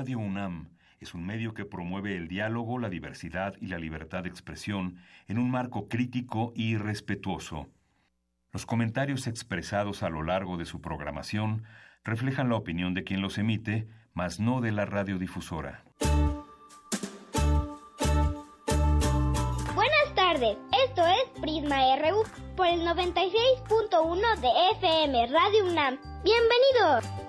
Radio UNAM es un medio que promueve el diálogo, la diversidad y la libertad de expresión en un marco crítico y respetuoso. Los comentarios expresados a lo largo de su programación reflejan la opinión de quien los emite, mas no de la radiodifusora. Buenas tardes, esto es Prisma RU por el 96.1 de FM Radio UNAM. Bienvenidos.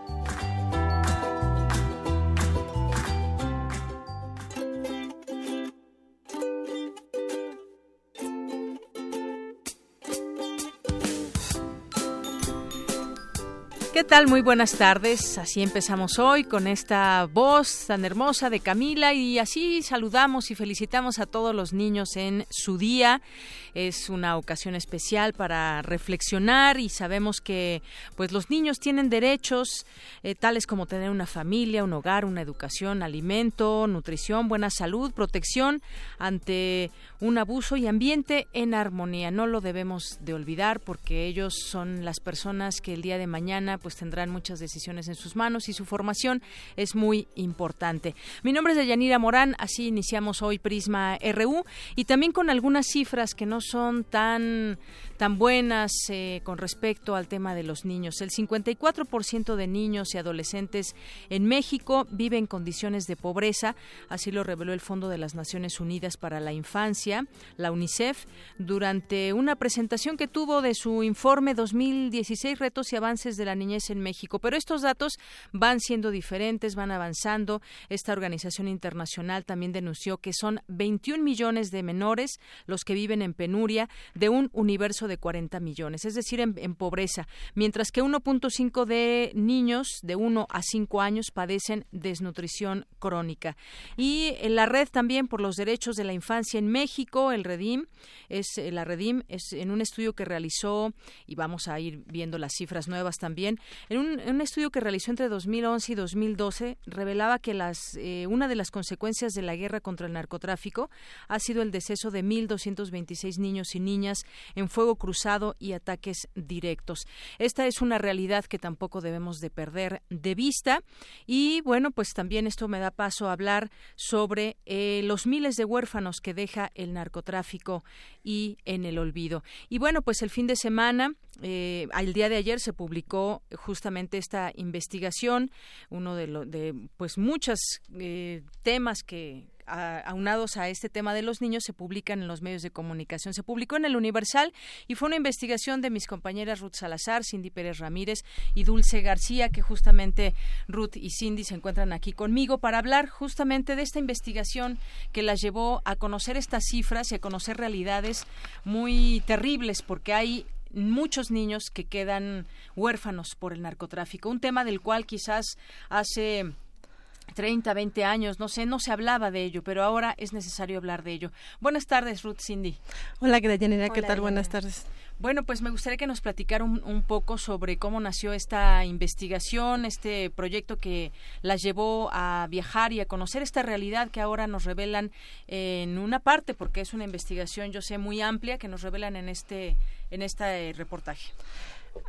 ¿Qué tal? Muy buenas tardes. Así empezamos hoy con esta voz tan hermosa de Camila y así saludamos y felicitamos a todos los niños en su día. Es una ocasión especial para reflexionar y sabemos que pues los niños tienen derechos eh, tales como tener una familia, un hogar, una educación, alimento, nutrición, buena salud, protección ante un abuso y ambiente en armonía. No lo debemos de olvidar porque ellos son las personas que el día de mañana pues tendrán muchas decisiones en sus manos y su formación es muy importante. Mi nombre es Deyanira Morán, así iniciamos hoy Prisma RU y también con algunas cifras que no son tan tan buenas eh, con respecto al tema de los niños. El 54% de niños y adolescentes en México viven en condiciones de pobreza, así lo reveló el Fondo de las Naciones Unidas para la Infancia, la UNICEF, durante una presentación que tuvo de su informe 2016 Retos y Avances de la Niñez en México. Pero estos datos van siendo diferentes, van avanzando. Esta organización internacional también denunció que son 21 millones de menores los que viven en penuria de un universo de 40 millones, es decir, en, pobreza, mientras que 1.5 de niños de 1 a 5 años padecen desnutrición crónica. Y en la red también por los derechos de la infancia en México, el Redim, es eh, la Redim es en un estudio que realizó y vamos a ir viendo las cifras nuevas también. En un, estudio que realizó entre 2011 y 2012 revelaba que las eh, una de las consecuencias de la guerra contra el narcotráfico ha sido el deceso de 1.226 niños y niñas en fuego cruzado y ataques directos. Esta es una realidad que tampoco debemos de perder de vista y bueno, pues también esto me da paso a hablar sobre eh, los miles de huérfanos que deja el narcotráfico y en el olvido. Y bueno, pues el fin de semana, eh, el día de ayer se publicó justamente esta investigación, uno de, los de pues muchos eh, temas que aunados a este tema de los niños se publican en los medios de comunicación. Se publicó en el Universal y fue una investigación de mis compañeras Ruth Salazar, Cindy Pérez Ramírez y Dulce García, que justamente Ruth y Cindy se encuentran aquí conmigo para hablar justamente de esta investigación que las llevó a conocer estas cifras y a conocer realidades muy terribles, porque hay muchos niños que quedan huérfanos por el narcotráfico, un tema del cual quizás hace 30, 20 años, no sé, no se hablaba de ello, pero ahora es necesario hablar de ello. Buenas tardes, Ruth Cindy. Hola, ¿qué tal? Buenas tardes. Bueno, pues me gustaría que nos platicara un, poco sobre cómo nació esta investigación, este proyecto que las llevó a viajar y a conocer esta realidad que ahora nos revelan en una parte, porque es una investigación, yo sé, muy amplia que nos revelan en este, en este reportaje.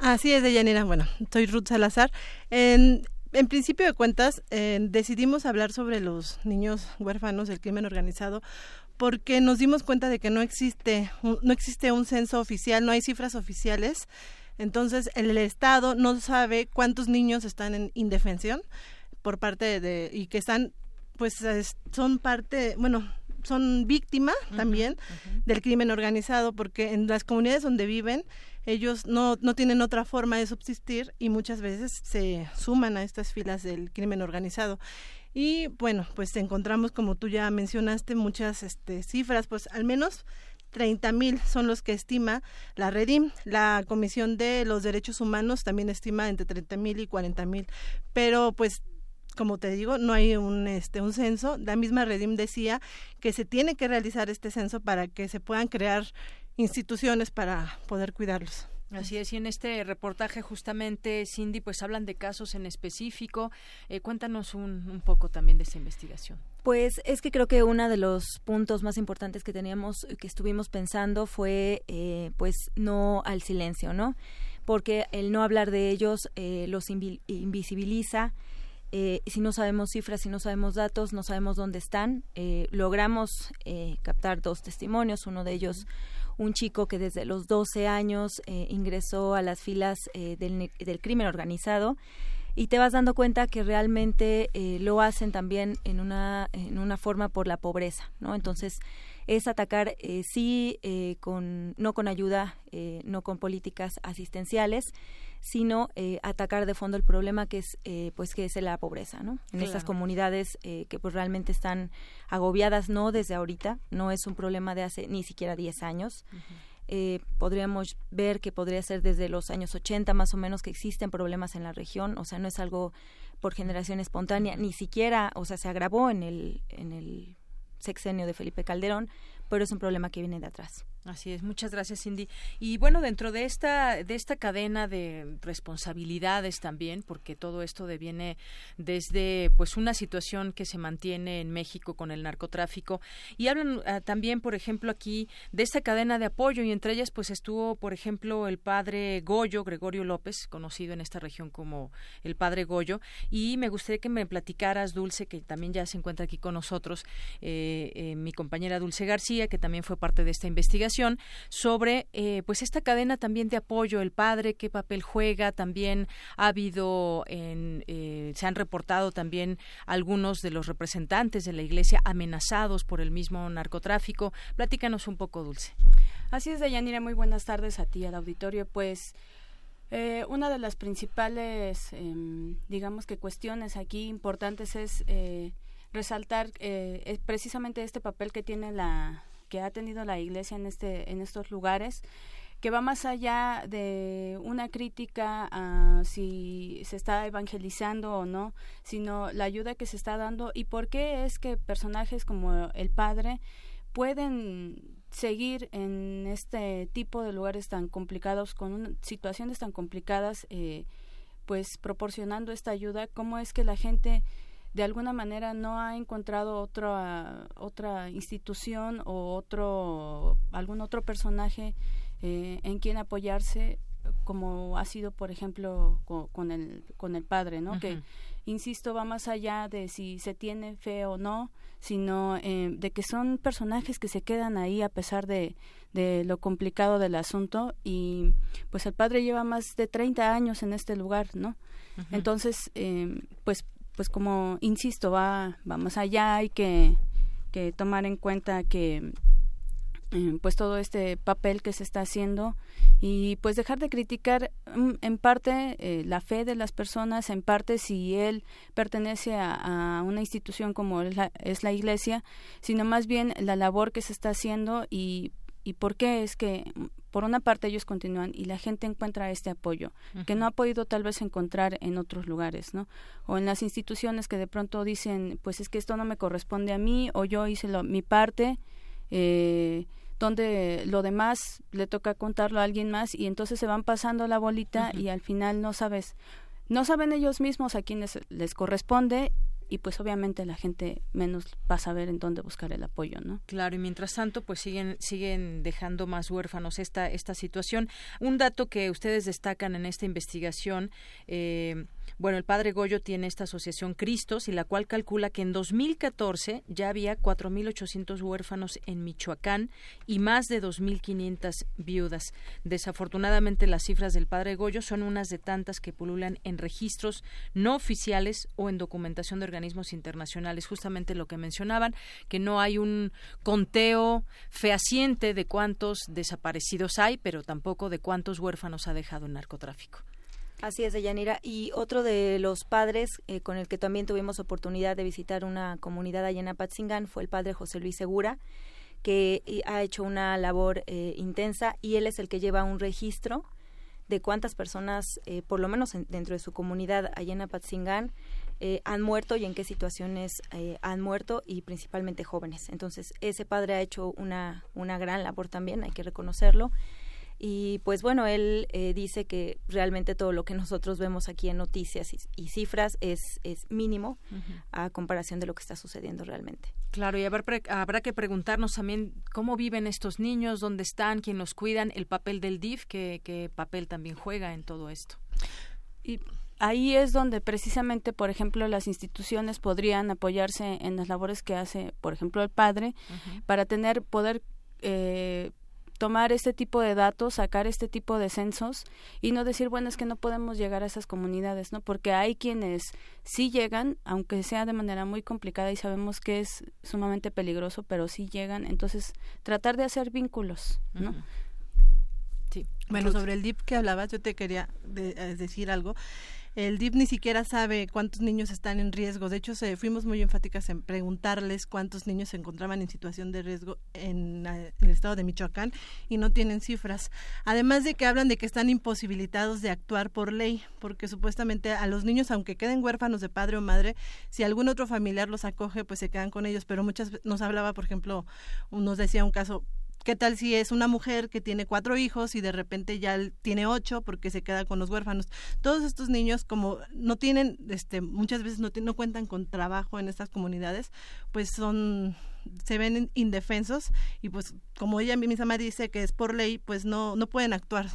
Así es, Deyanira. Bueno, soy Ruth Salazar. En, en principio de cuentas, eh, decidimos hablar sobre los niños huérfanos del crimen organizado porque nos dimos cuenta de que no existe no existe un censo oficial, no hay cifras oficiales. Entonces, el Estado no sabe cuántos niños están en indefensión por parte de y que están pues son parte, bueno, son víctimas también del crimen organizado porque en las comunidades donde viven ellos no, no tienen otra forma de subsistir y muchas veces se suman a estas filas del crimen organizado. Y bueno, pues encontramos, como tú ya mencionaste, muchas este, cifras, pues al menos 30 mil son los que estima la Redim. La Comisión de los Derechos Humanos también estima entre 30 mil y 40 mil. Pero pues como te digo, no hay un, este, un censo. La misma Redim decía que se tiene que realizar este censo para que se puedan crear instituciones para poder cuidarlos. Así es, y en este reportaje justamente, Cindy, pues hablan de casos en específico. Eh, cuéntanos un, un, poco también de esta investigación. Pues es que creo que uno de los puntos más importantes que teníamos, que estuvimos pensando fue, eh, pues, no al silencio, ¿no? Porque el no hablar de ellos eh, los invisibiliza eh, si no sabemos cifras, si no sabemos datos, no sabemos dónde están. Eh, logramos eh, captar dos testimonios, uno de ellos un chico que desde los 12 años ingresó a las filas del, del, crimen organizado y te vas dando cuenta que realmente lo hacen también en una, en una forma por la pobreza, ¿no? Entonces, es atacar sí con no con ayuda no con políticas asistenciales sino eh, atacar de fondo el problema que es eh, pues que es la pobreza no en estas comunidades eh, que pues realmente están agobiadas no desde ahorita no es un problema de hace ni siquiera 10 años. Podríamos ver que podría ser desde los años 80 más o menos que existen problemas en la región o sea no es algo por generación espontánea ni siquiera o sea se agravó en el en el sexenio de Felipe Calderón pero es un problema que viene de atrás Así es, muchas gracias Cindy. Y bueno, dentro de esta de esta cadena de responsabilidades también, porque todo esto deviene desde pues una situación que se mantiene en México con el narcotráfico y hablan ah, también, por ejemplo, aquí de esta cadena de apoyo y entre ellas pues estuvo, por ejemplo, el padre Goyo, Gregorio López, conocido en esta región como el padre Goyo, y me gustaría que me platicaras Dulce, que también ya se encuentra aquí con nosotros, eh, eh, mi compañera Dulce García, que también fue parte de esta investigación sobre eh, pues esta cadena también de apoyo, el padre, qué papel juega, también ha habido, en, eh, se han reportado también algunos de los representantes de la Iglesia amenazados por el mismo narcotráfico. Platícanos un poco, Dulce. Así es, Deyanira, muy buenas tardes a ti, al auditorio. Pues eh, una de las principales, em, digamos que cuestiones aquí importantes es resaltar precisamente este papel que tiene la, que ha tenido la Iglesia en este en estos lugares que va más allá de una crítica a si se está evangelizando o no, sino la ayuda que se está dando y por qué es que personajes como el Padre pueden seguir en este tipo de lugares tan complicados, con situaciones tan complicadas, eh, pues proporcionando esta ayuda, cómo es que la gente de alguna manera no ha encontrado otra otra institución o otro algún otro personaje eh, en quien apoyarse como ha sido por ejemplo con, el con el padre no que insisto va más allá de si se tiene fe o no sino eh, de que son personajes que se quedan ahí a pesar de, de lo complicado del asunto. Y pues el padre lleva más de 30 años en este lugar no entonces eh, pues pues como insisto, va, más allá, hay que, que tomar en cuenta que eh, pues todo este papel que se está haciendo y pues dejar de criticar mm, en parte eh, la fe de las personas, en parte si él pertenece a, una institución como es la, es la iglesia, sino más bien la labor que se está haciendo y y por qué es que por una parte ellos continúan y la gente encuentra este apoyo que no ha podido tal vez encontrar en otros lugares, ¿no? O en las instituciones que de pronto dicen, pues es que esto no me corresponde a mí o yo hice lo, mi parte, eh, donde lo demás le toca contarlo a alguien más y entonces se van pasando la bolita y al final no sabes, no saben ellos mismos a quienes les corresponde y pues obviamente la gente menos va a saber en dónde buscar el apoyo, ¿no? Claro, y mientras tanto pues siguen siguen dejando más huérfanos esta esta situación. Un dato que ustedes destacan en esta investigación eh, bueno, el padre Goyo tiene esta asociación Cristos y la cual calcula que en 2014 ya había 4.800 huérfanos en Michoacán y más de 2.500 viudas. Desafortunadamente las cifras del padre Goyo son unas de tantas que pululan en registros no oficiales o en documentación de organismos internacionales. Justamente lo que mencionaban, que no hay un conteo fehaciente de cuántos desaparecidos hay, pero tampoco de cuántos huérfanos ha dejado el narcotráfico. Así es, Deyanira. Y otro de los padres eh, con el que también tuvimos oportunidad de visitar una comunidad allá en fue el padre José Luis Segura, que eh, ha hecho una labor eh, intensa y él es el que lleva un registro de cuántas personas, por lo menos dentro de su comunidad allá en han muerto y en qué situaciones han muerto y principalmente jóvenes. Entonces, ese padre ha hecho una, una gran labor también, hay que reconocerlo y pues bueno, él eh, dice que realmente todo lo que nosotros vemos aquí en noticias y, cifras es, es mínimo a comparación de lo que está sucediendo realmente. Claro, y habrá, habrá que preguntarnos también cómo viven estos niños, dónde están, quién los cuidan, el papel del DIF, qué, qué papel también juega en todo esto. Y ahí es donde precisamente, por ejemplo, las instituciones podrían apoyarse en las labores que hace, por ejemplo, el padre, para tener poder eh, tomar este tipo de datos, sacar este tipo de censos y no decir, bueno, es que no podemos llegar a esas comunidades, ¿no? Porque hay quienes sí llegan, aunque sea de manera muy complicada y sabemos que es sumamente peligroso, pero sí llegan. Entonces, tratar de hacer vínculos, ¿no? Sí. Bueno, sobre el DIP que hablabas, yo te quería eh, decir algo. El DIP ni siquiera sabe cuántos niños están en riesgo. De hecho, se, fuimos muy enfáticas en preguntarles cuántos niños se encontraban en situación de riesgo en, eh, el estado de Michoacán y no tienen cifras. Además de que hablan de que están imposibilitados de actuar por ley, porque supuestamente a los niños, aunque queden huérfanos de padre o madre, si algún otro familiar los acoge, pues se quedan con ellos. Pero muchas nos hablaba, por ejemplo, nos decía un caso, ¿Qué tal si es una mujer que tiene cuatro hijos y de repente ya tiene ocho porque se queda con los huérfanos? Todos estos niños, como no tienen, este, muchas veces no, no cuentan con trabajo en estas comunidades, pues son se ven indefensos y pues como ella misma dice que es por ley, pues no no pueden actuar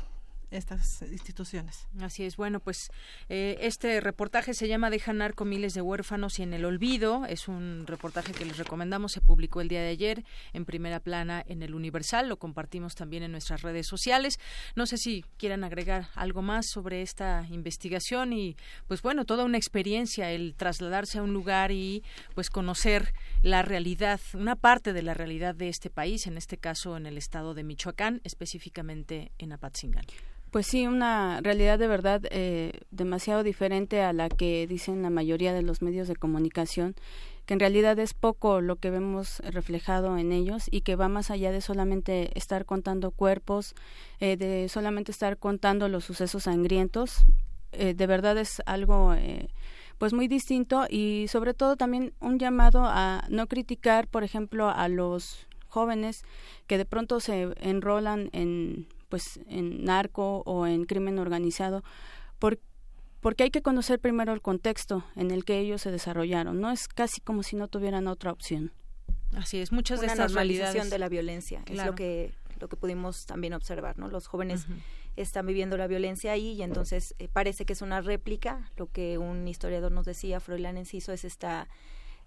estas instituciones. Así es. Bueno, pues eh, este reportaje se llama Deja narco miles de huérfanos y en el olvido. Es un reportaje que les recomendamos. Se publicó el día de ayer en primera plana en el Universal. Lo compartimos también en nuestras redes sociales. No sé si quieran agregar algo más sobre esta investigación y, pues bueno, toda una experiencia el trasladarse a un lugar y, pues, conocer la realidad, una parte de la realidad de este país, en este caso en el estado de Michoacán, específicamente en Apatzingán. Pues sí, una realidad de verdad eh, demasiado diferente a la que dicen la mayoría de los medios de comunicación, que en realidad es poco lo que vemos reflejado en ellos y que va más allá de solamente estar contando cuerpos, eh, de solamente estar contando los sucesos sangrientos. Eh, de verdad es algo pues muy distinto y sobre todo también un llamado a no criticar, por ejemplo, a los jóvenes que de pronto se enrolan en pues en narco o en crimen organizado porque hay que conocer primero el contexto en el que ellos se desarrollaron. No es casi como si no tuvieran otra opción. Así es muchas de estas realidades. de la violencia es lo que lo que pudimos también observar no los jóvenes están viviendo la violencia ahí y entonces eh, parece que es una réplica. Lo que un historiador nos decía Froilán Enciso es esta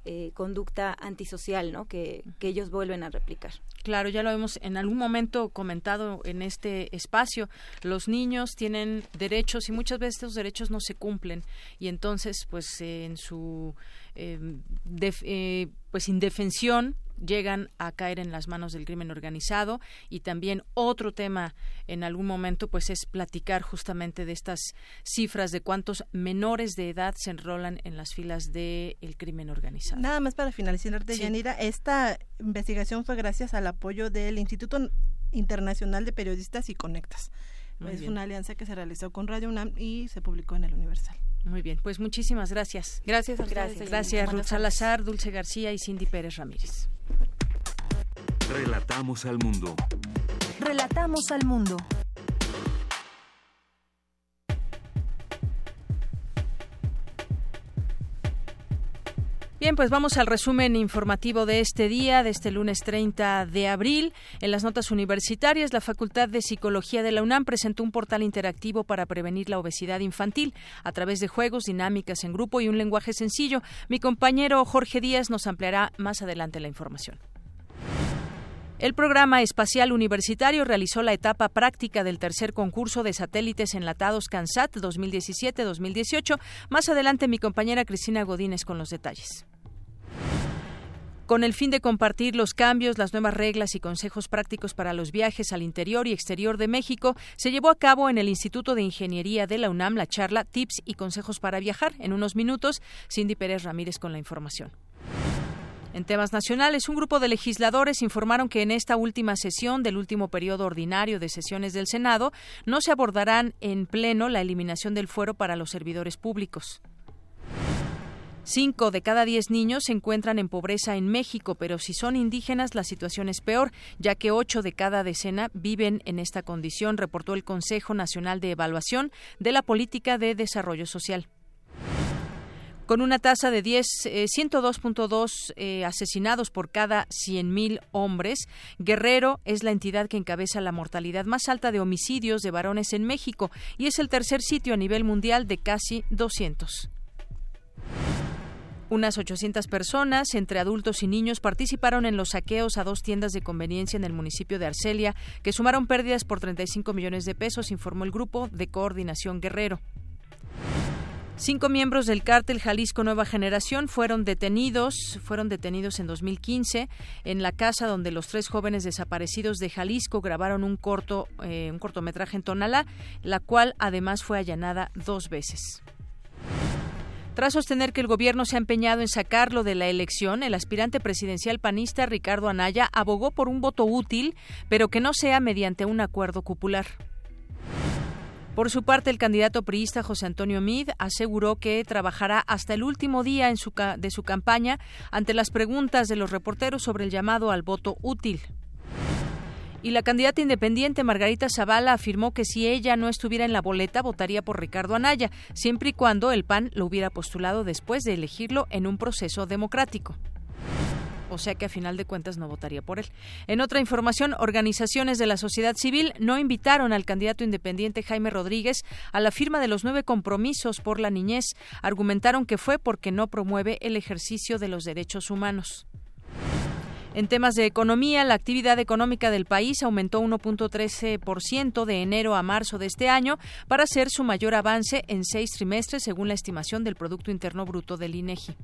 eh, conducta antisocial ¿no? Que, que, ellos vuelven a replicar. Claro, ya lo hemos en algún momento comentado en este espacio. Los niños tienen derechos y muchas veces estos derechos no se cumplen y entonces, pues, en su eh, eh, pues indefensión llegan a caer en las manos del crimen organizado y también otro tema en algún momento pues es platicar justamente de estas cifras de cuántos menores de edad se enrolan en las filas del crimen organizado. Nada más para finalizar, de Yanira, esta investigación fue gracias al apoyo del Instituto Internacional de Periodistas y Conectas. es una alianza que se realizó con Radio UNAM y se publicó en el Universal. Muy bien, pues muchísimas gracias. Gracias, gracias. Gracias, Ruth Salazar, Dulce García y Cindy Pérez Ramírez. Relatamos al mundo. Relatamos al mundo. Bien, pues vamos al resumen informativo de este día, de este lunes 30 de abril. En las notas universitarias, la Facultad de Psicología de la UNAM presentó un portal interactivo para prevenir la obesidad infantil a través de juegos, dinámicas en grupo y un lenguaje sencillo. Mi compañero Jorge Díaz nos ampliará más adelante la información. El programa espacial universitario realizó la etapa práctica del tercer concurso de satélites enlatados CANSAT 2017-2018. Más adelante mi compañera Cristina Godínez con los detalles. Con el fin de compartir los cambios, las nuevas reglas y consejos prácticos para los viajes al interior y exterior de México, se llevó a cabo en el Instituto de Ingeniería de la UNAM la charla Tips y Consejos para Viajar. En unos minutos, Cindy Pérez Ramírez con la información. En temas nacionales, un grupo de legisladores informaron que en esta última sesión del último periodo ordinario de sesiones del Senado no se abordarán en pleno la eliminación del fuero para los servidores públicos. Cinco de cada diez niños se encuentran en pobreza en México, pero si son indígenas la situación es peor, ya que ocho de cada decena viven en esta condición, reportó el Consejo Nacional de Evaluación de la Política de Desarrollo Social. Con una tasa de 10, 102.2 eh, asesinados por cada 100.000 hombres, Guerrero es la entidad que encabeza la mortalidad más alta de homicidios de varones en México y es el tercer sitio a nivel mundial de casi 200. Unas 800 personas, entre adultos y niños, participaron en los saqueos a dos tiendas de conveniencia en el municipio de Arcelia, que sumaron pérdidas por 35 millones de pesos, informó el grupo de coordinación Guerrero. Cinco miembros del cártel Jalisco Nueva Generación fueron detenidos, fueron detenidos en 2015 en la casa donde los tres jóvenes desaparecidos de Jalisco grabaron un corto, eh, un cortometraje en Tonalá, la cual además fue allanada dos veces. Tras sostener que el gobierno se ha empeñado en sacarlo de la elección, el aspirante presidencial panista Ricardo Anaya abogó por un voto útil, pero que no sea mediante un acuerdo cupular. Por su parte, el candidato priista José Antonio Mid aseguró que trabajará hasta el último día de su campaña ante las preguntas de los reporteros sobre el llamado al voto útil. Y la candidata independiente Margarita Zavala afirmó que si ella no estuviera en la boleta votaría por Ricardo Anaya, siempre y cuando el PAN lo hubiera postulado después de elegirlo en un proceso democrático o sea que a final de cuentas no votaría por él. En otra información, organizaciones de la sociedad civil no invitaron al candidato independiente Jaime Rodríguez a la firma de los nueve compromisos por la niñez. Argumentaron que fue porque no promueve el ejercicio de los derechos humanos. En temas de economía, la actividad económica del país aumentó 1.13% de enero a marzo de este año para ser su mayor avance en seis trimestres, según la estimación del Producto Interno Bruto del INEGI.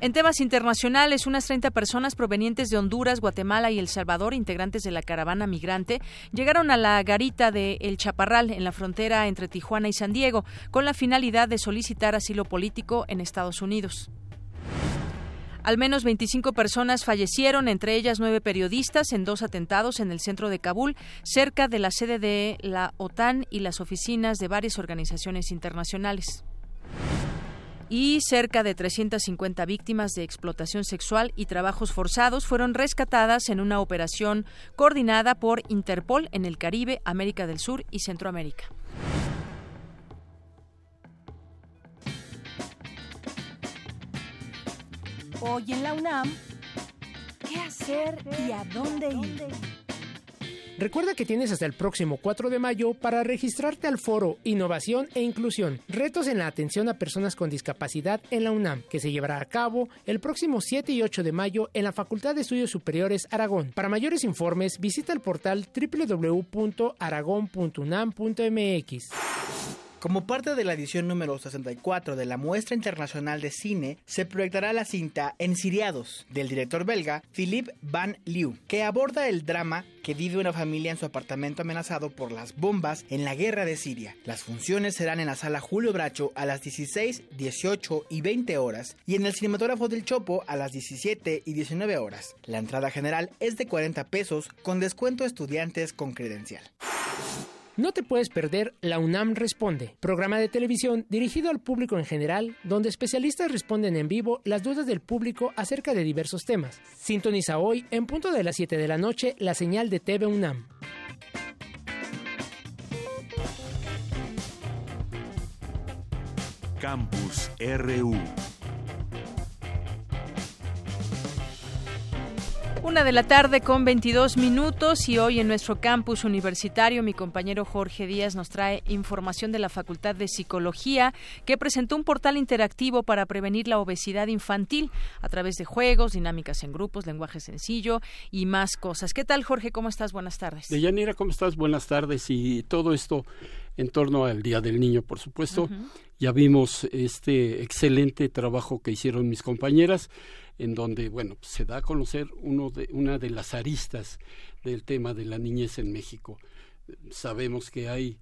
En temas internacionales, unas 30 personas provenientes de Honduras, Guatemala y El Salvador, integrantes de la caravana migrante, llegaron a la garita de El Chaparral, en la frontera entre Tijuana y San Diego, con la finalidad de solicitar asilo político en Estados Unidos. Al menos 25 personas fallecieron, entre ellas nueve periodistas, en dos atentados en el centro de Kabul, cerca de la sede de la OTAN y las oficinas de varias organizaciones internacionales y cerca de 350 víctimas de explotación sexual y trabajos forzados fueron rescatadas en una operación coordinada por Interpol en el Caribe, América del Sur y Centroamérica. Hoy en la UNAM, ¿qué hacer y a dónde ir? Recuerda que tienes hasta el próximo 4 de mayo para registrarte al foro Innovación e Inclusión, retos en la atención a personas con discapacidad en la UNAM, que se llevará a cabo el próximo 7 y 8 de mayo en la Facultad de Estudios Superiores Aragón. Para mayores informes, visita el portal www.aragon.unam.mx. Como parte de la edición número 64 de la Muestra Internacional de Cine, se proyectará la cinta Ensiriados, del director belga Philippe Van Leeuw, que aborda el drama que vive una familia en su apartamento amenazado por las bombas en la guerra de Siria. Las funciones serán en la sala Julio Bracho a las 16, 18 y 20 horas y en el cinematógrafo del Chopo a las 17 y 19 horas. La entrada general es de 40 pesos con descuento estudiantes con credencial. No te puedes perder La UNAM Responde, programa de televisión dirigido al público en general, donde especialistas responden en vivo las dudas del público acerca de diversos temas. Sintoniza hoy, en punto de las 7 de la noche, la señal de TV UNAM. Campus RU Una de la tarde con 22 minutos y hoy en nuestro campus universitario mi compañero Jorge Díaz nos trae información de la Facultad de Psicología que presentó un portal interactivo para prevenir la obesidad infantil a través de juegos, dinámicas en grupos, lenguaje sencillo y más cosas. ¿Qué tal Jorge? ¿Cómo estás? Buenas tardes. Deyanira, ¿cómo estás? Buenas tardes y todo esto en torno al Día del Niño, por supuesto. Ya vimos este excelente trabajo que hicieron mis compañeras en donde, bueno, se da a conocer uno de, una de las aristas del tema de la niñez en México. Sabemos que hay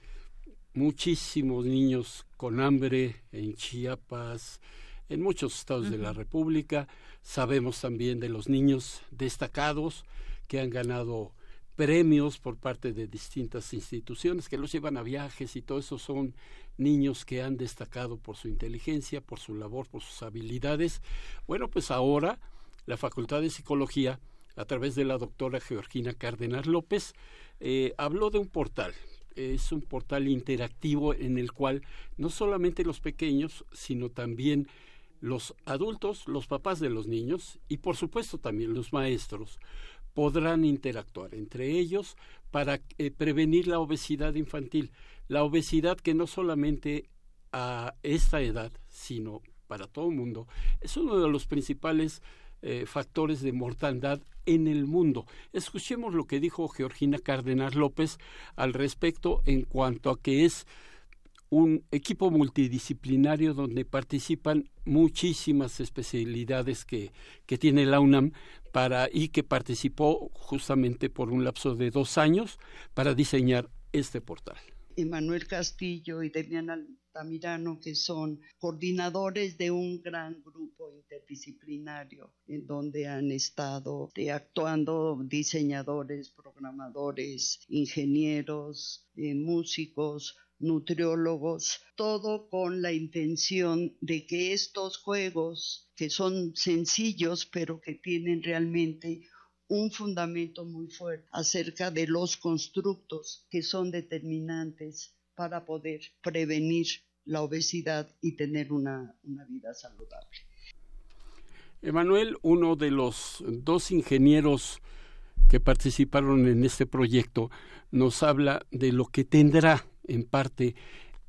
muchísimos niños con hambre en Chiapas, en muchos estados de la República. Sabemos también de los niños destacados que han ganado premios por parte de distintas instituciones que los llevan a viajes y todo eso son niños que han destacado por su inteligencia, por su labor, por sus habilidades. Bueno, pues ahora la Facultad de Psicología, a través de la doctora Georgina Cárdenas López, eh, habló de un portal. es un portal interactivo en el cual no solamente los pequeños, sino también los adultos, los papás de los niños y por supuesto también los maestros podrán interactuar entre ellos para eh, prevenir la obesidad infantil. La obesidad que no solamente a esta edad, sino para todo el mundo, es uno de los principales eh, factores de mortandad en el mundo. Escuchemos lo que dijo Georgina Cárdenas López al respecto en cuanto a que es un equipo multidisciplinario donde participan muchísimas especialidades que, que tiene la UNAM para, y que participó justamente por un lapso de dos años para diseñar este portal. Emanuel Castillo y Demian Altamirano, que son coordinadores de un gran grupo interdisciplinario en donde han estado actuando diseñadores, programadores, ingenieros, eh, músicos, nutriólogos, todo con la intención de que estos juegos, que son sencillos, pero que tienen realmente un fundamento muy fuerte acerca de los constructos que son determinantes para poder prevenir la obesidad y tener una, vida saludable. Emanuel, uno de los dos ingenieros que participaron en este proyecto, nos habla de lo que tendrá en parte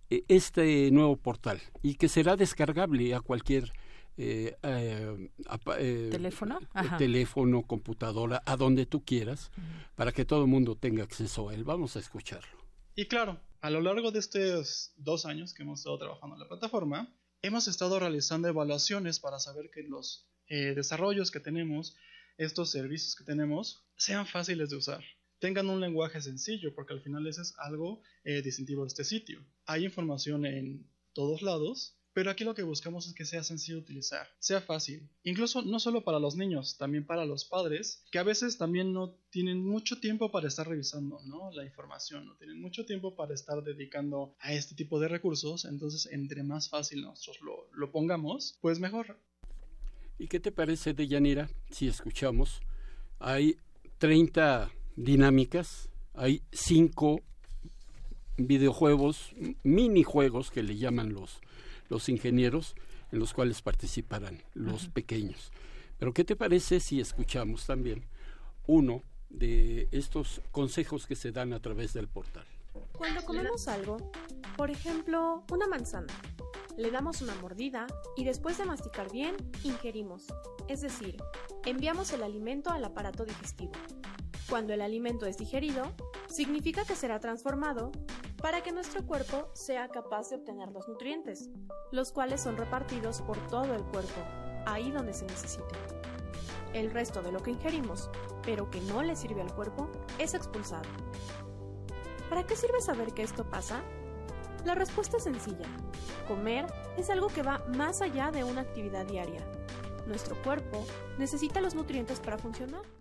e, este nuevo portal y que será descargable a cualquier eh, eh, eh, teléfono, teléfono, computadora, a donde tú quieras, para que todo el mundo tenga acceso a él. Vamos a escucharlo. Y claro, a lo largo de estos dos años que hemos estado trabajando en la plataforma, hemos estado realizando evaluaciones para saber que los desarrollos que tenemos, estos servicios que tenemos, sean fáciles de usar tengan un lenguaje sencillo, porque al final ese es algo distintivo de este sitio. Hay información en todos lados, pero aquí lo que buscamos es que sea sencillo de utilizar, sea fácil. Incluso no solo para los niños, también para los padres, que a veces también no tienen mucho tiempo para estar revisando ¿no? la información, no tienen mucho tiempo para estar dedicando a este tipo de recursos. Entonces, entre más fácil nosotros lo, lo pongamos, pues mejor. ¿Y qué te parece, Deyanira, si escuchamos? Hay 30 dinámicas, hay 5 videojuegos, minijuegos que le llaman los los ingenieros en los cuales participarán los pequeños. Pero ¿qué te parece si escuchamos también uno de estos consejos que se dan a través del portal? Cuando comemos algo, por ejemplo, una manzana, le damos una mordida y después de masticar bien, ingerimos, es decir, enviamos el alimento al aparato digestivo. Cuando el alimento es digerido, significa que será transformado para que nuestro cuerpo sea capaz de obtener los nutrientes, los cuales son repartidos por todo el cuerpo, ahí donde se necesite. El resto de lo que ingerimos, pero que no le sirve al cuerpo, es expulsado. ¿Para qué sirve saber que esto pasa? La respuesta es sencilla. Comer es algo que va más allá de una actividad diaria. Nuestro cuerpo necesita los nutrientes para funcionar.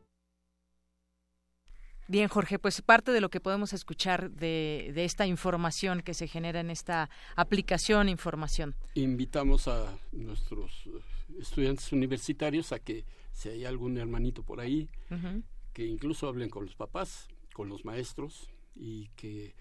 Bien, Jorge, pues parte de lo que podemos escuchar de, esta información que se genera en esta aplicación información. Invitamos a nuestros estudiantes universitarios a que si hay algún hermanito por ahí, que incluso hablen con los papás, con los maestros y que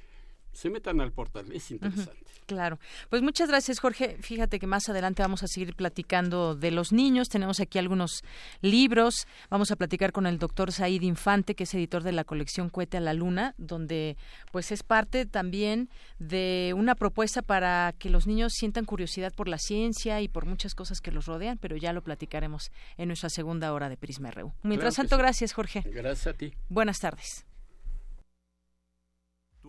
se metan al portal, es interesante. claro. Pues muchas gracias, Jorge. Fíjate que más adelante vamos a seguir platicando de los niños. Tenemos aquí algunos libros. Vamos a platicar con el doctor Said Infante, que es editor de la colección Cuete a la Luna, donde pues es parte también de una propuesta para que los niños sientan curiosidad por la ciencia y por muchas cosas que los rodean, pero ya lo platicaremos en nuestra segunda hora de Prisma RU. Mientras tanto, gracias, Jorge. Gracias a ti. Buenas tardes.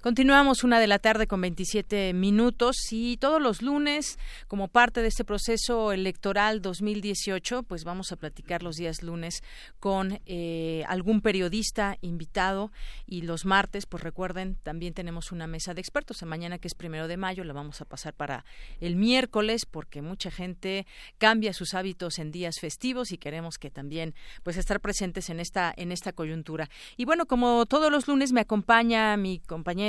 Continuamos una de la tarde con 27 minutos y todos los lunes, como parte de este proceso electoral 2018, pues vamos a platicar los días lunes con eh, algún periodista invitado y los martes, pues recuerden, también tenemos una mesa de expertos. Mañana que es primero de mayo la vamos a pasar para el miércoles porque mucha gente cambia sus hábitos en días festivos y queremos que también pues estar presentes en esta en esta coyuntura. Y bueno, como todos los lunes me acompaña mi compañero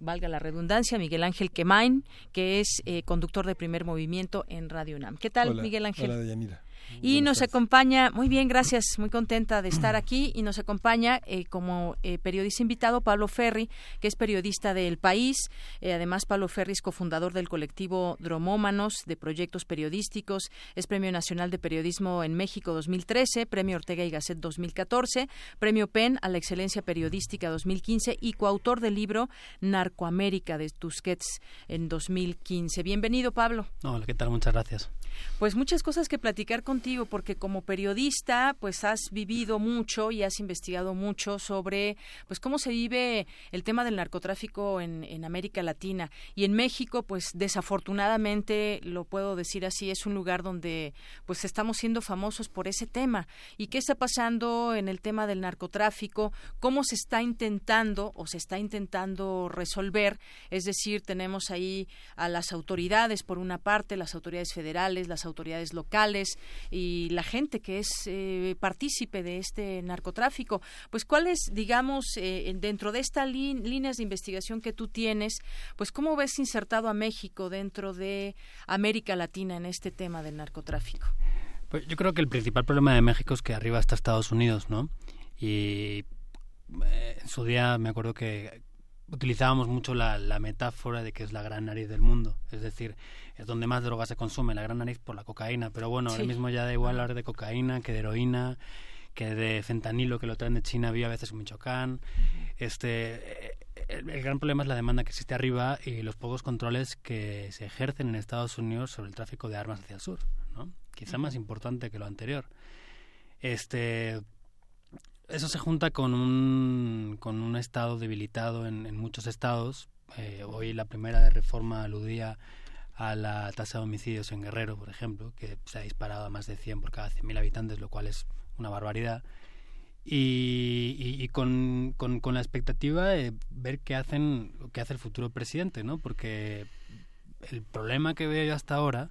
valga la redundancia, Miguel Ángel Quemain, que es eh, conductor de primer movimiento en Radio UNAM. ¿Qué tal, Miguel Ángel? Hola, y nos acompaña, muy bien, gracias, muy contenta de estar aquí. Y nos acompaña eh, como eh, periodista invitado Pablo Ferri, que es periodista del País. Eh, además, Pablo Ferri es cofundador del colectivo Dromómanos de proyectos periodísticos. Es Premio Nacional de Periodismo en México 2013, Premio Ortega y Gasset 2014, Premio PEN a la Excelencia Periodística 2015 y coautor del libro Narcoamérica de Tusquets en 2015. Bienvenido, Pablo. Hola, ¿qué tal? Muchas gracias. Pues muchas cosas que platicar contigo, porque como periodista, pues has vivido mucho y has investigado mucho sobre, pues cómo se vive el tema del narcotráfico en, en América Latina y en México, pues desafortunadamente lo puedo decir así, es un lugar donde, pues estamos siendo famosos por ese tema. ¿Y qué está pasando en el tema del narcotráfico? ¿Cómo se está intentando o se está intentando resolver? Es decir, tenemos ahí a las autoridades por una parte, las autoridades federales las autoridades locales y la gente que es eh, partícipe de este narcotráfico. Pues cuáles, digamos, eh, dentro de estas líneas de investigación que tú tienes, pues cómo ves insertado a México dentro de América Latina en este tema del narcotráfico. Pues yo creo que el principal problema de México es que arriba está Estados Unidos, ¿no? Y eh, en su día me acuerdo que utilizábamos mucho la, la, metáfora de que es la gran nariz del mundo. Es decir, es donde más droga se consume, la gran nariz por la cocaína. Pero bueno, ahora mismo ya da igual hablar de cocaína que de heroína, que de fentanilo que lo traen de China, había a veces en Michoacán. Este, el, gran problema es la demanda que existe arriba y los pocos controles que se ejercen en Estados Unidos sobre el tráfico de armas hacia el sur, ¿no? Quizá más importante que lo anterior. Este, eso se junta con un, con un estado debilitado en, en muchos estados. Eh, hoy la primera de reforma aludía a la tasa de homicidios en Guerrero, por ejemplo, que se ha disparado a más de 100 por cada 100.000 habitantes, lo cual es una barbaridad. Y, y, con, con, con, la expectativa de ver qué hacen qué hace el futuro presidente, ¿no? Porque el problema que veo yo hasta ahora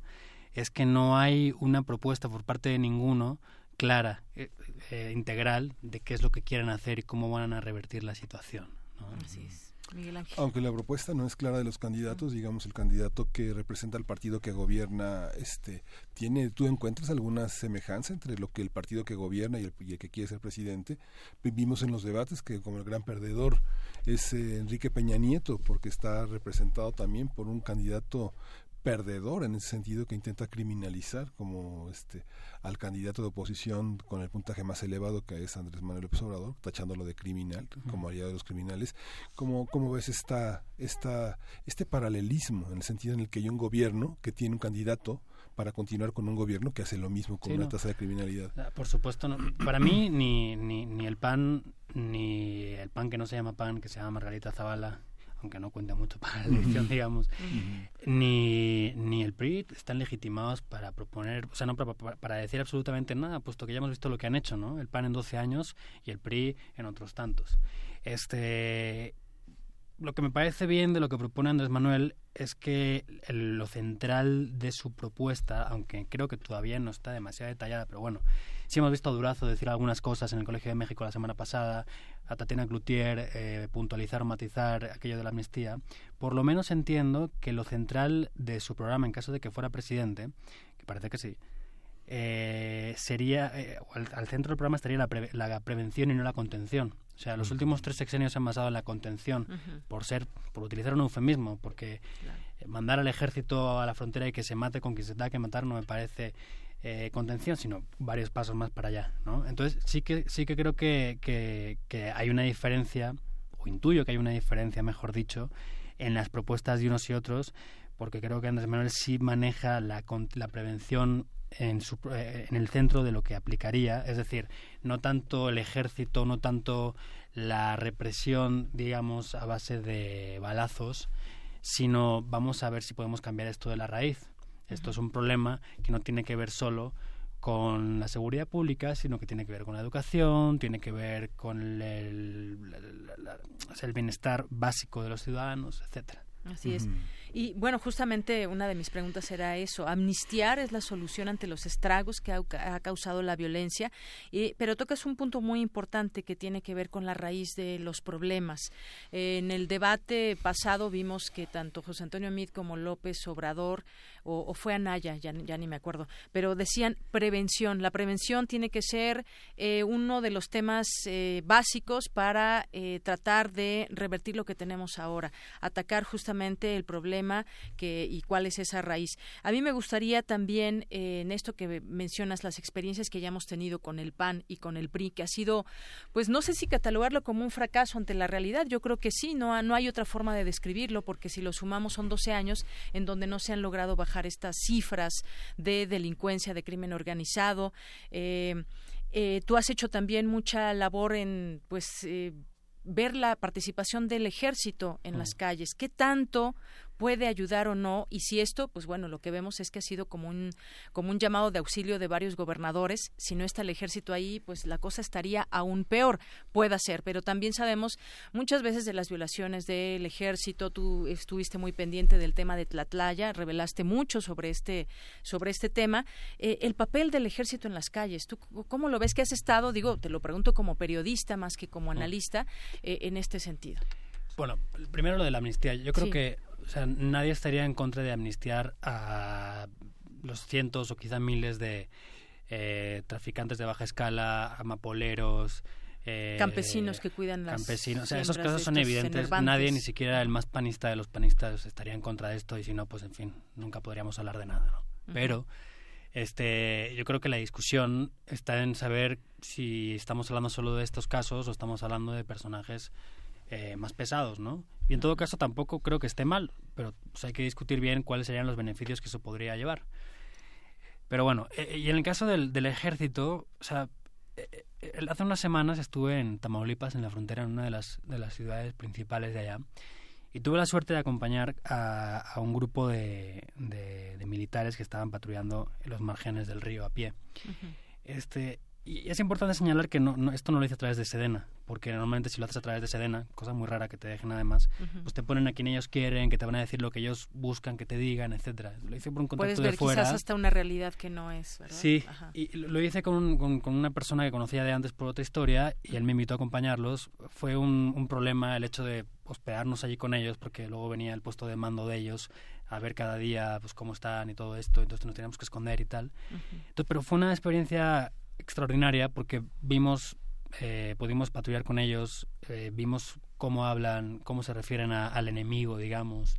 es que no hay una propuesta por parte de ninguno clara, eh, eh, integral, de qué es lo que quieren hacer y cómo van a revertir la situación. Así es. Aunque la propuesta no es clara de los candidatos, digamos el candidato que representa al partido que gobierna, este, tiene, ¿tú encuentras alguna semejanza entre lo que el partido que gobierna y el, que quiere ser presidente? Vimos en los debates que como el gran perdedor es eh, Enrique Peña Nieto, porque está representado también por un candidato perdedor en ese sentido que intenta criminalizar como este al candidato de oposición con el puntaje más elevado que es Andrés Manuel López Obrador, tachándolo de criminal, como aliado de los criminales. ¿Cómo, cómo ves esta, esta, este paralelismo en el sentido en el que hay un gobierno que tiene un candidato para continuar con un gobierno que hace lo mismo con una tasa de criminalidad? Ah, por supuesto, no. para mí ni, ni, ni el PAN, ni el PAN que no se llama PAN, que se llama Margarita Zavala, aunque no cuenta mucho para la elección, digamos, ni, ni el PRI están legitimados para proponer, o sea, no para, para, decir absolutamente nada, puesto que ya hemos visto lo que han hecho, ¿no? El PAN en 12 años y el PRI en otros tantos. Este, lo que me parece bien de lo que propone Andrés Manuel es que lo central de su propuesta, aunque creo que todavía no está demasiado detallada, pero bueno, sí hemos visto a Durazo decir algunas cosas en el Colegio de México la semana pasada, a Tatiana Cloutier eh, puntualizar o matizar aquello de la amnistía, por lo menos entiendo que lo central de su programa, en caso de que fuera presidente, que parece que sí, eh, sería, eh, al, centro del programa estaría la, la, prevención y no la contención. O sea, los últimos tres sexenios se han basado en la contención, por ser, por utilizar un eufemismo, porque mandar al ejército a la frontera y que se mate con quien se da que matar no me parece eh, contención, sino varios pasos más para allá, ¿no? Entonces sí que sí que creo que, que, hay una diferencia, o intuyo que hay una diferencia, mejor dicho, en las propuestas de unos y otros, porque creo que Andrés Manuel sí maneja la, la prevención en, su, en el centro de lo que aplicaría, es decir, no tanto el ejército, no tanto la represión, digamos, a base de balazos, sino vamos a ver si podemos cambiar esto de la raíz. Esto es un problema que no tiene que ver solo con la seguridad pública, sino que tiene que ver con la educación, tiene que ver con el, el bienestar básico de los ciudadanos, etcétera. Así es. Y bueno, justamente una de mis preguntas era eso. Amnistiar es la solución ante los estragos que ha, causado la violencia, y, pero tocas un punto muy importante que tiene que ver con la raíz de los problemas. en el debate pasado vimos que tanto José Antonio Mid como López Obrador o, fue Anaya, ya, ya, ni me acuerdo, pero decían prevención. La prevención tiene que ser eh, uno de los temas eh, básicos para eh, tratar de revertir lo que tenemos ahora, atacar justamente el problema que, y cuál es esa raíz. A mí me gustaría también, en esto que mencionas, las experiencias que ya hemos tenido con el PAN y con el PRI, que ha sido, pues no sé si catalogarlo como un fracaso ante la realidad, yo creo que sí, no, no hay otra forma de describirlo, porque si lo sumamos son 12 años en donde no se han logrado bajar estas cifras de delincuencia, de crimen organizado. Eh, eh, tú has hecho también mucha labor en, pues, eh, ver la participación del ejército en las calles. ¿Qué tanto puede ayudar o no y si esto pues bueno lo que vemos es que ha sido como un como un llamado de auxilio de varios gobernadores. Si no está el ejército ahí pues la cosa estaría aún peor pueda ser. Pero también sabemos muchas veces de las violaciones del ejército. Tú estuviste muy pendiente del tema de Tlatlaya revelaste mucho sobre este sobre este tema. Eh, el papel del ejército en las calles tú cómo lo ves que has estado digo te lo pregunto como periodista más que como analista eh, en este sentido. Bueno, primero lo de la amnistía. Yo creo que o sea, nadie estaría en contra de amnistiar a los cientos o quizá miles de eh, traficantes de baja escala, amapoleros, eh, campesinos que cuidan las campesinos. O sea esos casos son evidentes. nadie ni siquiera el más panista de los panistas estaría en contra de esto y si no pues en fin nunca podríamos hablar de nada ¿no? pero este yo creo que la discusión está en saber si estamos hablando solo de estos casos o estamos hablando de personajes eh, más pesados no y en todo caso tampoco creo que esté mal, pero pues, hay que discutir bien cuáles serían los beneficios que eso podría llevar. Pero bueno, eh, y en el caso del, del ejército, o sea, eh, hace unas semanas estuve en Tamaulipas, en la frontera, en una de las, de las ciudades principales de allá, y tuve la suerte de acompañar a, a un grupo de, de, militares que estaban patrullando en los márgenes del río a pie. este, y es importante señalar que no, esto no lo hice a través de Sedena, porque normalmente si lo haces a través de Sedena, cosa muy rara que te dejen además, pues te ponen a quien ellos quieren, que te van a decir lo que ellos buscan que te digan, etcétera. Lo hice por un contacto Puedes ver de fuera. quizás hasta una realidad que no es, ¿verdad? Sí, y lo hice con, con, una persona que conocía de antes por otra historia y él me invitó a acompañarlos. Fue un, un problema el hecho de hospedarnos allí con ellos, porque luego venía el puesto de mando de ellos a ver cada día pues cómo están y todo esto, entonces nos teníamos que esconder y tal. entonces, pero fue una experiencia extraordinaria porque vimos, eh, pudimos patrullar con ellos, eh, vimos cómo hablan, cómo se refieren al enemigo, digamos.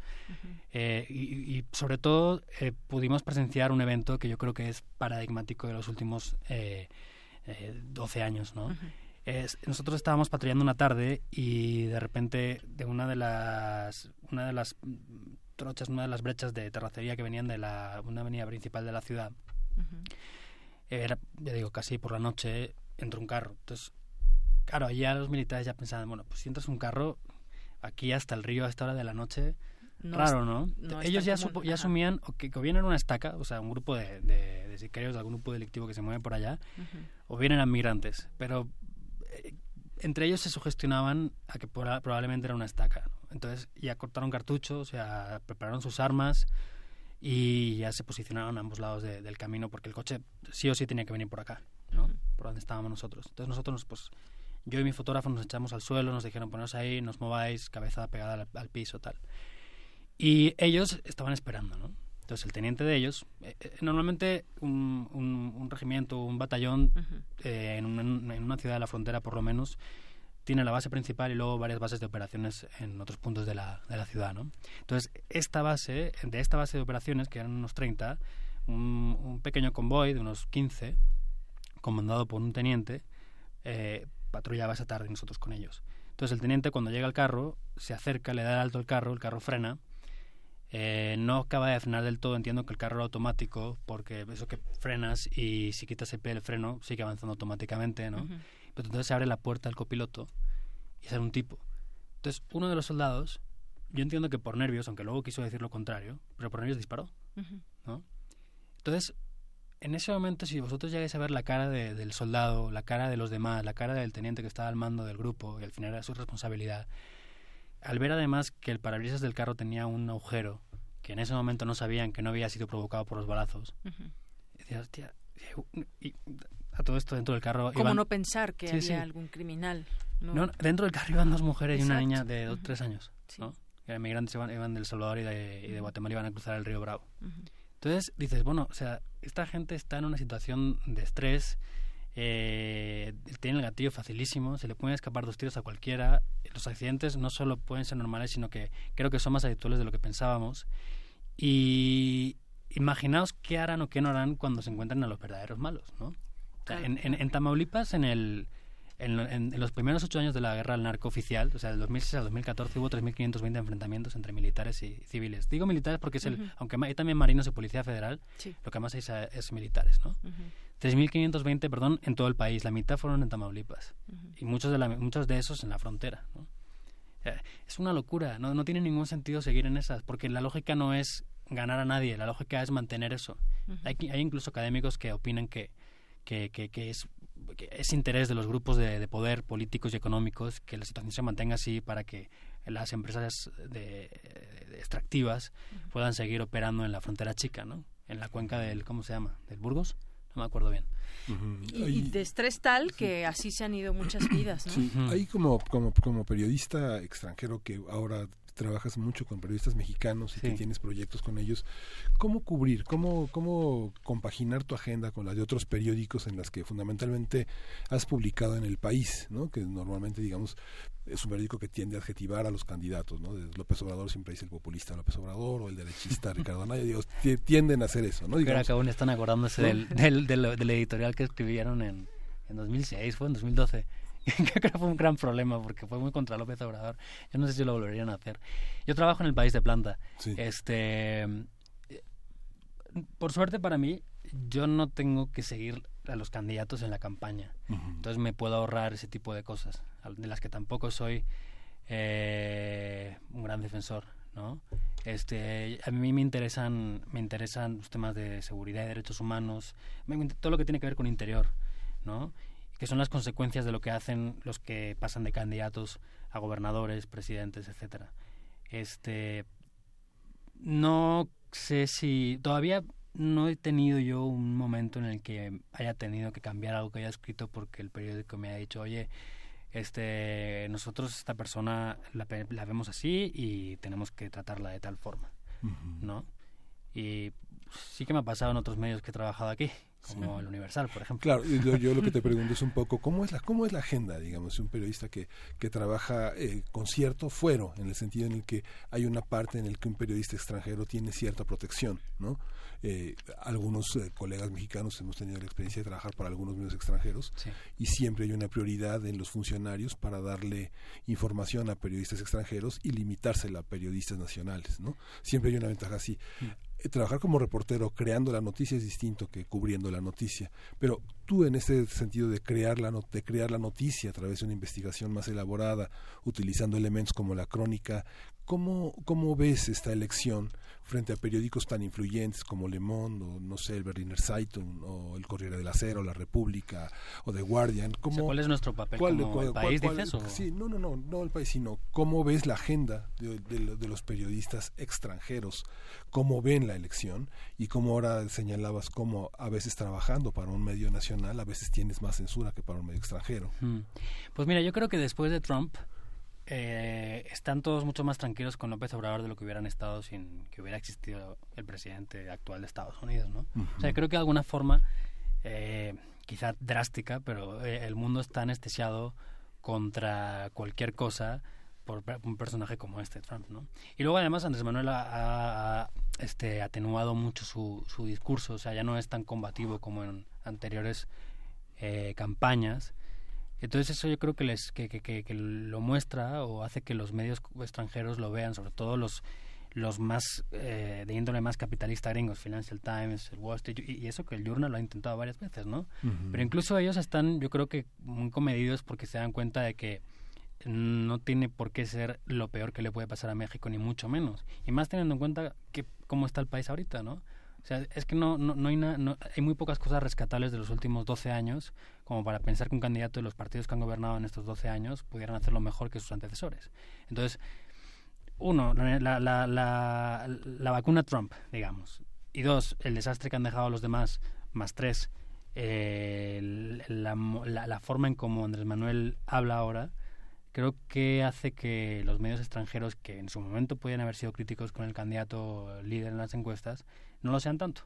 Eh, y, sobre todo pudimos presenciar un evento que yo creo que es paradigmático de los últimos 12 años, ¿no? nosotros estábamos patrullando una tarde y de repente de una de las una de las trochas, una de las brechas de terracería que venían de la una avenida principal de la ciudad, era, ya digo, casi por la noche, entró un carro. Entonces, claro, allá los militares ya pensaban, bueno, pues si entras un carro aquí hasta el río a esta hora de la noche, raro, ¿no? Ellos ya, ya asumían que, o bien era una estaca, o sea, un grupo de, de, de sicarios, algún grupo delictivo que se mueve por allá, o bien eran migrantes, pero eh, entre ellos se sugestionaban a que probablemente era una estaca. Entonces ya cortaron cartuchos, o sea, prepararon sus armas, y ya se posicionaron a ambos lados del camino porque el coche sí o sí tenía que venir por acá, ¿no? Por donde estábamos nosotros. Entonces nosotros, pues, yo y mi fotógrafo nos echamos al suelo, nos dijeron poneros ahí, nos mováis, cabeza pegada al, piso, tal. Y ellos estaban esperando, ¿no? Entonces el teniente de ellos, eh, eh, normalmente un, un, regimiento, un batallón eh, en, en, una ciudad de la frontera por lo menos, tiene la base principal y luego varias bases de operaciones en otros puntos de la, de la ciudad, ¿no? Entonces, esta base, de esta base de operaciones, que eran unos 30, un, pequeño convoy de unos 15, comandado por un teniente, eh, patrullaba esa tarde nosotros con ellos. Entonces, el teniente, cuando llega al carro, se acerca, le da alto al carro, el carro frena, Eh, no acaba de frenar del todo, entiendo que el carro era automático, porque eso que frenas y si quitas el pie del freno sigue avanzando automáticamente, ¿no? Pero entonces se abre la puerta del copiloto y sale un tipo. Entonces, uno de los soldados, yo entiendo que por nervios, aunque luego quiso decir lo contrario, pero por nervios disparó, ¿no? Entonces, en ese momento, si vosotros llegáis a ver la cara del soldado, la cara de los demás, la cara del teniente que estaba al mando del grupo, y al final era su responsabilidad, al ver además que el parabrisas del carro tenía un agujero, que en ese momento no sabían que no había sido provocado por los balazos, y a todo esto dentro del carro... ¿Cómo no pensar que había algún criminal? No. dentro del carro iban dos mujeres y una niña de dos, tres años, ¿no? Que eran migrantes iban, del Salvador y de, y de Guatemala iban a cruzar el río Bravo. Entonces dices, bueno, o sea, esta gente está en una situación de estrés, eh, tiene el gatillo facilísimo, se le pueden escapar dos tiros a cualquiera. Los accidentes no solo pueden ser normales, sino que creo que son más habituales de lo que pensábamos. Y imaginaos qué harán o qué no harán cuando se encuentren a los verdaderos malos, ¿no? En, en, Tamaulipas, en el, en, los primeros ocho años de la guerra al narco oficial, o sea, del 2006 al 2014, hubo 3.520 enfrentamientos entre militares y civiles. Digo militares porque es el, aunque hay también marinos y policía federal, lo que más hay es, militares, ¿no? 3.520, perdón, en todo el país. La mitad fueron en Tamaulipas. Y muchos de, la, muchos de esos en la frontera, ¿no? es una locura, no, no tiene ningún sentido seguir en esas, porque la lógica no es ganar a nadie, la lógica es mantener eso. hay, hay incluso académicos que opinan que, que, que, es es interés de los grupos de, poder políticos y económicos que la situación se mantenga así para que las empresas de, extractivas puedan seguir operando en la frontera chica, ¿no? En la cuenca del, ¿cómo se llama? ¿Del Burgos? No me acuerdo bien. y, de estrés tal que así se han ido muchas vidas, ¿no? Sí. Ahí como, como, como periodista extranjero que ahora trabajas mucho con periodistas mexicanos y que tienes proyectos con ellos, ¿cómo cubrir, cómo, cómo compaginar tu agenda con la de otros periódicos en las que fundamentalmente has publicado en el país, ¿no? que normalmente, digamos, es un periódico que tiende a adjetivar a los candidatos, ¿no? López Obrador siempre dice el populista López Obrador o el derechista Ricardo Anaya, digo, tienden a hacer eso, ¿no? Digamos, que aún están acordándose del, del, del, editorial que escribieron en, en 2006, fue en 2012 creo que fue un gran problema porque fue muy contra López Obrador. Yo no sé si lo volverían a hacer. Yo trabajo en el país de planta. Este, por suerte para mí, yo no tengo que seguir a los candidatos en la campaña. Entonces me puedo ahorrar ese tipo de cosas, de las que tampoco soy eh, un gran defensor. ¿no? Este, a mí me interesan, me interesan los temas de seguridad y derechos humanos, todo lo que tiene que ver con interior, ¿no? Que son las consecuencias de lo que hacen los que pasan de candidatos a gobernadores, presidentes, etcétera. Este no sé si todavía no he tenido yo un momento en el que haya tenido que cambiar algo que haya escrito porque el periódico me ha dicho, "Oye, este nosotros esta persona la, la vemos así y tenemos que tratarla de tal forma." ¿No? Y sí que me ha pasado en otros medios que he trabajado aquí como el Universal, por ejemplo. Claro, yo, yo, lo que te pregunto es un poco, ¿cómo es la, cómo es la agenda, digamos, de un periodista que, que trabaja eh, con cierto fuero, en el sentido en el que hay una parte en el que un periodista extranjero tiene cierta protección, ¿no? Eh, algunos eh, colegas mexicanos hemos tenido la experiencia de trabajar para algunos medios extranjeros y siempre hay una prioridad en los funcionarios para darle información a periodistas extranjeros y limitársela a periodistas nacionales, ¿no? Siempre hay una ventaja así. Eh, trabajar como reportero creando la noticia es distinto que cubriendo la noticia. Pero tú en ese sentido de crear la, de crear la noticia a través de una investigación más elaborada, utilizando elementos como la crónica, ¿cómo, cómo ves esta elección frente a periódicos tan influyentes como Le Monde o no sé el Berliner Zeitung o el Corriere del Acero, La República o The Guardian. ¿Cómo, ¿Cuál es nuestro papel como el país, dices? Sí, no, no, no, no el país, sino cómo ves la agenda de, de, los periodistas extranjeros, cómo ven la elección y cómo ahora señalabas cómo a veces trabajando para un medio nacional a veces tienes más censura que para un medio extranjero. Pues mira, yo creo que después de Trump eh, están todos mucho más tranquilos con López Obrador de lo que hubieran estado sin que hubiera existido el presidente actual de Estados Unidos, ¿no? O sea, creo que de alguna forma, eh, quizá drástica, pero eh, el mundo está anestesiado contra cualquier cosa por un personaje como este Trump, ¿no? Y luego además Andrés Manuel ha, este, atenuado mucho su, su, discurso, o sea, ya no es tan combativo como en anteriores eh, campañas entonces eso yo creo que les que, que, que, lo muestra o hace que los medios extranjeros lo vean, sobre todo los los más de índole más capitalista gringos, Financial Times, el Wall Street, y, eso que el Journal lo ha intentado varias veces, ¿no? Pero incluso ellos están, yo creo que muy comedidos porque se dan cuenta de que no tiene por qué ser lo peor que le puede pasar a México, ni mucho menos. Y más teniendo en cuenta que cómo está el país ahorita, ¿no? O sea, es que no, no, no hay, no, hay muy pocas cosas rescatables de los últimos 12 años como para pensar que un candidato de los partidos que han gobernado en estos 12 años pudieran hacerlo mejor que sus antecesores. Entonces, uno, la, la, la, vacuna Trump, digamos. Y dos, el desastre que han dejado los demás, más tres, eh, la, la, forma en cómo Andrés Manuel habla ahora, creo que hace que los medios extranjeros, que en su momento podían haber sido críticos con el candidato líder en las encuestas, no lo sean tanto.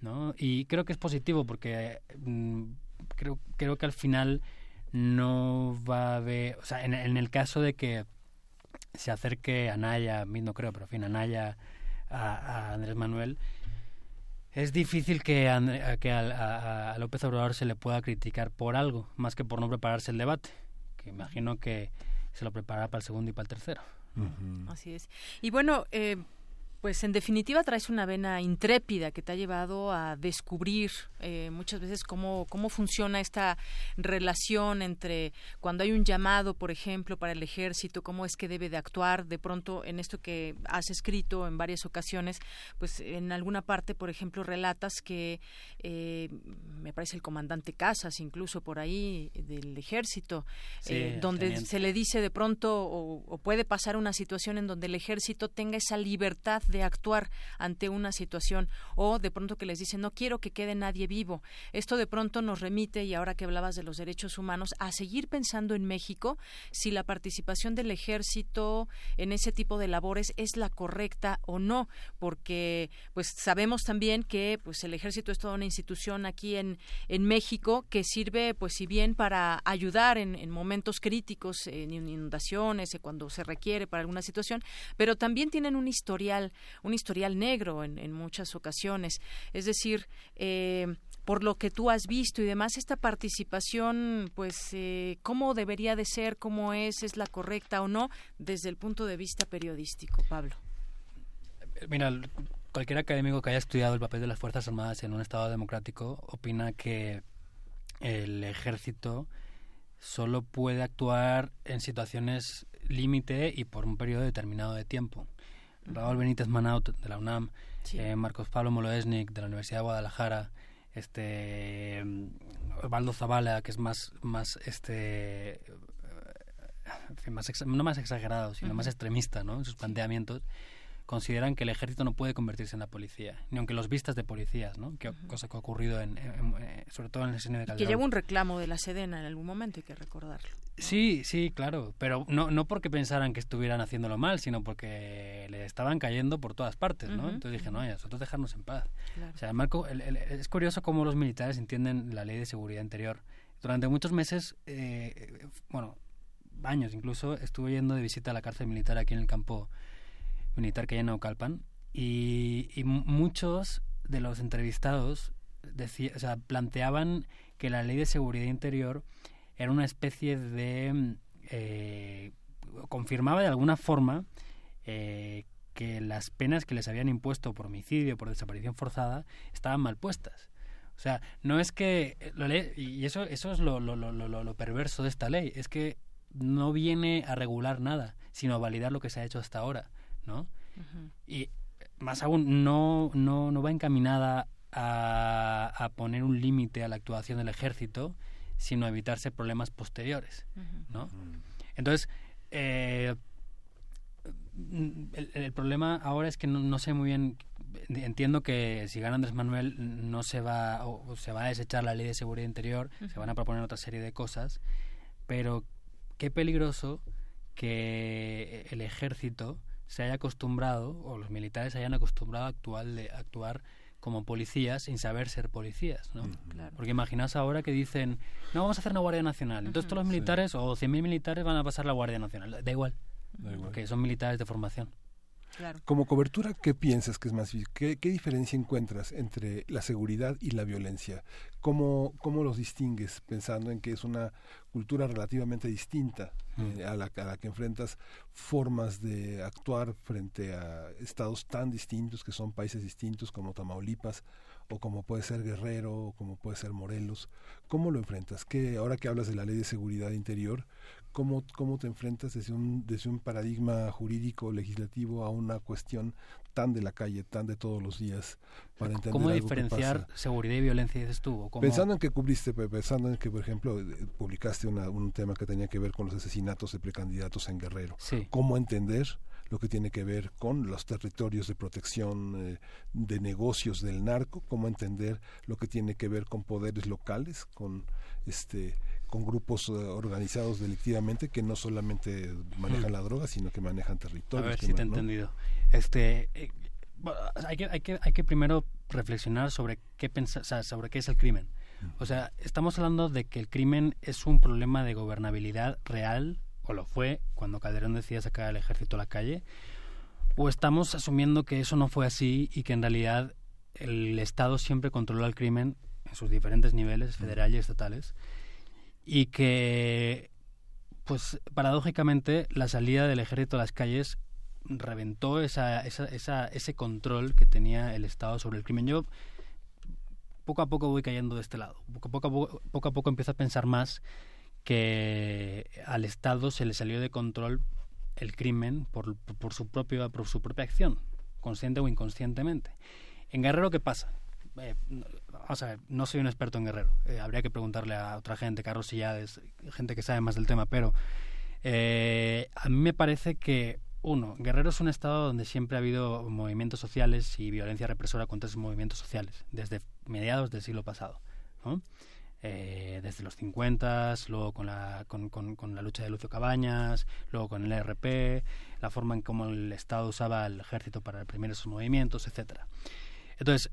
¿no? Y creo que es positivo porque mm, creo, creo que al final no va a haber, o sea, en, el caso de que se acerque a Naya, no creo, pero en fin, a Naya, a, Andrés Manuel, es difícil que, a, que a, López Obrador se le pueda criticar por algo, más que por no prepararse el debate que imagino que se lo preparará para el segundo y para el tercero. Así es. Y bueno, eh, pues en definitiva traes una vena intrépida que te ha llevado a descubrir eh, muchas veces cómo, cómo funciona esta relación entre cuando hay un llamado, por ejemplo, para el ejército, cómo es que debe de actuar. De pronto, en esto que has escrito en varias ocasiones, pues en alguna parte, por ejemplo, relatas que eh, me parece el comandante Casas, incluso por ahí del ejército, eh, donde se le dice de pronto o, o puede pasar una situación en donde el ejército tenga esa libertad de actuar ante una situación o de pronto que les dicen no quiero que quede nadie vivo. Esto de pronto nos remite, y ahora que hablabas de los derechos humanos, a seguir pensando en México si la participación del ejército en ese tipo de labores es la correcta o no, porque pues sabemos también que pues el ejército es toda una institución aquí en, en México que sirve pues si bien para ayudar en, en momentos críticos, en inundaciones, cuando se requiere para alguna situación, pero también tienen un historial un historial negro en, muchas ocasiones. Es decir, eh, por lo que tú has visto y demás, esta participación, pues, eh, ¿cómo debería de ser? ¿Cómo es? ¿Es la correcta o no? Desde el punto de vista periodístico, Pablo. Mira, cualquier académico que haya estudiado el papel de las Fuerzas Armadas en un Estado democrático opina que el ejército solo puede actuar en situaciones límite y por un periodo determinado de tiempo. Raúl Benítez Manaut de la UNAM, eh, Marcos Pablo Moloesnik de la Universidad de Guadalajara, este Osvaldo Zavala, que es más, más este más, no más exagerado, sino más extremista ¿no? en sus planteamientos consideran que el ejército no puede convertirse en la policía, ni aunque los vistas de policías, ¿no? Que, Cosa que ha ocurrido en, eh, sobre todo en el escenario de Calderón. que lleva un reclamo de la Sedena en algún momento, hay que recordarlo. Sí, sí, claro, pero no, no porque pensaran que estuvieran haciéndolo mal, sino porque le estaban cayendo por todas partes, ¿no? Entonces dije, no, ya, nosotros dejarnos en paz. O sea, Marco, es curioso cómo los militares entienden la ley de seguridad interior. Durante muchos meses, eh, bueno, años incluso, estuve yendo de visita a la cárcel militar aquí en el campo militar que hay en Naucalpan y, y muchos de los entrevistados decía, o sea, planteaban que la ley de seguridad interior era una especie de... Eh, confirmaba de alguna forma eh, que las penas que les habían impuesto por homicidio, por desaparición forzada, estaban mal puestas. O sea, no es que... Lo y eso, eso es lo, lo, lo, lo, perverso de esta ley, es que no viene a regular nada, sino a validar lo que se ha hecho hasta ahora. ¿No? Y más aún, no, no, no va encaminada a, a poner un límite a la actuación del ejército, sino a evitarse problemas posteriores, ¿no? Entonces, eh, el, problema ahora es que no, sé muy bien entiendo que si gana Andrés Manuel no se va o, se va a desechar la ley de seguridad interior se van a proponer otra serie de cosas pero qué peligroso que el ejército se haya acostumbrado, o los militares se hayan acostumbrado a actuar, de, actuar como policías sin saber ser policías, ¿no? Porque imaginaos ahora que dicen, no, vamos a hacer una Guardia Nacional. Entonces todos los militares o 100.000 militares van a pasar la Guardia Nacional. Da igual, porque son militares de formación. Como cobertura, ¿qué piensas que es más ¿Qué, ¿Qué diferencia encuentras entre la seguridad y la violencia? ¿Cómo, ¿Cómo los distingues pensando en que es una cultura relativamente distinta eh, a, la, a la que enfrentas formas de actuar frente a estados tan distintos que son países distintos como Tamaulipas o como puede ser Guerrero o como puede ser Morelos? ¿Cómo lo enfrentas? ¿Qué, ahora que hablas de la ley de seguridad interior, ¿Cómo, cómo te enfrentas desde un, desde un paradigma jurídico legislativo a una cuestión tan de la calle, tan de todos los días, para entender ¿Cómo diferenciar seguridad y violencia, dices tú? Pensando en que cubriste, pensando en que, por ejemplo, eh, publicaste una, un tema que tenía que ver con los asesinatos de precandidatos en Guerrero. ¿Cómo entender lo que tiene que ver con los territorios de protección eh, de negocios del narco? ¿Cómo entender lo que tiene que ver con poderes locales, con este con grupos eh, organizados delictivamente que no solamente manejan la droga, sino que manejan territorios. A ver si te he entendido. Este, eh, hay, que, hay, que, hay que primero reflexionar sobre qué, pensar, sobre qué es el crimen. O sea, estamos hablando de que el crimen es un problema de gobernabilidad real, o lo fue cuando Calderón decía sacar al ejército a la calle, o estamos asumiendo que eso no fue así y que en realidad el Estado siempre controla el crimen en sus diferentes niveles, federales y estatales, y que, pues paradójicamente, la salida del ejército a las calles reventó esa, esa, esa, ese control que tenía el Estado sobre el crimen. Yo poco a poco voy cayendo de este lado. Poco a poco, poco, a poco empiezo a pensar más que al Estado se le salió de control el crimen por, por, su, propia, por su propia acción, consciente o inconscientemente. En Guerrero, ¿qué pasa? Eh, o sea, no soy un experto en Guerrero. Eh, habría que preguntarle a otra gente, Carlos Sillades, gente que sabe más del tema, pero eh, a mí me parece que, uno, Guerrero es un estado donde siempre ha habido movimientos sociales y violencia represora contra esos movimientos sociales, desde mediados del siglo pasado. Eh, desde los 50, luego con la, con, la lucha de Lucio Cabañas, luego con el ERP, la forma en cómo el Estado usaba el ejército para reprimir esos movimientos, etcétera. Entonces,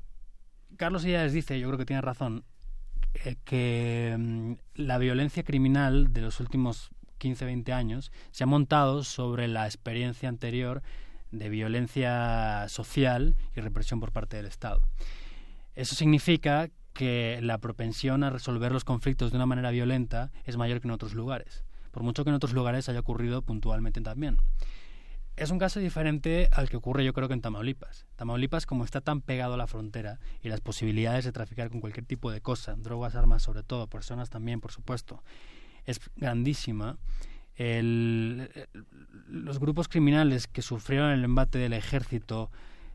Carlos Illades dice, yo creo que tiene razón, eh, que mm, la violencia criminal de los últimos 15, 20 años se ha montado sobre la experiencia anterior de violencia social y represión por parte del Estado. Eso significa que la propensión a resolver los conflictos de una manera violenta es mayor que en otros lugares, por mucho que en otros lugares haya ocurrido puntualmente también es un caso diferente al que ocurre yo creo en Tamaulipas. Tamaulipas como está tan pegado a la frontera y las posibilidades de traficar con cualquier tipo de cosa, drogas, armas sobre todo, personas también por supuesto, es grandísima. los grupos criminales que sufrieron el embate del ejército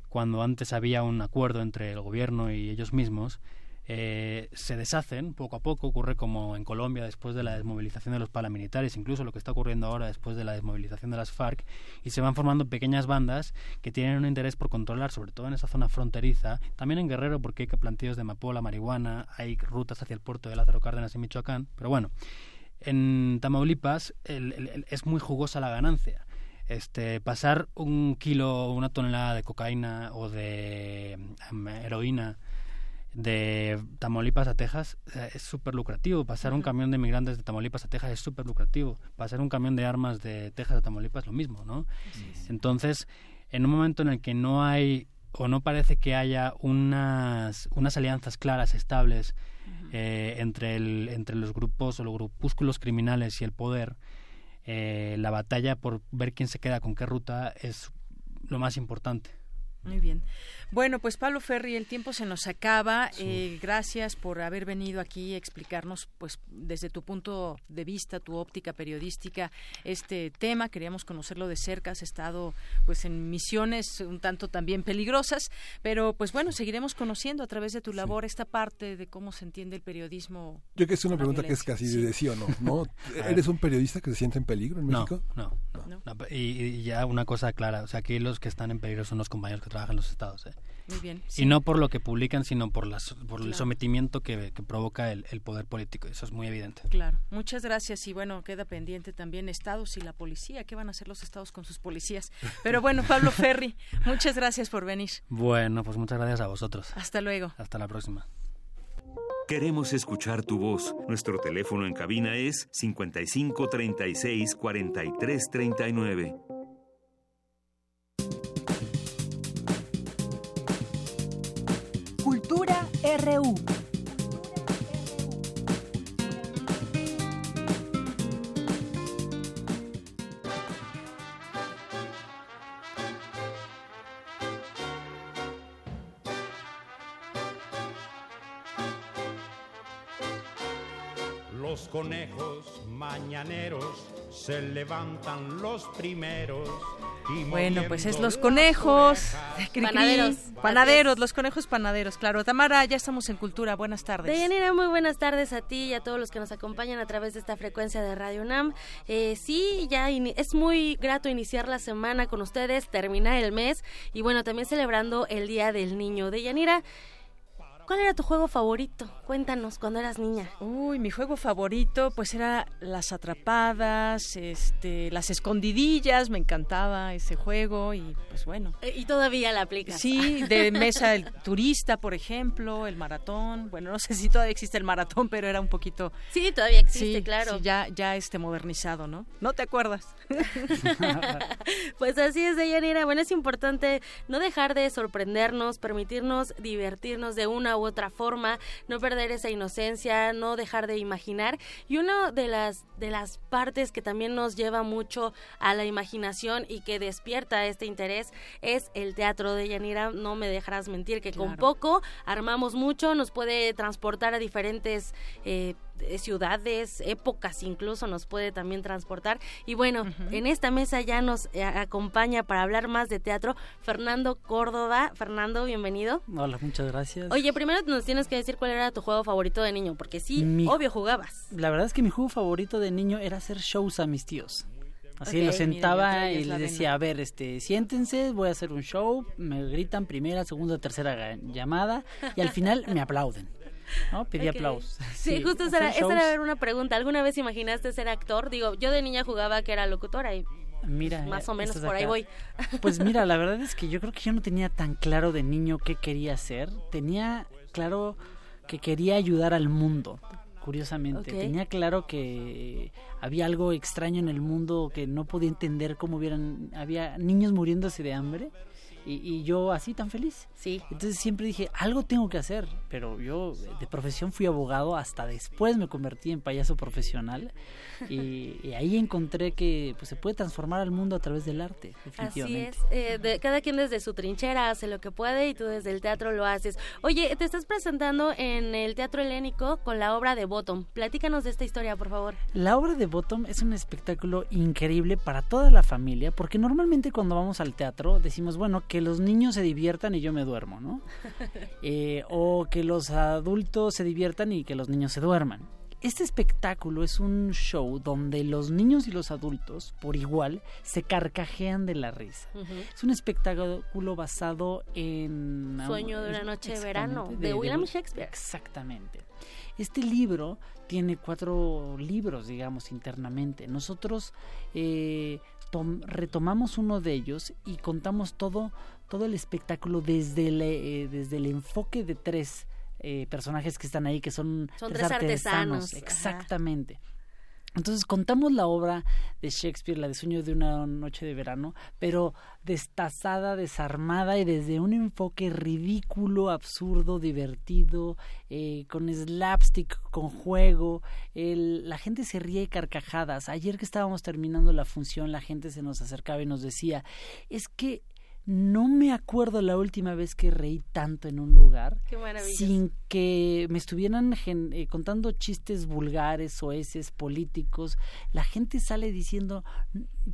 cuando antes había un acuerdo entre el gobierno y ellos mismos, eh, se deshacen poco a poco, ocurre como en Colombia después de la desmovilización de los paramilitares, incluso lo que está ocurriendo ahora después de la desmovilización de las FARC, y se van formando pequeñas bandas que tienen un interés por controlar, sobre todo en esa zona fronteriza, también en Guerrero porque hay plantíos de mapola, marihuana, hay rutas hacia el puerto de Lázaro Cárdenas y Michoacán, pero bueno, en Tamaulipas es muy jugosa la ganancia este pasar un kilo una tonelada de cocaína o de em, heroína de Tamaulipas a Texas eh, es súper lucrativo. Pasar un camión de migrantes de Tamaulipas a Texas es súper lucrativo. Pasar un camión de armas de Texas a Tamaulipas es lo mismo, ¿no? Entonces, en un momento en el que no hay o no parece que haya unas, unas alianzas claras, estables, eh, entre, el, entre los grupos o los grupúsculos criminales y el poder, eh, la batalla por ver quién se queda con qué ruta es lo más importante. Muy bien. Bueno, pues Pablo Ferri, el tiempo se nos acaba. Eh, gracias por haber venido aquí a explicarnos, pues, desde tu punto de vista, tu óptica periodística, este tema. Queríamos conocerlo de cerca. Has estado, pues, en misiones un tanto también peligrosas, pero, pues, bueno, seguiremos conociendo a través de tu labor esta parte de cómo se entiende el periodismo. Yo que es una pregunta que es casi de sí o no, ¿no? ¿Eres un periodista que se siente en peligro en México? No, no, no. Y, y, ya una cosa clara, o sea, aquí los que están en peligro son los compañeros que trabajan los estados, ¿eh? Muy bien. Y no por lo que publican, sino por, las, por el sometimiento que, provoca el, poder político. Eso es muy evidente. Claro. Muchas gracias. Y bueno, queda pendiente también estados y la policía. ¿Qué van a hacer los estados con sus policías? Pero bueno, Pablo Ferri, muchas gracias por venir. Bueno, pues muchas gracias a vosotros. Hasta luego. Hasta la próxima. Queremos escuchar tu voz. Nuestro teléfono en cabina es 55 36 43 39. RU. Los conejos mañaneros se levantan los primeros. Bueno, pues es los conejos. orejas. Cri, cri. Panaderos. Panaderos, los conejos panaderos, claro. Tamara, ya estamos en Cultura. Buenas tardes. Deyanira, muy buenas tardes a ti y a todos los que nos acompañan a través de esta frecuencia de Radio UNAM. Eh, sí, ya es muy grato iniciar la semana con ustedes, terminar el mes y bueno, también celebrando el Día del Niño. Deyanira, ¿cuál era tu juego favorito? Cuéntanos, cuando eras niña. Uy, mi juego favorito pues era las atrapadas, este, las escondidillas, me encantaba ese juego y pues bueno. Eh, y todavía la aplicas. Sí, de mesa el turista, por ejemplo, el maratón. Bueno, no sé si todavía existe el maratón, pero era un poquito. Sí, todavía existe, Sí, claro. sí, ya, ya este modernizado, ¿no? ¿No te acuerdas? Pues así es, Deyanira. Bueno, es importante no dejar de sorprendernos, permitirnos divertirnos de una u otra forma, no perder esa inocencia, no dejar de imaginar. Y una de las, de las partes que también nos lleva mucho a la imaginación y que despierta este interés es el teatro de Yanira. No me dejarás mentir que con poco armamos mucho, nos puede transportar a diferentes eh, ciudades, épocas incluso nos puede también transportar. Y bueno, en esta mesa ya nos eh, acompaña para hablar más de teatro Fernando Córdoba. Fernando, bienvenido. Hola, muchas gracias. Oye, primero nos tienes que decir cuál era tu juego favorito de niño, porque sí, Mi- obvio jugabas. La verdad es que mi juego favorito de niño era hacer shows a mis tíos. Así Ok, los sentaba y les vena. decía, a ver, este, siéntense, voy a hacer un show, me gritan primera, segunda, tercera llamada y al final me aplauden. ¿No? Pedí aplausos. Sí, justo esa esa era una pregunta. ¿Alguna vez imaginaste ser actor? Digo, yo de niña jugaba que era locutora y Mira, más o menos por ahí voy. Pues mira, la verdad es que yo creo que yo no tenía tan claro de niño qué quería hacer. Tenía claro que quería ayudar al mundo, curiosamente. Tenía claro que había algo extraño en el mundo que no podía entender cómo hubieran, había niños muriéndose de hambre. Y, y yo así tan feliz. Sí. Entonces siempre dije, algo tengo que hacer. Pero yo de profesión fui abogado, hasta después me convertí en payaso profesional. Y, y ahí encontré que pues, se puede transformar al mundo a través del arte, Así definitivamente. es, eh, de- cada quien desde su trinchera hace lo que puede y tú desde el teatro lo haces. Oye, te estás presentando en el Teatro Helénico con la obra de Bottom. Platícanos de esta historia, por favor. La obra de Bottom es un espectáculo increíble para toda la familia, porque normalmente cuando vamos al teatro decimos, bueno, que los niños se diviertan y yo me duermo, ¿no? Eh, o que los adultos se diviertan y que los niños se duerman. Este espectáculo es un show donde los niños y los adultos, por igual, se carcajean de la risa. Es un espectáculo basado en... Sueño de una noche de verano, de William Shakespeare. Exactamente. Este libro tiene cuatro libros, digamos, internamente. Nosotros eh, tom- retomamos uno de ellos y contamos todo, todo el espectáculo desde el, eh, desde el enfoque de tres eh, personajes que están ahí, que son, Son tres artesanos. Exactamente. Entonces contamos la obra de Shakespeare, la de Sueño de una noche de verano, pero destazada, desarmada y desde un enfoque ridículo, absurdo, divertido, eh, con slapstick, con juego. La gente se ríe carcajadas. Ayer que estábamos terminando la función, la gente se nos acercaba y nos decía, es que no me acuerdo la última vez que reí tanto en un lugar Qué sin que me estuvieran gen- eh, contando chistes vulgares, soeces, políticos. La gente sale diciendo,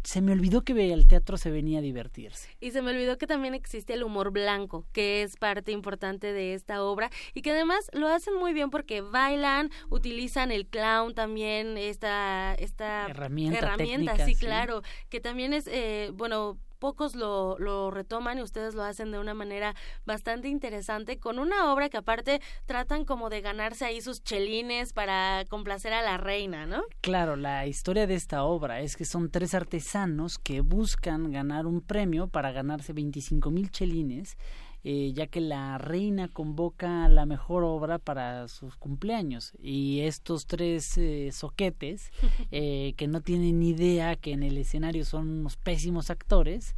se me olvidó que el teatro se venía a divertirse. Y se me olvidó que también existe el humor blanco, que es parte importante de esta obra y que además lo hacen muy bien porque bailan, utilizan el clown también, esta, esta Herramienta herramienta, técnica, sí, sí. claro, que también es, eh, bueno, pocos lo, lo retoman y ustedes lo hacen de una manera bastante interesante con una obra que aparte tratan como de ganarse ahí sus chelines para complacer a la reina, ¿no? Claro, la historia de esta obra es que son tres artesanos que buscan ganar un premio para ganarse 25 mil chelines, eh, ya que la reina convoca la mejor obra para sus cumpleaños. Y estos tres eh, soquetes, eh, que no tienen ni idea que en el escenario son unos pésimos actores,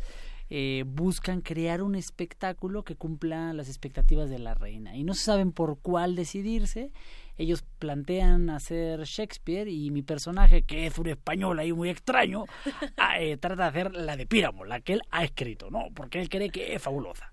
eh, buscan crear un espectáculo que cumpla las expectativas de la reina y no saben por cuál decidirse. Ellos plantean hacer Shakespeare y mi personaje, que es un español ahí muy extraño, ah, eh, trata de hacer la de Píramo, la que él ha escrito, ¿no? Porque él cree que es fabulosa.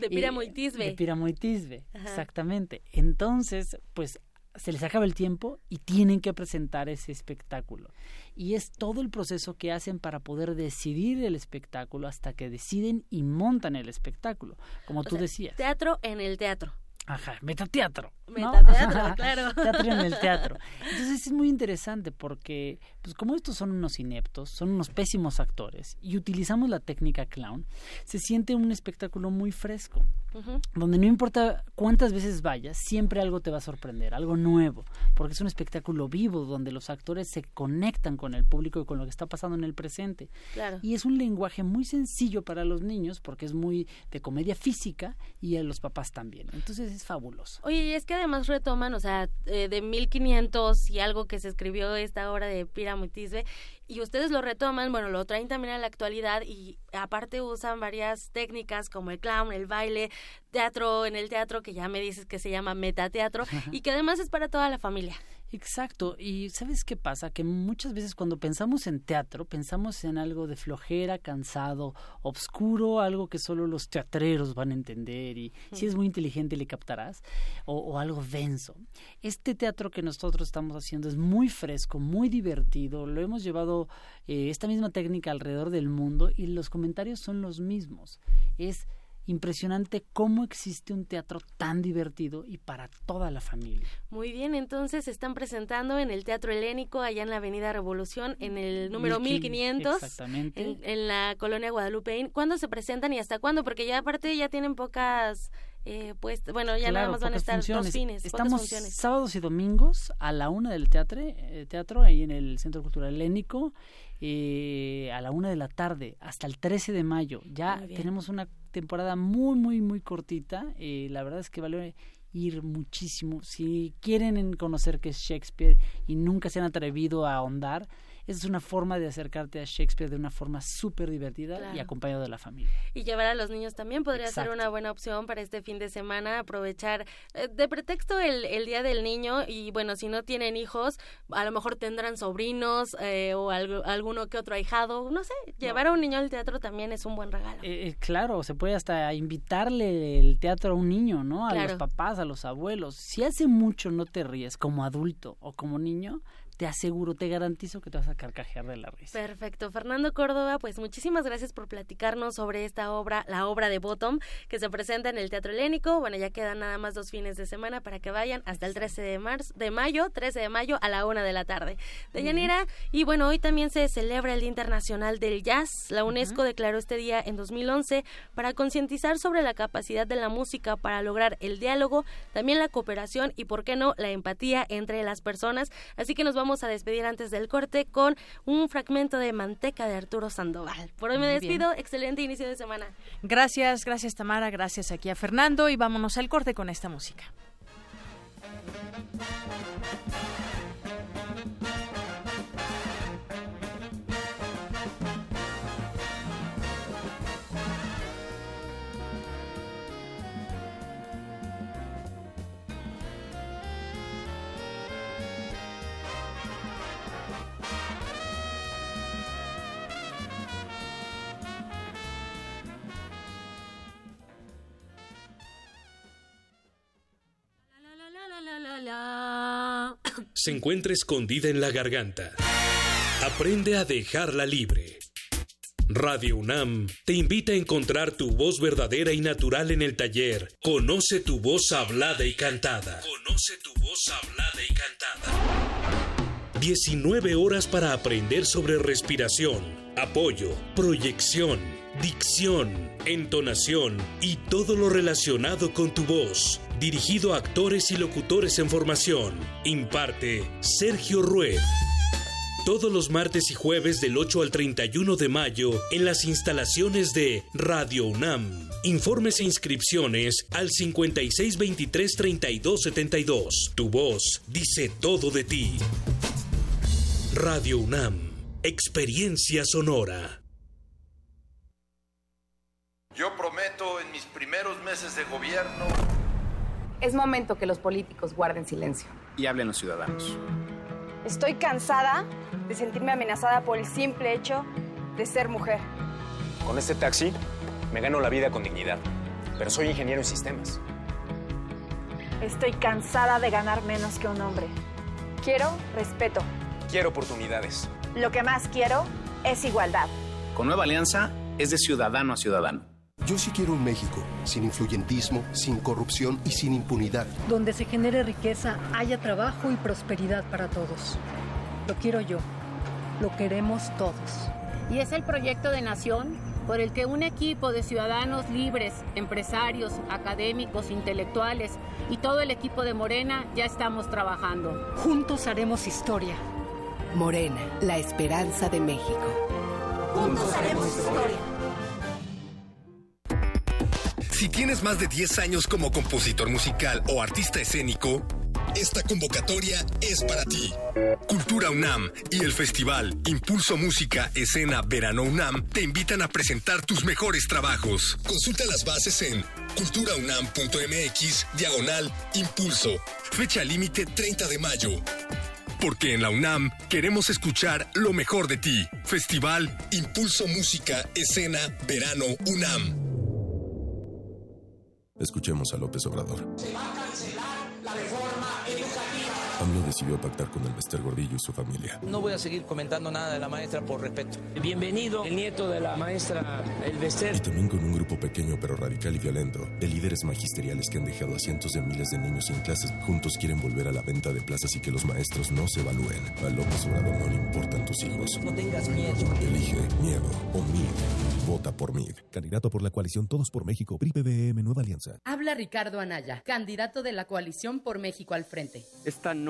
De Píramo y Tisbe. De Píramo y Tisbe, exactamente. Entonces, pues se les acaba el tiempo y tienen que presentar ese espectáculo. Y es todo el proceso que hacen para poder decidir el espectáculo hasta que deciden y montan el espectáculo, como tú decías. Teatro en el teatro. Ajá, metateatro. Metateatro, claro. teatro en el teatro. Entonces es muy interesante porque, pues como estos son unos ineptos, son unos pésimos actores y utilizamos la técnica clown, se siente un espectáculo muy fresco, donde no importa cuántas veces vayas, siempre algo te va a sorprender, algo nuevo, porque es un espectáculo vivo donde los actores se conectan con el público y con lo que está pasando en el presente. Claro. Y es un lenguaje muy sencillo para los niños porque es muy de comedia física y a los papás también. Entonces fabuloso. Oye, y es que además retoman, o sea, eh, de 1500 y algo que se escribió esta obra de Píramo y ustedes lo retoman, bueno, lo traen también a la actualidad y aparte usan varias técnicas como el clown, el baile, teatro en el teatro, que ya me dices que se llama metateatro, y que además es para toda la familia. Exacto, y ¿sabes qué pasa? Que muchas veces cuando pensamos en teatro, pensamos en algo de flojera, cansado, obscuro, algo que solo los teatreros van a entender y si es muy inteligente le captarás, o, algo denso. Este teatro que nosotros estamos haciendo es muy fresco, muy divertido, lo hemos llevado eh, esta misma técnica alrededor del mundo y los comentarios son los mismos. Es impresionante cómo existe un teatro tan divertido y para toda la familia. Muy bien, entonces se están presentando en el Teatro Helénico, allá en la Avenida Revolución, en el número 1500, exactamente. En, la colonia Guadalupe. ¿Cuándo se presentan y hasta cuándo? Porque ya aparte ya tienen pocas... Eh, pues bueno ya nada más van a estar dos fines estamos sábados y domingos a la una del teatro eh, teatro ahí en el centro cultural helénico eh, a la una de la tarde hasta el 13 de mayo ya tenemos una temporada muy, muy, muy cortita. Eh, la verdad es que vale ir muchísimo. Si quieren conocer qué es Shakespeare y nunca se han atrevido a ahondar, es una forma de acercarte a Shakespeare de una forma súper divertida y acompañado de la familia. Y llevar a los niños también podría ser una buena opción para este fin de semana, aprovechar eh, de pretexto el, el, Día del Niño y bueno, si no tienen hijos, a lo mejor tendrán sobrinos eh, o algo, alguno que otro ahijado, no sé, llevar a un niño al teatro también es un buen regalo. Eh, claro, se puede hasta invitarle el teatro a un niño, ¿no? A los papás, a los abuelos. Si hace mucho no te ríes como adulto o como niño, te aseguro, te garantizo que te vas a carcajear de la risa. Perfecto. Fernando Córdoba, pues muchísimas gracias por platicarnos sobre esta obra, la obra de Bottom, que se presenta en el Teatro Helénico. Bueno, ya quedan nada más dos fines de semana para que vayan hasta el 13 de marzo, de mayo, 13 de mayo a la una de la tarde. De Yanira, y bueno, hoy también se celebra el Día Internacional del Jazz. La UNESCO declaró este día en 2011 para concientizar sobre la capacidad de la música para lograr el diálogo, también la cooperación y, por qué no, la empatía entre las personas. Así que nos vamos a despedir antes del corte con un fragmento de Manteca de Arturo Sandoval. Por hoy me despido. Excelente inicio de semana. Gracias, gracias Tamara, gracias aquí a Fernando y vámonos al corte con esta música. Se encuentra escondida en la garganta. Aprende a dejarla libre. Radio UNAM te invita a encontrar tu voz verdadera y natural en el taller Conoce tu voz hablada y cantada. Conoce tu voz hablada y cantada. 19 horas para aprender sobre respiración, apoyo, proyección dicción, entonación y todo lo relacionado con tu voz. Dirigido a actores y locutores en formación. Imparte Sergio Rued. Todos los martes y jueves del 8 al 31 de mayo en las instalaciones de Radio UNAM. Informes e inscripciones al 5623-3272. Tu voz dice todo de ti. Radio UNAM. Experiencia sonora. Yo prometo en mis primeros meses de gobierno... Es momento que los políticos guarden silencio. Y hablen los ciudadanos. Estoy cansada de sentirme amenazada por el simple hecho de ser mujer. Con este taxi me gano la vida con dignidad, pero soy ingeniero en sistemas. Estoy cansada de ganar menos que un hombre. Quiero respeto. Quiero oportunidades. Lo que más quiero es igualdad. Con Nueva Alianza es de ciudadano a ciudadano. Yo sí quiero un México sin influyentismo, sin corrupción y sin impunidad. Donde se genere riqueza, haya trabajo y prosperidad para todos. Lo quiero yo. Lo queremos todos. Y es el proyecto de nación por el que un equipo de ciudadanos libres, empresarios, académicos, intelectuales y todo el equipo de Morena ya estamos trabajando. Juntos haremos historia. Morena, la esperanza de México. Juntos haremos historia. Si tienes más de 10 años como compositor musical o artista escénico, esta convocatoria es para ti. Cultura UNAM y el festival Impulso Música Escena Verano UNAM te invitan a presentar tus mejores trabajos. Consulta las bases en culturaunam.mx diagonal impulso. Fecha límite 30 de mayo. Porque en la UNAM queremos escuchar lo mejor de ti. Festival Impulso Música Escena Verano UNAM. Escuchemos a López Obrador. Se va a cancelar la reforma. AMLO decidió pactar con el Bester Gordillo y su familia. No voy a seguir comentando nada de la maestra por respeto. Bienvenido, el nieto de la maestra El Bester. Y también con un grupo pequeño pero radical y violento de líderes magisteriales que han dejado a cientos de miles de niños sin clases. Juntos quieren volver a la venta de plazas y que los maestros no se evalúen. A López Obrador no le importan tus hijos. No tengas miedo. Elige miedo o MID. Vota por MID. Candidato por la coalición Todos por México, PRI PBM Nueva Alianza. Habla Ricardo Anaya, candidato de la coalición por México al frente. Esta no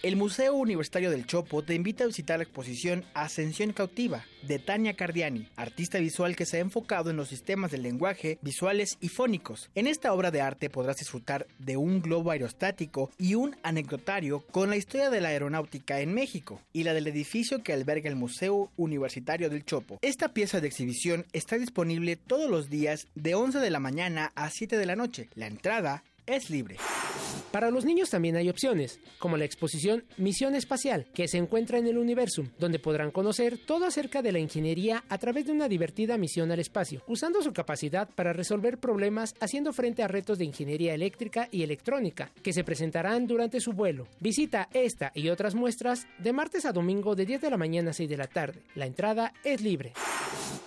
El Museo Universitario del Chopo te invita a visitar la exposición Ascensión Cautiva de Tania Cardiani, artista visual que se ha enfocado en los sistemas del lenguaje, visuales y fónicos. En esta obra de arte podrás disfrutar de un globo aerostático y un anecdotario con la historia de la aeronáutica en México y la del edificio que alberga el Museo Universitario del Chopo. Esta pieza de exhibición está disponible todos los días de 11 de la mañana a 7 de la noche. La entrada es libre. Para los niños también hay opciones, como la exposición Misión Espacial, que se encuentra en el Universum, donde podrán conocer todo acerca de la ingeniería a través de una divertida misión al espacio, usando su capacidad para resolver problemas haciendo frente a retos de ingeniería eléctrica y electrónica, que se presentarán durante su vuelo. Visita esta y otras muestras de martes a domingo de 10 de la mañana a 6 de la tarde. La entrada es libre.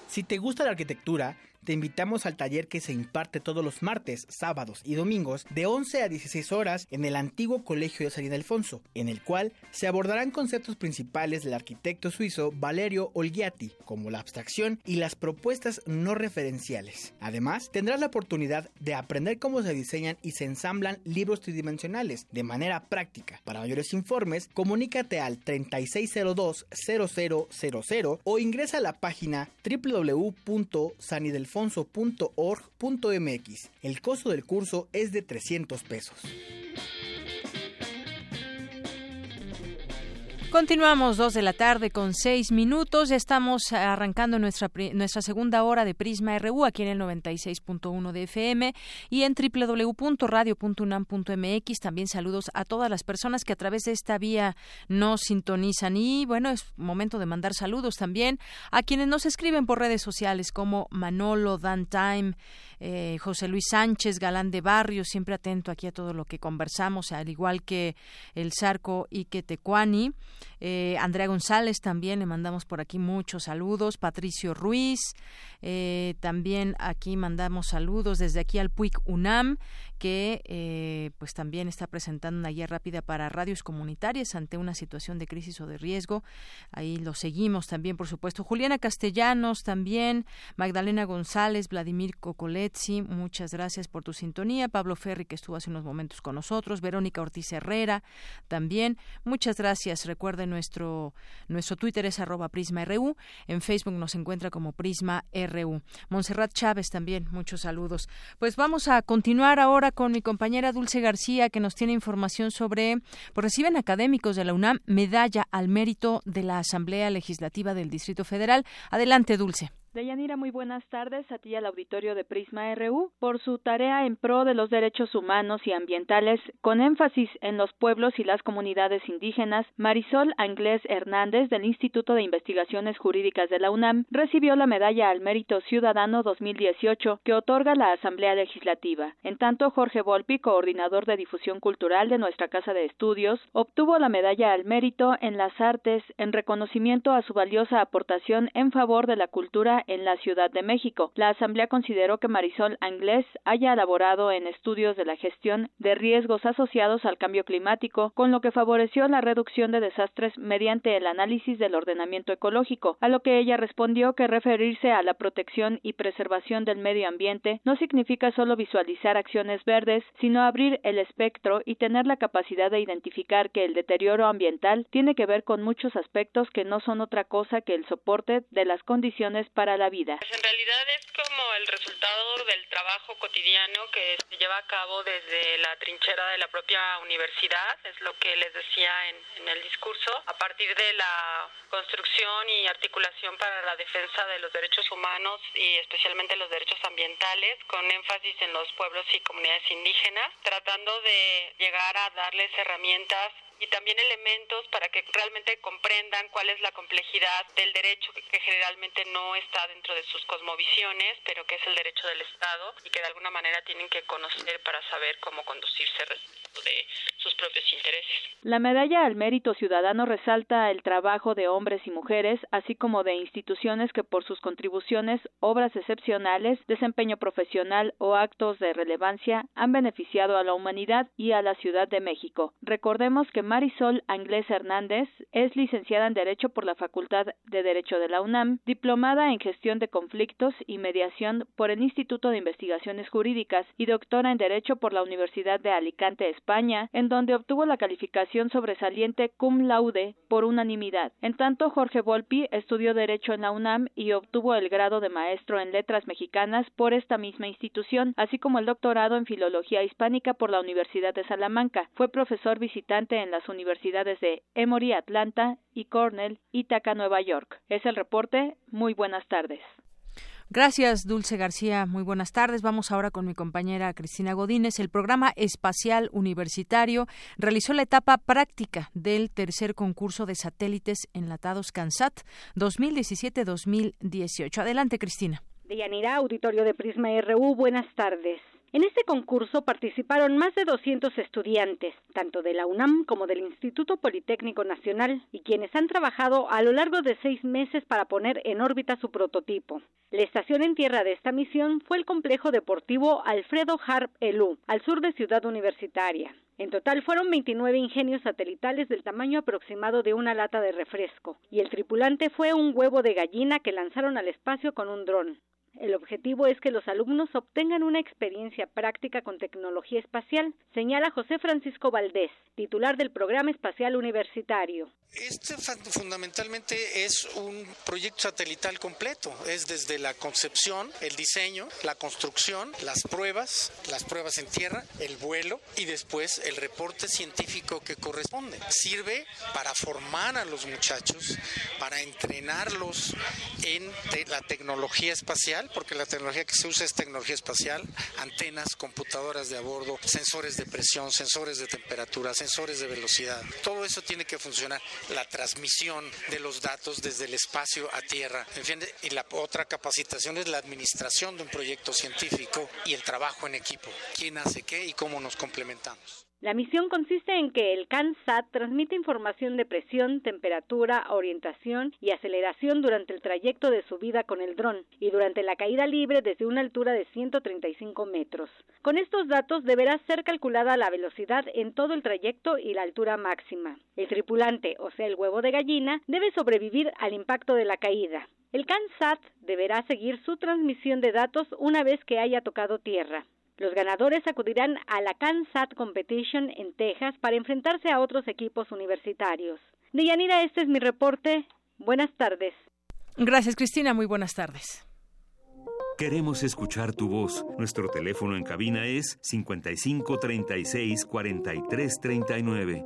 Si te gusta la arquitectura, te invitamos al taller que se imparte todos los martes, sábados y domingos de 11 a 16 horas en el antiguo Colegio de San Ildefonso, en el cual se abordarán conceptos principales del arquitecto suizo Valerio Olgiati, como la abstracción y las propuestas no referenciales. Además, tendrás la oportunidad de aprender cómo se diseñan y se ensamblan libros tridimensionales de manera práctica. Para mayores informes, comunícate al 3602-0000 o ingresa a la página www.sanidelfonso alfonso.org.mx. El costo del curso es de 300 pesos. Continuamos dos de la tarde con seis minutos. Ya estamos arrancando nuestra, nuestra segunda hora de Prisma RU aquí en el 96.1 de FM y en www.radio.unam.mx. También saludos a todas las personas que a través de esta vía nos sintonizan. Y bueno, es momento de mandar saludos también a quienes nos escriben por redes sociales como Manolo, Dan Time, eh, José Luis Sánchez, Galán de Barrio, siempre atento aquí a todo lo que conversamos, al igual que el Zarco y que Tecuani. Eh, Andrea González también le mandamos por aquí muchos saludos. Patricio Ruiz, eh, también aquí mandamos saludos desde aquí al PUIC UNAM que eh, pues también está presentando una guía rápida para radios comunitarias ante una situación de crisis o de riesgo. Ahí lo seguimos también, por supuesto. Juliana Castellanos también, Magdalena González, Vladimir Cocoletzi, muchas gracias por tu sintonía. Pablo Ferri, que estuvo hace unos momentos con nosotros. Verónica Ortiz Herrera, también. Muchas gracias. Recuerden, nuestro, nuestro Twitter es arroba PrismaRU. En Facebook nos encuentra como Prisma RU. Montserrat Chávez también, muchos saludos. Pues vamos a continuar ahora con mi compañera Dulce García, que nos tiene información sobre, pues reciben académicos de la UNAM medalla al mérito de la Asamblea Legislativa del Distrito Federal. Adelante, Dulce. Deyanira, muy buenas tardes a ti y al auditorio de Prisma RU. Por su tarea en pro de los derechos humanos y ambientales, con énfasis en los pueblos y las comunidades indígenas, Marisol Anglés Hernández del Instituto de Investigaciones Jurídicas de la UNAM recibió la Medalla al Mérito Ciudadano 2018 que otorga la Asamblea Legislativa. En tanto, Jorge Volpi, coordinador de difusión cultural de nuestra Casa de Estudios, obtuvo la Medalla al Mérito en las Artes en reconocimiento a su valiosa aportación en favor de la cultura en la Ciudad de México. La Asamblea consideró que Marisol Anglés haya elaborado en estudios de la gestión de riesgos asociados al cambio climático, con lo que favoreció la reducción de desastres mediante el análisis del ordenamiento ecológico, a lo que ella respondió que referirse a la protección y preservación del medio ambiente no significa solo visualizar acciones verdes, sino abrir el espectro y tener la capacidad de identificar que el deterioro ambiental tiene que ver con muchos aspectos que no son otra cosa que el soporte de las condiciones para la vida. Pues en realidad es como el resultado del trabajo cotidiano que se lleva a cabo desde la trinchera de la propia universidad, es lo que les decía en, en el discurso, a partir de la construcción y articulación para la defensa de los derechos humanos y especialmente los derechos ambientales, con énfasis en los pueblos y comunidades indígenas, tratando de llegar a darles herramientas y también elementos para que realmente comprendan cuál es la complejidad del derecho que, generalmente no está dentro de sus cosmovisiones, pero que es el derecho del Estado y que de alguna manera tienen que conocer para saber cómo conducirse respecto de sus propios intereses. La medalla al mérito ciudadano resalta el trabajo de hombres y mujeres, así como de instituciones que por sus contribuciones, obras excepcionales, desempeño profesional o actos de relevancia han beneficiado a la humanidad y a la Ciudad de México. Recordemos que Marisol Anglés Hernández es licenciada en Derecho por la Facultad de Derecho de la UNAM, diplomada en Gestión de Conflictos y Mediación por el Instituto de Investigaciones Jurídicas y doctora en Derecho por la Universidad de Alicante, España, en donde obtuvo la calificación sobresaliente cum laude por unanimidad. En tanto, Jorge Volpi estudió Derecho en la UNAM y obtuvo el grado de maestro en Letras Mexicanas por esta misma institución, así como el doctorado en Filología Hispánica por la Universidad de Salamanca. Fue profesor visitante en la universidades de Emory, Atlanta y Cornell, Ithaca, Nueva York. Es el reporte. Muy buenas tardes. Gracias, Dulce García. Muy buenas tardes. Vamos ahora con mi compañera Cristina Godínez. El programa espacial universitario realizó la etapa práctica del tercer concurso de satélites enlatados CANSAT 2017-2018. Adelante, Cristina. Deyanira, auditorio de Prisma RU, buenas tardes. En este concurso participaron más de 200 estudiantes, tanto de la UNAM como del Instituto Politécnico Nacional, y quienes han trabajado a lo largo de seis meses para poner en órbita su prototipo. La estación en tierra de esta misión fue el complejo deportivo Alfredo Harp Elú, al sur de Ciudad Universitaria. En total fueron 29 ingenios satelitales del tamaño aproximado de una lata de refresco, y el tripulante fue un huevo de gallina que lanzaron al espacio con un dron. El objetivo es que los alumnos obtengan una experiencia práctica con tecnología espacial, señala José Francisco Valdés, titular del Programa Espacial Universitario. Este fundamentalmente es un proyecto satelital completo, es desde la concepción, el diseño, la construcción, las pruebas, las pruebas en tierra, el vuelo y después el reporte científico que corresponde. Sirve para formar a los muchachos, para entrenarlos en la tecnología espacial, porque la tecnología que se usa es tecnología espacial, antenas, computadoras de a bordo, sensores de presión, sensores de temperatura, sensores de velocidad. Todo eso tiene que funcionar la transmisión de los datos desde el espacio a tierra. Y la otra capacitación es la administración de un proyecto científico y el trabajo en equipo. ¿Quién hace qué y cómo nos complementamos? La misión consiste en que el CANSAT transmite información de presión, temperatura, orientación y aceleración durante el trayecto de subida con el dron y durante la caída libre desde una altura de 135 metros. Con estos datos deberá ser calculada la velocidad en todo el trayecto y la altura máxima. El tripulante, o sea el huevo de gallina, debe sobrevivir al impacto de la caída. El CANSAT deberá seguir su transmisión de datos una vez que haya tocado tierra. Los ganadores acudirán a la CanSat Competition en Texas para enfrentarse a otros equipos universitarios. Deyanira, este es mi reporte. Buenas tardes. Gracias, Cristina. Muy buenas tardes. Queremos escuchar tu voz. Nuestro teléfono en cabina es 55 36 43 39.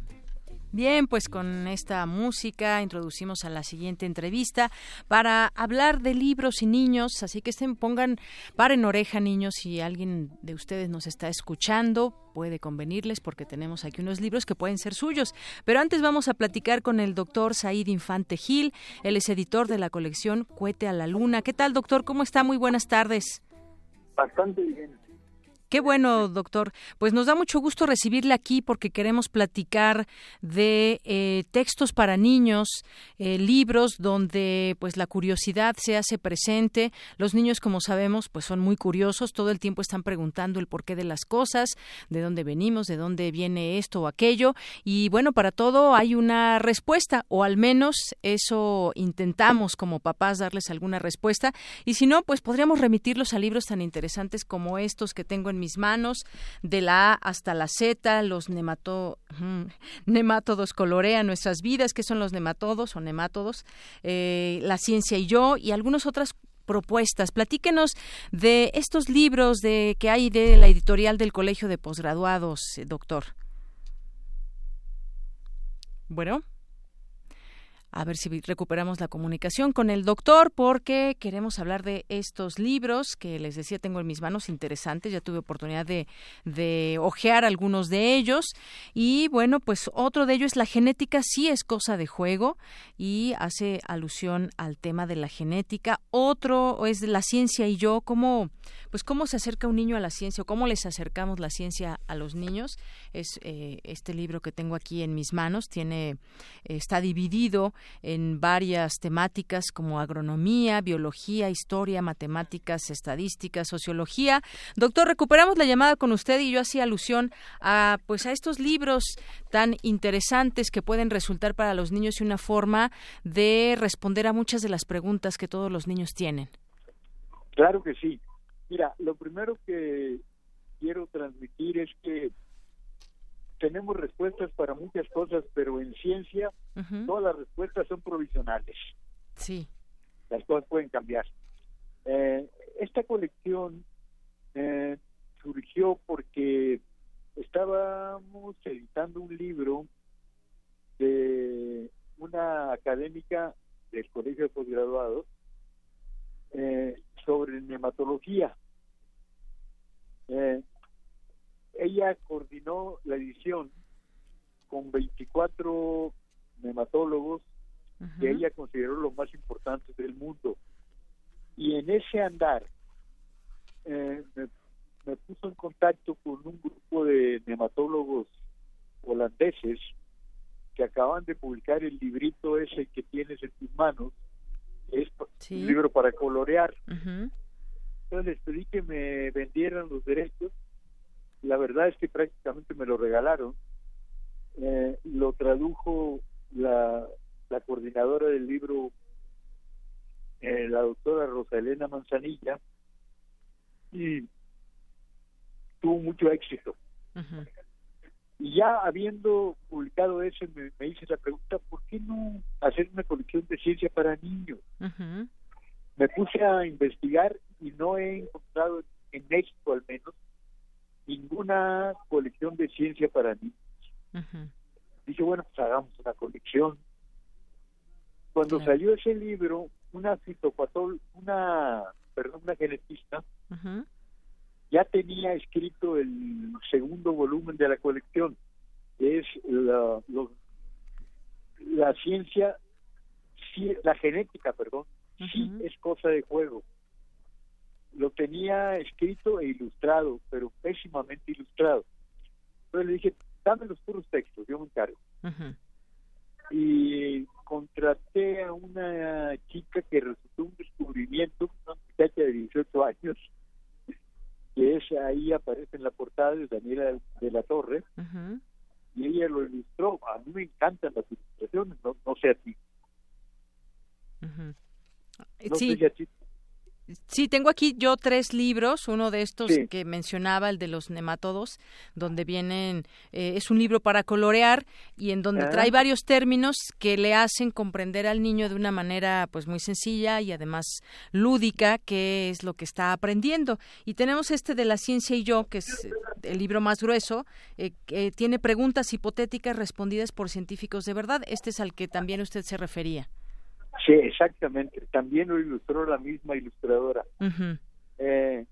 Bien, pues con esta música introducimos a la siguiente entrevista para hablar de libros y niños, así que estén, pongan, paren oreja niños, si alguien de ustedes nos está escuchando, puede convenirles porque tenemos aquí unos libros que pueden ser suyos. Pero antes vamos a platicar con el doctor Said Infante Gil, él es editor de la colección Cuete a la Luna. ¿Qué tal, doctor? ¿Cómo está? Muy buenas tardes. Bastante bien. Qué bueno, doctor. Pues nos da mucho gusto recibirle aquí porque queremos platicar de eh, textos para niños, eh, libros donde pues la curiosidad se hace presente. Los niños, como sabemos, pues son muy curiosos, todo el tiempo están preguntando el porqué de las cosas, de dónde venimos, de dónde viene esto o aquello. Y bueno, para todo hay una respuesta, o al menos eso intentamos como papás darles alguna respuesta. Y si no, pues podríamos remitirlos a libros tan interesantes como estos que tengo en mis manos, de la A hasta la Z, los nemato, nematodos colorean nuestras vidas, que son los nematodos o nemátodos, eh, la ciencia y yo, y algunas otras propuestas. Platíquenos de estos libros de que hay de la editorial del Colegio de Posgraduados, doctor. Bueno a ver si recuperamos la comunicación con el doctor porque queremos hablar de estos libros que les decía tengo en mis manos interesantes, ya tuve oportunidad de, ojear algunos de ellos. Y bueno, pues otro de ellos es la genética, sí es cosa de juego y hace alusión al tema de la genética, otro es la ciencia y yo, cómo, pues cómo se acerca un niño a la ciencia o cómo les acercamos la ciencia a los niños, es eh, este libro que tengo aquí en mis manos, tiene, está dividido en varias temáticas como agronomía, biología, historia, matemáticas, estadísticas, sociología. Doctor, recuperamos la llamada con usted y yo hacía alusión a pues a estos libros tan interesantes que pueden resultar para los niños y una forma de responder a muchas de las preguntas que todos los niños tienen. Claro que sí. Mira, lo primero que quiero transmitir es que tenemos respuestas para muchas cosas, pero en ciencia todas las respuestas son provisionales. Sí. Las cosas pueden cambiar. Eh, esta colección eh, surgió porque estábamos editando un libro de una académica del Colegio de Postgraduados eh, sobre nematología. Eh, ella coordinó la edición con 24 nematólogos que ella consideró los más importantes del mundo. Y en ese andar eh, me me puso en contacto con un grupo de nematólogos holandeses que acaban de publicar el librito ese que tienes en tus manos, es un libro para colorear. Entonces les pedí que me vendieran los derechos. La verdad es que prácticamente me lo regalaron. Eh, lo tradujo la, la coordinadora del libro, eh, la doctora Rosa Elena Manzanilla, y tuvo mucho éxito. Y ya habiendo publicado eso, me, hice la pregunta, ¿por qué no hacer una colección de ciencia para niños? Me puse a investigar y no he encontrado en México al menos ninguna colección de ciencia para niños. Dije, bueno, pues hagamos una colección. Cuando salió ese libro, una fitopatol, una, perdón, una genetista, ya tenía escrito el segundo volumen de la colección, que es la, la ciencia, la genética, perdón, sí es cosa de juego. Lo tenía escrito e ilustrado, pero pésimamente ilustrado. Entonces le dije, dame los puros textos, yo me encargo. Y contraté a una chica que resultó un descubrimiento, una muchacha de 18 años, que es ahí aparece en la portada de Daniela de la Torre, y ella lo ilustró. A mí me encantan las ilustraciones, no, no sé a ti. No sí. sé a ti Sí, tengo aquí yo tres libros, uno de estos que mencionaba, el de los nematodos, donde vienen, eh, es un libro para colorear y en donde trae ah. varios términos que le hacen comprender al niño de una manera pues muy sencilla y además lúdica qué es lo que está aprendiendo. Y tenemos este de la ciencia y yo, que es el libro más grueso, eh, que tiene preguntas hipotéticas respondidas por científicos de verdad. Este es al que también usted se refería. Sí, exactamente. También lo ilustró la misma ilustradora. eh,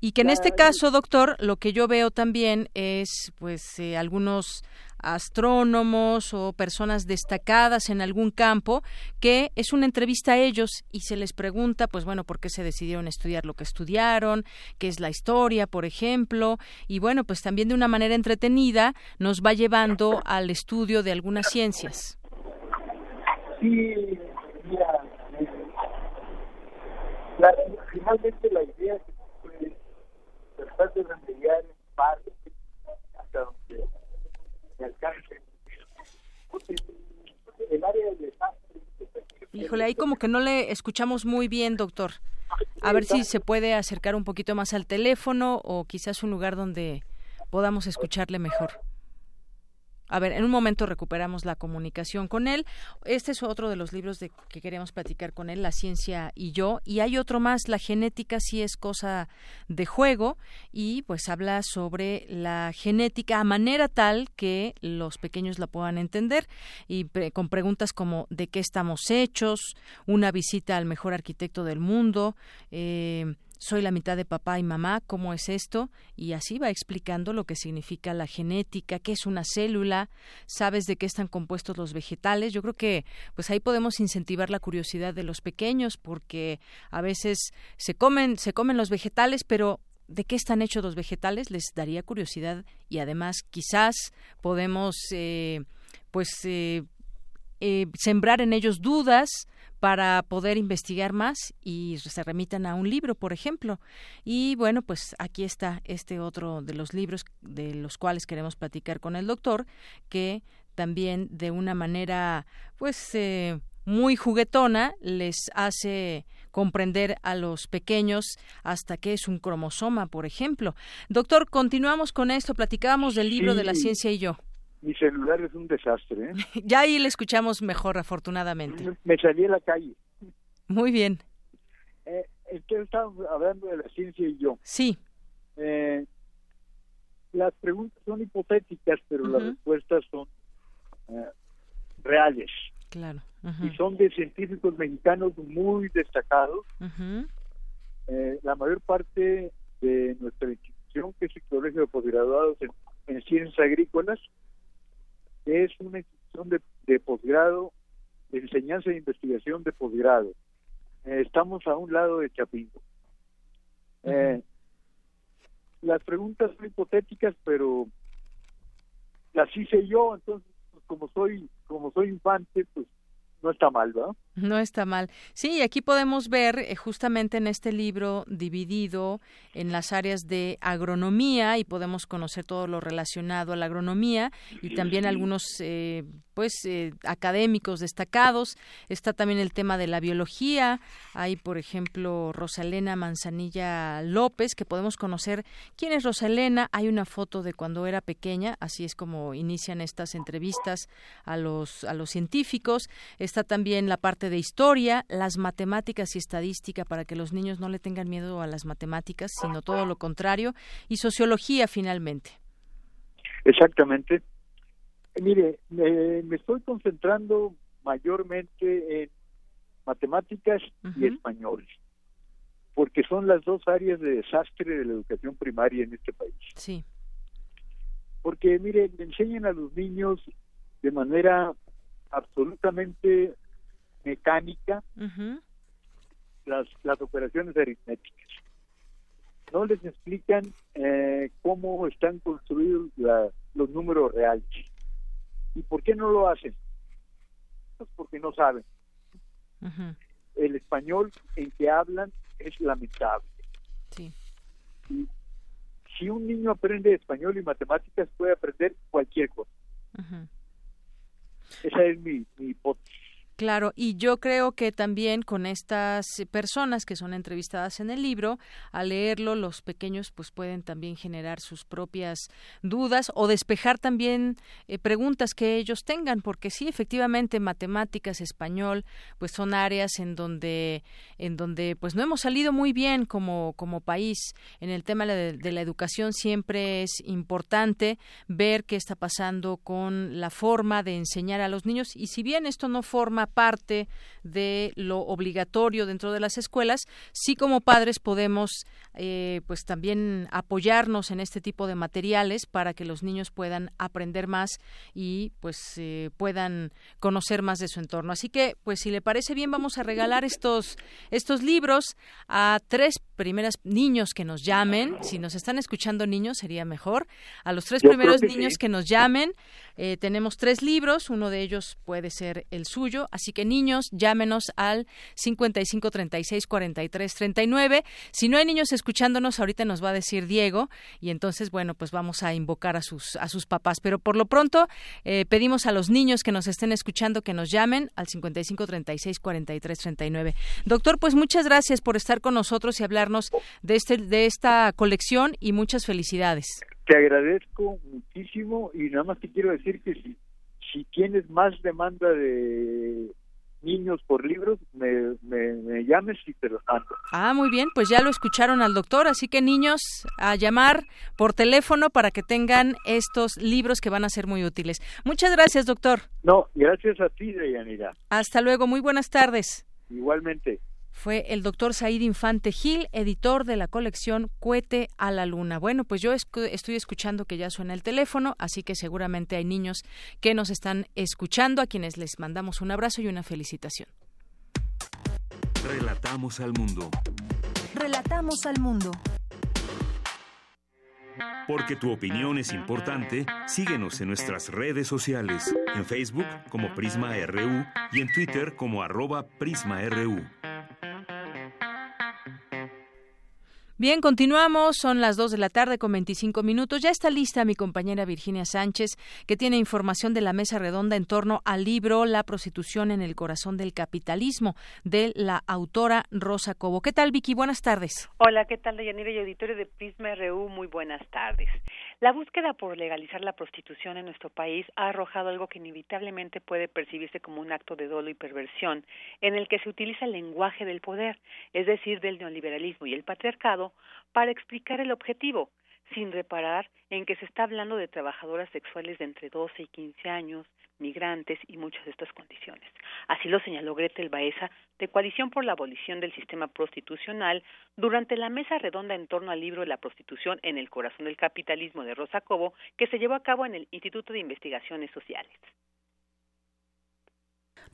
y que en este caso, doctor, lo que yo veo también es, pues, eh, algunos astrónomos o personas destacadas en algún campo que es una entrevista a ellos y se les pregunta pues bueno por qué se decidieron estudiar lo que estudiaron qué es la historia por ejemplo y bueno pues también de una manera entretenida nos va llevando al estudio de algunas ciencias Sí, mira, la, finalmente la idea es que tratar de remediar en parte hasta donde se alcance. El área del desastre. Híjole, ahí como que no le escuchamos muy bien, doctor. A ver si se puede acercar un poquito más al teléfono o quizás un lugar donde podamos escucharle mejor. A ver, en un momento recuperamos la comunicación con él. Este es otro de los libros de que queremos platicar con él, La ciencia y yo. Y hay otro más, La genética sí es cosa de juego y pues habla sobre la genética a manera tal que los pequeños la puedan entender y con preguntas como ¿de qué estamos hechos? Una visita al mejor arquitecto del mundo. Eh, soy la mitad de papá y mamá, ¿cómo es esto? Y así va explicando lo que significa la genética, qué es una célula, sabes de qué están compuestos los vegetales. Yo creo que pues ahí podemos incentivar la curiosidad de los pequeños porque a veces se comen se comen los vegetales, pero de qué están hechos los vegetales les daría curiosidad y además quizás podemos eh, pues eh, eh, sembrar en ellos dudas para poder investigar más y se remitan a un libro, por ejemplo. Y bueno, pues aquí está este otro de los libros de los cuales queremos platicar con el doctor, que también de una manera, pues, eh, muy juguetona les hace comprender a los pequeños hasta qué es un cromosoma, por ejemplo. Doctor, continuamos con esto, platicábamos del libro de la ciencia y yo. Mi celular es un desastre. ¿eh? ya ahí le escuchamos mejor, afortunadamente. Me salí a la calle. Muy bien. Eh, entonces estamos hablando de la ciencia y yo. Sí. Eh, las preguntas son hipotéticas, pero las respuestas son eh, reales. Claro. Y son de científicos mexicanos muy destacados. Eh, la mayor parte de nuestra institución, que es el Colegio de Postgraduados en Ciencias Agrícolas, es una institución de, posgrado, de enseñanza e investigación de posgrado. Eh, estamos a un lado de Chapingo. Eh, las preguntas son hipotéticas, pero las hice yo, entonces pues, como soy como soy infante, pues no está mal, ¿verdad? No está mal. Sí, aquí podemos ver eh, justamente en este libro dividido en las áreas de agronomía y podemos conocer todo lo relacionado a la agronomía y también algunos eh, pues eh, académicos destacados. Está también el tema de la biología. Hay, por ejemplo, Rosalena Manzanilla López, que podemos conocer quién es Rosalena. Hay una foto de cuando era pequeña, así es como inician estas entrevistas a los a los científicos. Está también la parte de historia, las matemáticas y estadística para que los niños no le tengan miedo a las matemáticas, sino todo lo contrario, y sociología finalmente. Exactamente. Mire, me, estoy concentrando mayormente en matemáticas y español, porque son las dos áreas de desastre de la educación primaria en este país. Sí. Porque, mire, enseñan a los niños de manera absolutamente mecánica las, las operaciones aritméticas. No les explican eh, cómo están construidos los números reales. ¿Y por qué no lo hacen? Pues porque no saben. El español en que hablan es lamentable. si un niño aprende español y matemáticas, puede aprender cualquier cosa. Esa es mi, mi hipótesis. Claro, y yo creo que también con estas personas que son entrevistadas en el libro, al leerlo, los pequeños pues pueden también generar sus propias dudas o despejar también eh, preguntas que ellos tengan, porque sí, efectivamente, matemáticas, español, pues son áreas en donde, en donde pues no hemos salido muy bien como, como país. En el tema de, de la educación siempre es importante ver qué está pasando con la forma de enseñar a los niños y si bien esto no forma parte de lo obligatorio dentro de las escuelas, sí como padres podemos eh, pues también apoyarnos en este tipo de materiales para que los niños puedan aprender más y pues eh, puedan conocer más de su entorno. Así que pues si le parece bien vamos a regalar estos estos libros a tres primeros niños que nos llamen. Si nos están escuchando niños sería mejor. A los tres primeros niños que nos llamen eh, tenemos tres libros, uno de ellos puede ser el suyo, así que niños, llámenos al 55 36 43 39. Si no hay niños escuchándonos, ahorita nos va a decir Diego y entonces, bueno, pues vamos a invocar a sus, a sus papás. Pero por lo pronto, eh, pedimos a los niños que nos estén escuchando que nos llamen al 55 36 43 39. Doctor, pues muchas gracias por estar con nosotros y hablarnos de, este, de esta colección y muchas felicidades. Te agradezco muchísimo y nada más te quiero decir que si, si tienes más demanda de niños por libros, me, me, llames y te los mando. Ah, muy bien, pues ya lo escucharon al doctor, así que niños, a llamar por teléfono para que tengan estos libros que van a ser muy útiles. Muchas gracias, doctor. No, gracias a ti, Deyanira. Hasta luego, muy buenas tardes. Igualmente fue el doctor Said Infante Gil, editor de la colección Cuete a la Luna. Bueno, pues yo estoy escuchando que ya suena el teléfono, así que seguramente hay niños que nos están escuchando, a quienes les mandamos un abrazo y una felicitación. Relatamos al mundo. Relatamos al mundo. Porque tu opinión es importante, síguenos en nuestras redes sociales, en Facebook como Prisma RU y en Twitter como arroba PrismaRU. Bien, continuamos. Son las 2 de la tarde con 25 minutos. Ya está lista mi compañera Virginia Sánchez, que tiene información de la mesa redonda en torno al libro La prostitución en el corazón del capitalismo, de la autora Rosa Cobo. ¿Qué tal, Vicky? Buenas tardes. Hola, ¿qué tal, Deyanira y auditorio de Prisma RU? Muy buenas tardes. La búsqueda por legalizar la prostitución en nuestro país ha arrojado algo que inevitablemente puede percibirse como un acto de dolo y perversión, en el que se utiliza el lenguaje del poder, es decir, del neoliberalismo y el patriarcado, para explicar el objetivo, sin reparar en que se está hablando de trabajadoras sexuales de entre 12 y 15 años, migrantes y muchas de estas condiciones. Así lo señaló Gretel Baeza, de Coalición por la Abolición del Sistema Prostitucional, durante la mesa redonda en torno al libro la prostitución en el corazón del capitalismo de Rosa Cobo, que se llevó a cabo en el Instituto de Investigaciones Sociales.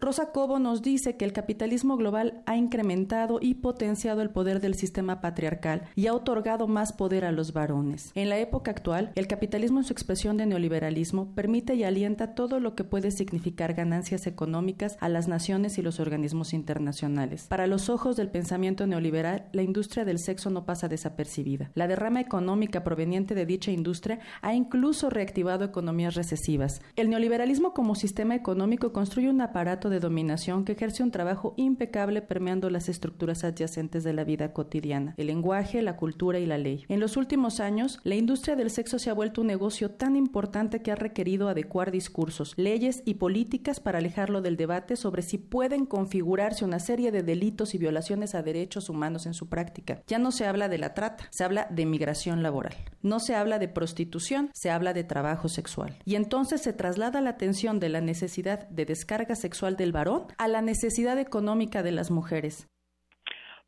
Rosa Cobo nos dice que el capitalismo global ha incrementado y potenciado el poder del sistema patriarcal y ha otorgado más poder a los varones. En la época actual, el capitalismo en su expresión de neoliberalismo permite y alienta todo lo que puede significar ganancias económicas a las naciones y los organismos internacionales. Para los ojos del pensamiento neoliberal, la industria del sexo no pasa desapercibida. La derrama económica proveniente de dicha industria ha incluso reactivado economías recesivas. El neoliberalismo como sistema económico construye un aparato de dominación que ejerce un trabajo impecable permeando las estructuras adyacentes de la vida cotidiana, el lenguaje, la cultura y la ley. En los últimos años, la industria del sexo se ha vuelto un negocio tan importante que ha requerido adecuar discursos, leyes y políticas para alejarlo del debate sobre si pueden configurarse una serie de delitos y violaciones a derechos humanos en su práctica. Ya no se habla de la trata, se habla de migración laboral. No se habla de prostitución, se habla de trabajo sexual. Y entonces se traslada la atención de la necesidad de descarga sexual del varón a la necesidad económica de las mujeres.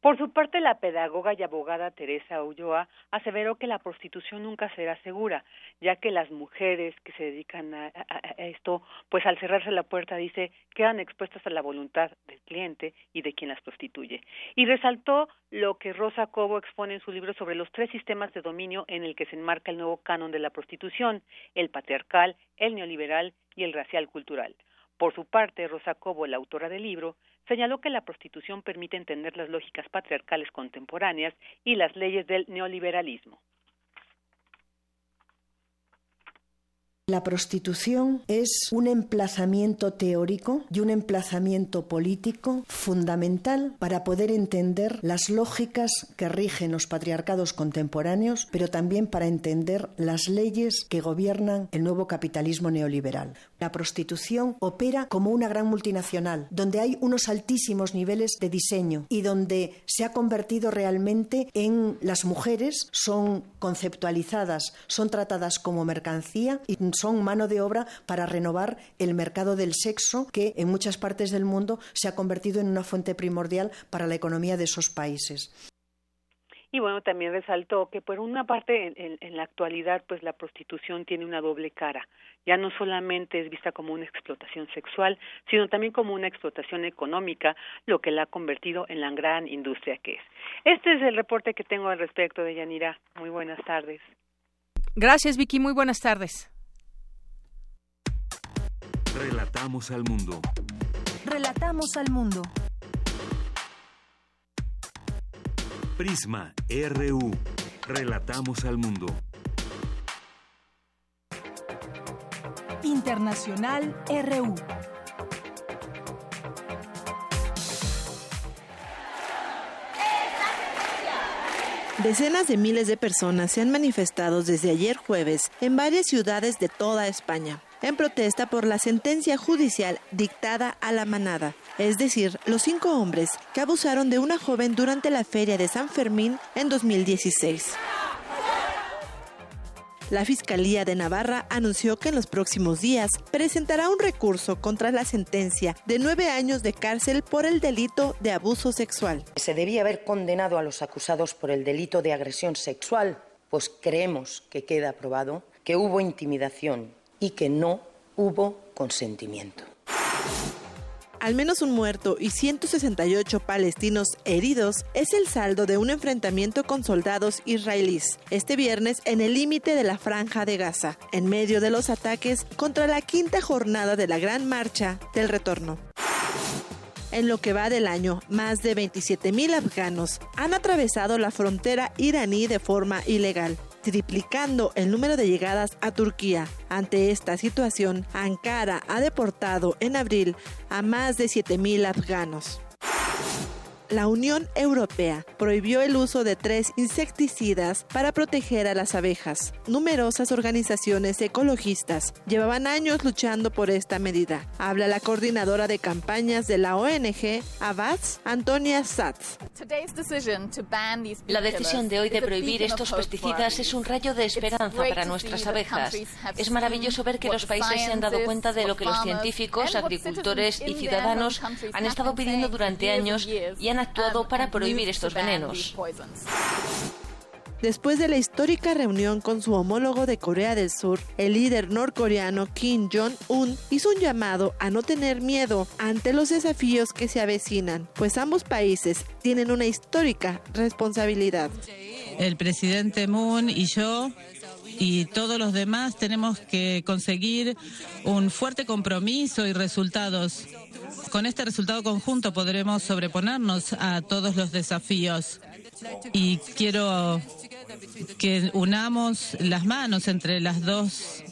Por su parte, la pedagoga y abogada Teresa Ulloa aseveró que la prostitución nunca será segura, ya que las mujeres que se dedican a, esto, pues al cerrarse la puerta, dice, quedan expuestas a la voluntad del cliente y de quien las prostituye. Y resaltó lo que Rosa Cobo expone en su libro sobre los tres sistemas de dominio en el que se enmarca el nuevo canon de la prostitución, el patriarcal, el neoliberal y el racial cultural. Por su parte, Rosa Cobo, la autora del libro, señaló que la prostitución permite entender las lógicas patriarcales contemporáneas y las leyes del neoliberalismo. La prostitución es un emplazamiento teórico y un emplazamiento político fundamental para poder entender las lógicas que rigen los patriarcados contemporáneos, pero también para entender las leyes que gobiernan el nuevo capitalismo neoliberal. La prostitución opera como una gran multinacional, donde hay unos altísimos niveles de diseño y donde se ha convertido realmente en las mujeres son conceptualizadas, son tratadas como mercancía y son mano de obra para renovar el mercado del sexo que en muchas partes del mundo se ha convertido en una fuente primordial para la economía de esos países. Y bueno, también resaltó que por una parte en, la actualidad pues la prostitución tiene una doble cara. Ya no solamente es vista como una explotación sexual, sino también como una explotación económica, lo que la ha convertido en la gran industria que es. Este es el reporte que tengo al respecto de Yanira. Muy buenas tardes. Gracias, Vicky. Muy buenas tardes. Relatamos al mundo. Relatamos al mundo. Prisma RU. Relatamos al mundo. Internacional RU. Decenas de miles de personas se han manifestado desde ayer jueves en varias ciudades de toda España en protesta por la sentencia judicial dictada a la manada, es decir, los cinco hombres que abusaron de una joven durante la feria de San Fermín en 2016. La Fiscalía de Navarra anunció que en los próximos días presentará un recurso contra la sentencia de nueve años de cárcel por el delito de abuso sexual. Se debía haber condenado a los acusados por el delito de agresión sexual, pues creemos que queda probado que hubo intimidación y que no hubo consentimiento. Al menos un muerto y 168 palestinos heridos es el saldo de un enfrentamiento con soldados israelíes este viernes en el límite de la franja de Gaza, en medio de los ataques contra la quinta jornada de la Gran Marcha del Retorno. En lo que va del año, más de 27.000 afganos han atravesado la frontera iraní de forma ilegal triplicando el número de llegadas a Turquía. Ante esta situación, Ankara ha deportado en abril a más de 7.000 afganos la Unión Europea prohibió el uso de tres insecticidas para proteger a las abejas. Numerosas organizaciones ecologistas llevaban años luchando por esta medida. Habla la coordinadora de campañas de la ONG Abbas, Antonia Satz. La decisión de hoy de prohibir estos pesticidas es un rayo de esperanza para nuestras abejas. Es maravilloso ver que los países se han dado cuenta de lo que los científicos, agricultores y ciudadanos han estado pidiendo durante años y han actuado para prohibir estos venenos. después de la histórica reunión con su homólogo de Corea del Sur, el líder norcoreano Kim Jong-un hizo un llamado a no tener miedo ante los desafíos que se avecinan, pues ambos países tienen una histórica responsabilidad. El presidente Moon y yo y todos los demás tenemos que conseguir un fuerte compromiso y resultados. Con este resultado conjunto podremos sobreponernos a todos los desafíos. Y quiero que unamos las manos entre las dos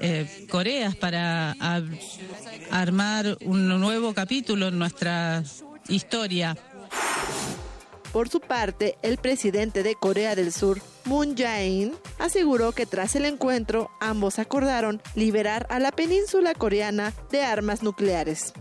eh, Coreas para armar un nuevo capítulo en nuestra historia. Por su parte, el presidente de Corea del Sur, Moon Jae-in, aseguró que tras el encuentro ambos acordaron liberar a la península coreana de armas nucleares.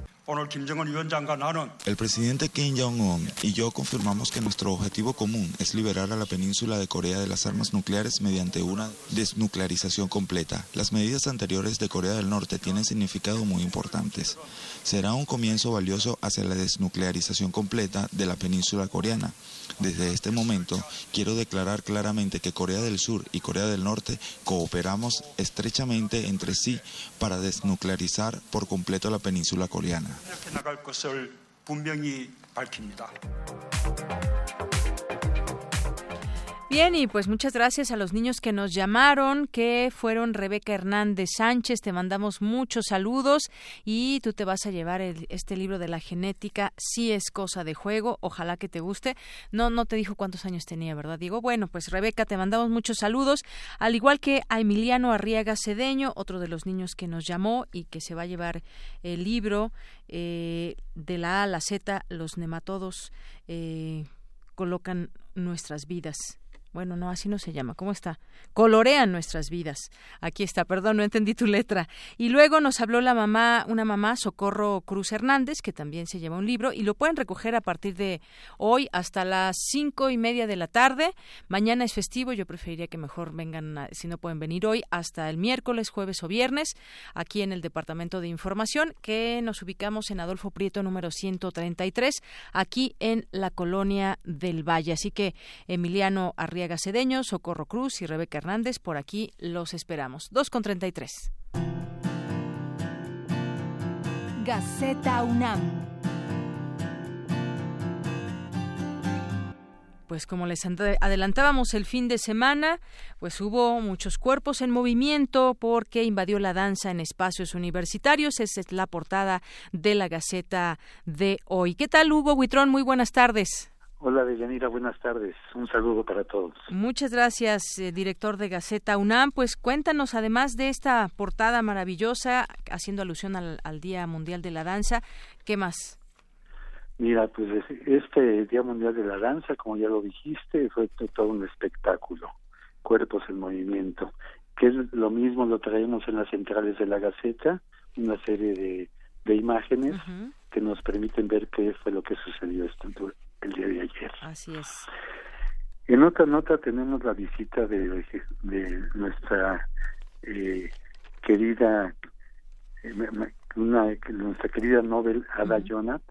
El presidente Kim Jong-un y yo confirmamos que nuestro objetivo común es liberar a la península de Corea de las armas nucleares mediante una desnuclearización completa. Las medidas anteriores de Corea del Norte tienen significado muy importantes. Será un comienzo valioso hacia la desnuclearización completa de la península coreana. Desde este momento, quiero declarar claramente que Corea del Sur y Corea del Norte cooperamos estrechamente entre sí para desnuclearizar por completo la península coreana. Bien, y pues muchas gracias a los niños que nos llamaron, que fueron Rebeca Hernández Sánchez, te mandamos muchos saludos y tú te vas a llevar este libro de la genética, si es cosa de juego, ojalá que te guste. No, no te dijo cuántos años tenía, ¿verdad? Digo, bueno, pues Rebeca, te mandamos muchos saludos, al igual que a Emiliano Arriaga Cedeño, otro de los niños que nos llamó y que se va a llevar el libro eh, de la A a la Z, los nematodos eh, colocan nuestras vidas bueno, no, así no se llama. ¿Cómo está? Colorean nuestras vidas. Aquí está, perdón, no entendí tu letra. Y luego nos habló la mamá, una mamá, Socorro Cruz Hernández, que también se lleva un libro y lo pueden recoger a partir de hoy hasta las cinco y media de la tarde. Mañana es festivo, yo preferiría que mejor vengan, si no pueden venir hoy, hasta el miércoles, jueves o viernes, aquí en el Departamento de Información, que nos ubicamos en Adolfo Prieto número 133, aquí en la colonia del Valle. Así que Emiliano Arriaga Cedeño, Socorro Cruz y Rebeca Hernández, por aquí los esperamos. 2 con 33. Gaceta UNAM. pues como les adelantábamos el fin de semana, pues hubo muchos cuerpos en movimiento porque invadió la danza en espacios universitarios. Esa es la portada de la Gaceta de hoy. ¿Qué tal, Hugo Huitrón? Muy buenas tardes. Hola, Deyanira, buenas tardes. Un saludo para todos. Muchas gracias, eh, director de Gaceta UNAM. Pues cuéntanos, además de esta portada maravillosa, haciendo alusión al, Día Mundial de la Danza, ¿qué más? Mira, pues este Día Mundial de la Danza, como ya lo dijiste, fue todo un espectáculo, cuerpos en movimiento, que es lo mismo lo traemos en las centrales de la Gaceta, una serie de, de imágenes que nos permiten ver qué fue lo que sucedió esta, el día de ayer. Así es. En otra nota tenemos la visita de, de nuestra eh, querida, eh, una, nuestra querida Nobel Ada Jonath,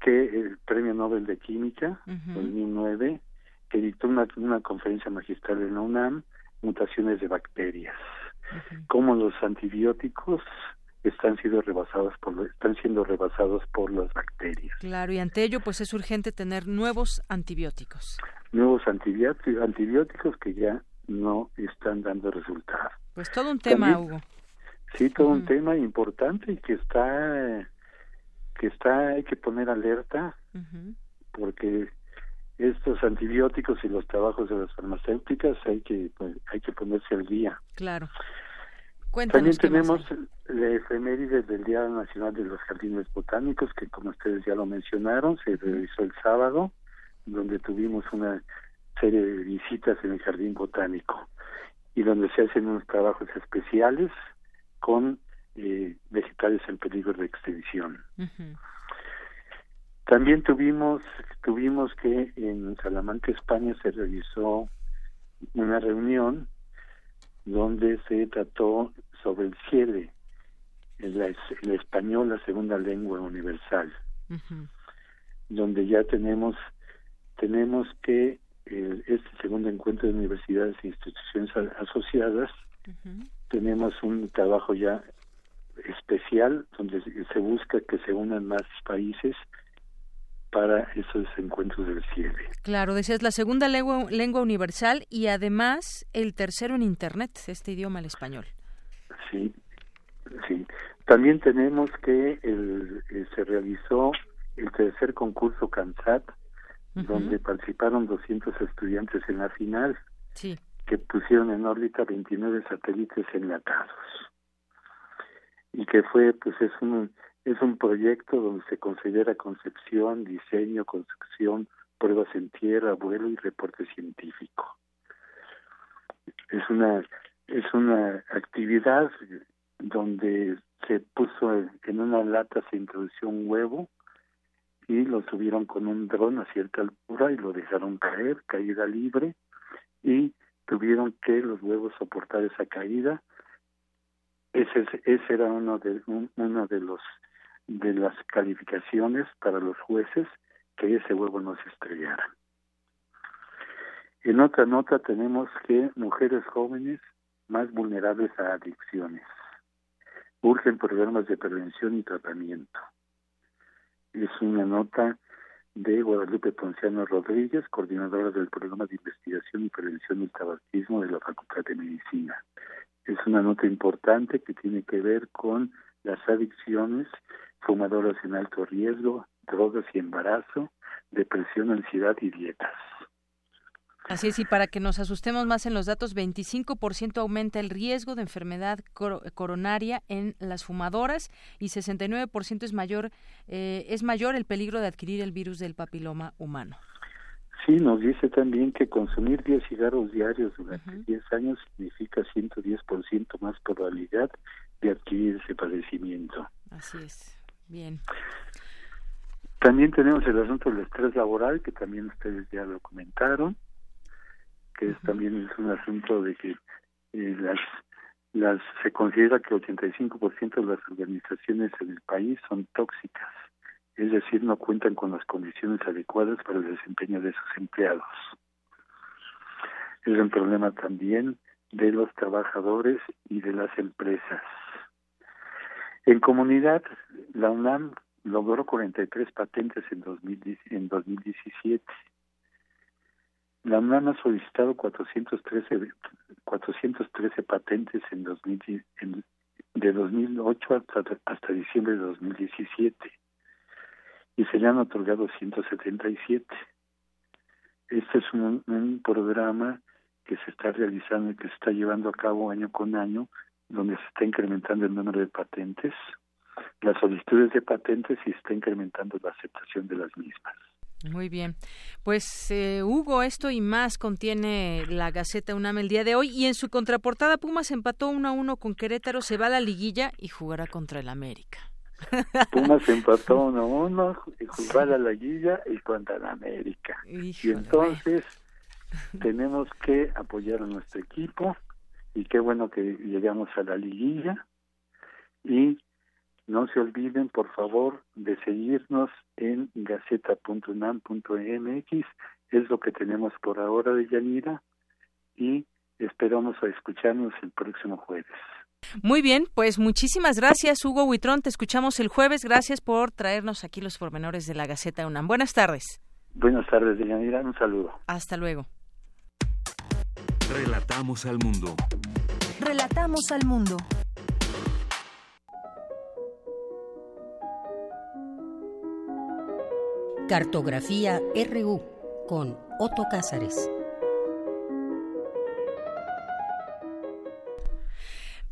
que el Premio Nobel de Química, uh 2009, que dictó una, una conferencia magistral en la UNAM, mutaciones de bacterias, cómo los antibióticos están siendo rebasados por están siendo rebasados por las bacterias. Claro, y ante ello pues es urgente tener nuevos antibióticos. Nuevos antibióticos, antibióticos que ya no están dando resultados. Pues todo un tema, Hugo. Sí, todo un tema importante y que está que está hay que poner alerta porque estos antibióticos y los trabajos de las farmacéuticas hay que pues, hay que ponerse al día. Claro. También tenemos la efeméride del Día Nacional de los Jardines Botánicos, que como ustedes ya lo mencionaron, se realizó el sábado, donde tuvimos una serie de visitas en el Jardín Botánico y donde se hacen unos trabajos especiales con eh, vegetales en peligro de extinción. También tuvimos tuvimos que en Salamanca, España, se realizó una reunión donde se trató sobre el cierre, el, el español, la segunda lengua universal, donde ya tenemos tenemos que este segundo encuentro de universidades e instituciones asociadas, tenemos un trabajo ya especial donde se busca que se unan más países para esos encuentros del cierre. Claro, decías la segunda lengua, lengua universal y además el tercero en Internet, este idioma, el español. Sí, sí. También tenemos que el, eh, se realizó el tercer concurso CANSAT, donde participaron 200 estudiantes en la final, sí. que pusieron en órbita 29 satélites enlatados. Y que fue, pues es un, es un proyecto donde se considera concepción, diseño, construcción, pruebas en tierra, vuelo y reporte científico. Es una, es una actividad donde se puso en una lata, se introdució un huevo, y lo subieron con un dron a cierta altura y lo dejaron caer, caída libre, y tuvieron que los huevos soportar esa caída. Ese, ese era uno de, uno de los de las calificaciones para los jueces que ese huevo no se estrellara. En otra nota tenemos que mujeres jóvenes más vulnerables a adicciones. Urgen programas de prevención y tratamiento es una nota de Guadalupe Ponciano Rodríguez, coordinadora del programa de investigación y prevención del tabaquismo de la Facultad de Medicina. Es una nota importante que tiene que ver con las adicciones, fumadoras en alto riesgo, drogas y embarazo, depresión, ansiedad y dietas. Así es, y para que nos asustemos más en los datos, 25% aumenta el riesgo de enfermedad coronaria en las fumadoras y 69% es mayor, eh, es mayor el peligro de adquirir el virus del papiloma humano. Sí, nos dice también que consumir 10 cigarros diarios durante 10 años significa 110% más probabilidad de adquirir ese padecimiento. Así es, bien. También tenemos el asunto del estrés laboral, que también ustedes ya lo comentaron que también es un asunto de que eh, las las se considera que 85% de las organizaciones en el país son tóxicas, es decir, no cuentan con las condiciones adecuadas para el desempeño de sus empleados. Es un problema también de los trabajadores y de las empresas. En comunidad, la UNAM logró 43 patentes en, 2000, en 2017 la UNAM ha solicitado 413, 413 patentes en, 2000, en de 2008 hasta, hasta diciembre de 2017 y se le han otorgado 177. Este es un, un programa que se está realizando y que se está llevando a cabo año con año, donde se está incrementando el número de patentes, las solicitudes de patentes y se está incrementando la aceptación de las mismas. Muy bien. Pues eh, Hugo, esto y más contiene la Gaceta UNAM el día de hoy y en su contraportada Pumas empató 1 a 1 con Querétaro, se va a la liguilla y jugará contra el América. Pumas empató 1 a 1 y jugará la liguilla y contra el América. y entonces tenemos que apoyar a nuestro equipo y qué bueno que llegamos a la liguilla y no se olviden, por favor, de seguirnos en gaceta.unam.mx. Es lo que tenemos por ahora de Yanira y esperamos a escucharnos el próximo jueves. Muy bien, pues muchísimas gracias, Hugo Huitrón. Te escuchamos el jueves. Gracias por traernos aquí los pormenores de la Gaceta UNAM. Buenas tardes. Buenas tardes, Yanira. Un saludo. Hasta luego. Relatamos al mundo. Relatamos al mundo. Cartografía RU con Otto Cázares.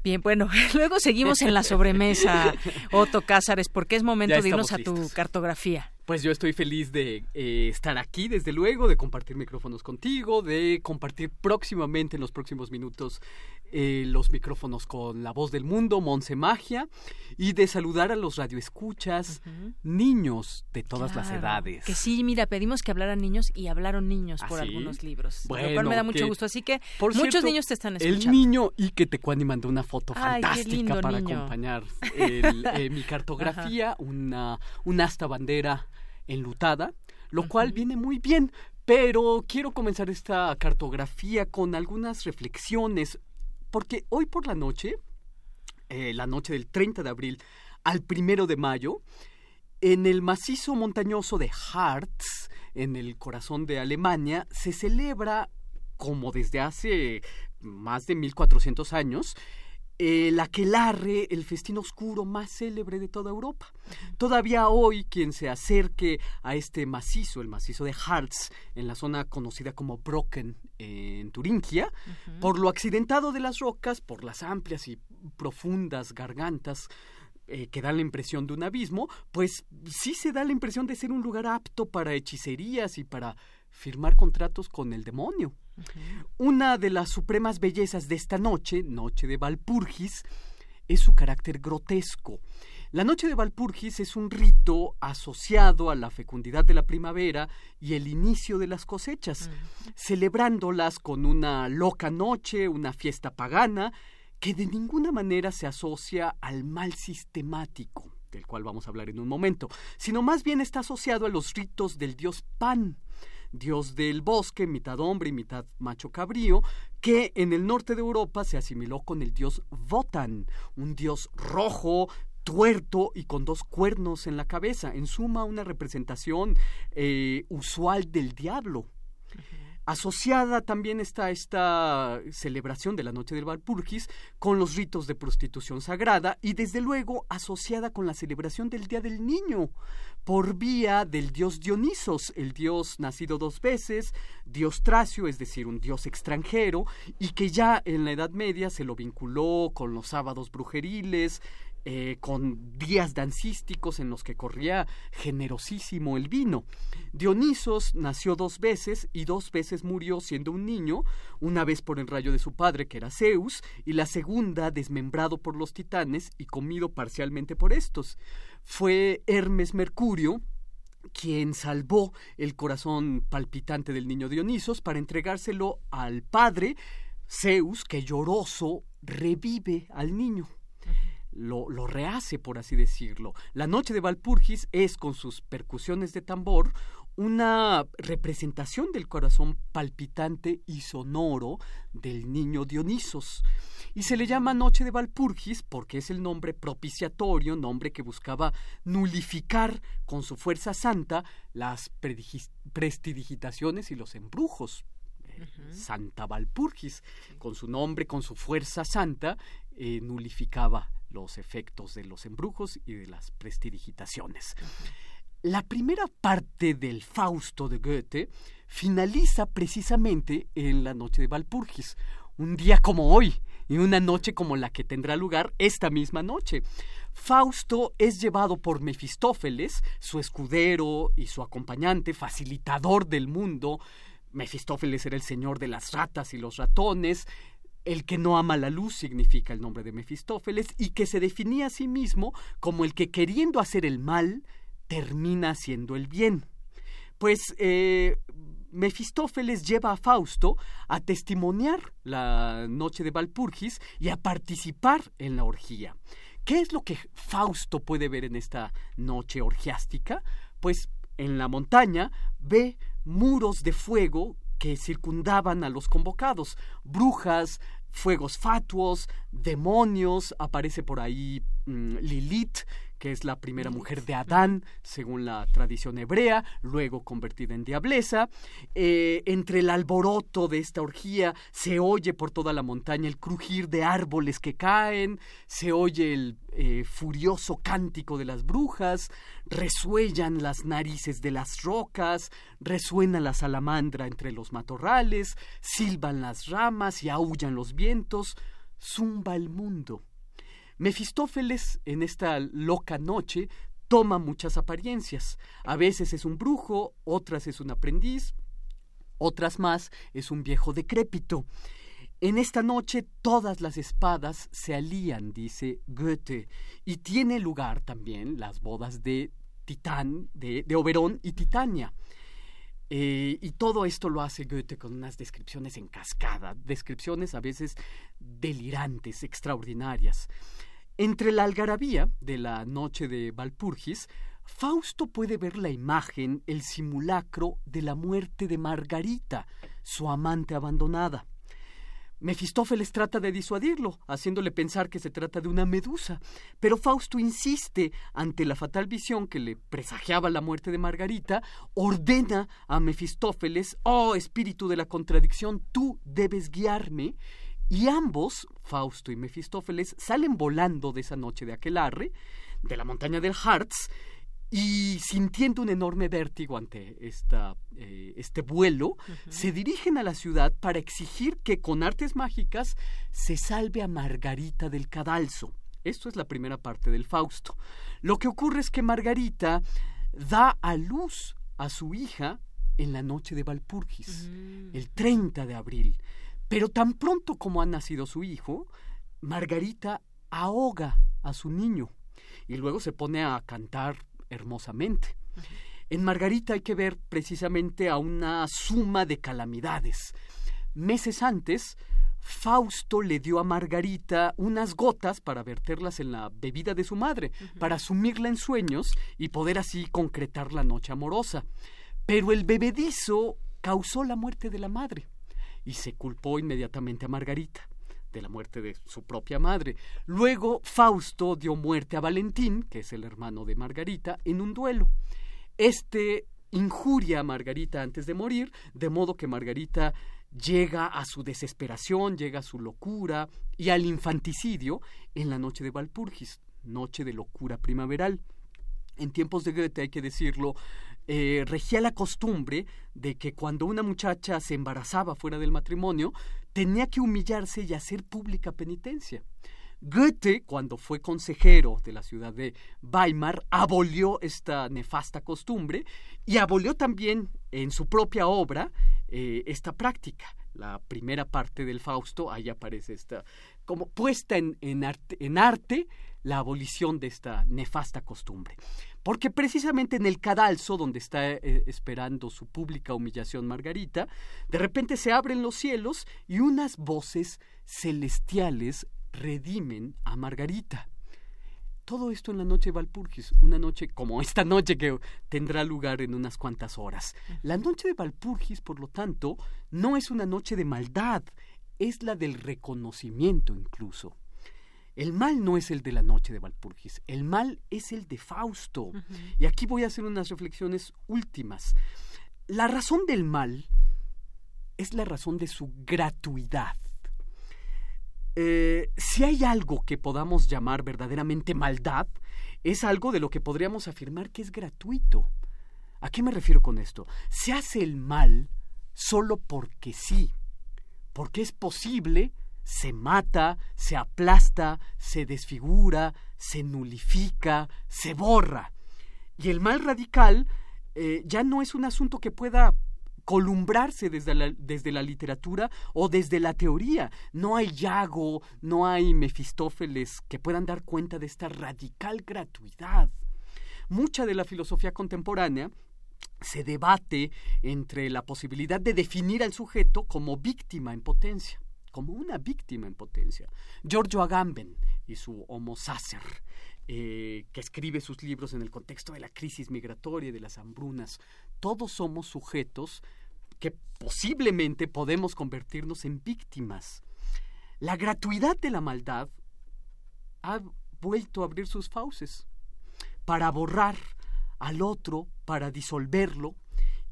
Bien, bueno, luego seguimos en la sobremesa, Otto Cázares, porque es momento de irnos a tu cartografía. Pues yo estoy feliz de eh, estar aquí, desde luego, de compartir micrófonos contigo, de compartir próximamente, en los próximos minutos, eh, los micrófonos con la voz del mundo, Monse Magia, y de saludar a los radioescuchas, niños de todas las edades. Que sí, mira, pedimos que hablaran niños y hablaron niños por ¿Ah, algunos libros. Bueno, lo cual me da mucho gusto. Así que muchos niños te están escuchando. El niño Ike Tecuani mandó una foto fantástica para acompañar eh, mi cartografía, una, una asta bandera enlutada, lo cual viene muy bien Pero quiero comenzar esta cartografía con algunas reflexiones, porque hoy por la noche, eh, la noche del 30 de abril al primero de mayo, en el macizo montañoso de Harz, en el corazón de Alemania, se celebra, como desde hace más de 1400 años, el aquelarre, el festín oscuro más célebre de toda Europa. Todavía hoy quien se acerque a este macizo, el macizo de Harz, en la zona conocida como Brocken, en Turingia, por lo accidentado de las rocas, por las amplias y profundas gargantas eh, que dan la impresión de un abismo, pues sí se da la impresión de ser un lugar apto para hechicerías y para firmar contratos con el demonio. Una de las supremas bellezas de esta noche, noche de Valpurgis, es su carácter grotesco. La noche de Valpurgis es un rito asociado a la fecundidad de la primavera y el inicio de las cosechas, celebrándolas con una loca noche, una fiesta pagana, que de ninguna manera se asocia al mal sistemático, del cual vamos a hablar en un momento, sino más bien está asociado a los ritos del dios Pan, dios del bosque, mitad hombre y mitad macho cabrío, que en el norte de Europa se asimiló con el dios Votan, un dios rojo, tuerto y con dos cuernos en la cabeza, en suma una representación eh, usual del diablo. Asociada también está esta celebración de la noche del Valpurgis con los ritos de prostitución sagrada y desde luego asociada con la celebración del Día del Niño por vía del dios Dionisos, el dios nacido dos veces, dios tracio, es decir, un dios extranjero, y que ya en la Edad Media se lo vinculó con los sábados brujeriles, eh, con días dancísticos en los que corría generosísimo el vino. Dionisos nació dos veces y dos veces murió siendo un niño, una vez por el rayo de su padre, que era Zeus, y la segunda desmembrado por los titanes y comido parcialmente por estos. Fue Hermes Mercurio, quien salvó el corazón palpitante del niño Dionisos para entregárselo al padre, Zeus, que lloroso revive al niño lo, lo rehace, por así decirlo. La noche de Valpurgis es, con sus percusiones de tambor, una representación del corazón palpitante y sonoro del niño Dionisos. Y se le llama Noche de Valpurgis porque es el nombre propiciatorio, nombre que buscaba nulificar con su fuerza santa las prestidigitaciones y los embrujos. Santa Valpurgis, con su nombre, con su fuerza santa, eh, nulificaba los efectos de los embrujos y de las prestidigitaciones. La primera parte del Fausto de Goethe finaliza precisamente en la noche de Valpurgis, un día como hoy y una noche como la que tendrá lugar esta misma noche. Fausto es llevado por Mefistófeles, su escudero y su acompañante, facilitador del mundo. Mefistófeles era el señor de las ratas y los ratones, el que no ama la luz significa el nombre de Mefistófeles y que se definía a sí mismo como el que queriendo hacer el mal termina haciendo el bien. Pues eh, Mefistófeles lleva a Fausto a testimoniar la noche de Valpurgis y a participar en la orgía. ¿Qué es lo que Fausto puede ver en esta noche orgiástica? Pues en la montaña ve muros de fuego que circundaban a los convocados, brujas, fuegos fatuos, demonios, aparece por ahí mm, Lilith, que es la primera mujer de Adán, según la tradición hebrea, luego convertida en diableza. Eh, entre el alboroto de esta orgía se oye por toda la montaña el crujir de árboles que caen, se oye el eh, furioso cántico de las brujas, resuellan las narices de las rocas, resuena la salamandra entre los matorrales, silban las ramas y aullan los vientos, zumba el mundo Mefistófeles, en esta loca noche, toma muchas apariencias. A veces es un brujo, otras es un aprendiz, otras más es un viejo decrépito. En esta noche todas las espadas se alían, dice Goethe, y tiene lugar también las bodas de Titán, de, Oberón y Titania. Eh, y todo esto lo hace Goethe con unas descripciones en cascada, descripciones a veces delirantes, extraordinarias. Entre la algarabía de la noche de Valpurgis, Fausto puede ver la imagen, el simulacro de la muerte de Margarita, su amante abandonada. Mefistófeles trata de disuadirlo, haciéndole pensar que se trata de una medusa, pero Fausto insiste ante la fatal visión que le presagiaba la muerte de Margarita, ordena a Mefistófeles, oh espíritu de la contradicción, tú debes guiarme, y ambos, Fausto y Mefistófeles, salen volando de esa noche de aquelarre, de la montaña del Hartz, y sintiendo un enorme vértigo ante esta, eh, este vuelo, se dirigen a la ciudad para exigir que con artes mágicas se salve a Margarita del cadalso. Esto es la primera parte del Fausto. Lo que ocurre es que Margarita da a luz a su hija en la noche de Valpurgis, mm. el 30 de abril. Pero tan pronto como ha nacido su hijo, Margarita ahoga a su niño y luego se pone a cantar hermosamente. En Margarita hay que ver precisamente a una suma de calamidades. Meses antes, Fausto le dio a Margarita unas gotas para verterlas en la bebida de su madre, para sumirla en sueños y poder así concretar la noche amorosa. Pero el bebedizo causó la muerte de la madre y se culpó inmediatamente a Margarita de la muerte de su propia madre. Luego Fausto dio muerte a Valentín, que es el hermano de Margarita, en un duelo. Este injuria a Margarita antes de morir, de modo que Margarita llega a su desesperación, llega a su locura y al infanticidio en la noche de Valpurgis, noche de locura primaveral. En tiempos de Goethe, hay que decirlo, eh, regía la costumbre de que cuando una muchacha se embarazaba fuera del matrimonio, tenía que humillarse y hacer pública penitencia. Goethe, cuando fue consejero de la ciudad de Weimar, abolió esta nefasta costumbre y abolió también en su propia obra eh, esta práctica. La primera parte del Fausto, ahí aparece esta, como puesta en, en arte la abolición de esta nefasta costumbre. Porque precisamente en el cadalso, donde está eh, esperando su pública humillación Margarita, de repente se abren los cielos y unas voces celestiales redimen a Margarita. Todo esto en la noche de Valpurgis, una noche como esta noche que tendrá lugar en unas cuantas horas. La noche de Valpurgis, por lo tanto, no es una noche de maldad, es la del reconocimiento incluso. El mal no es el de la noche de Valpurgis, el mal es el de Fausto. Y aquí voy a hacer unas reflexiones últimas. La razón del mal es la razón de su gratuidad. Eh, si hay algo que podamos llamar verdaderamente maldad, es algo de lo que podríamos afirmar que es gratuito. ¿A qué me refiero con esto? Se hace el mal solo porque sí, porque es posible se mata, se aplasta, se desfigura, se nulifica, se borra. Y el mal radical eh, ya no es un asunto que pueda columbrarse desde la, desde la literatura o desde la teoría. No hay Yago, no hay Mefistófeles que puedan dar cuenta de esta radical gratuidad. Mucha de la filosofía contemporánea se debate entre la posibilidad de definir al sujeto como víctima en potencia como una víctima en potencia. Giorgio Agamben y su Homo Sacer, eh, que escribe sus libros en el contexto de la crisis migratoria y de las hambrunas. Todos somos sujetos que posiblemente podemos convertirnos en víctimas. La gratuidad de la maldad ha vuelto a abrir sus fauces para borrar al otro, para disolverlo,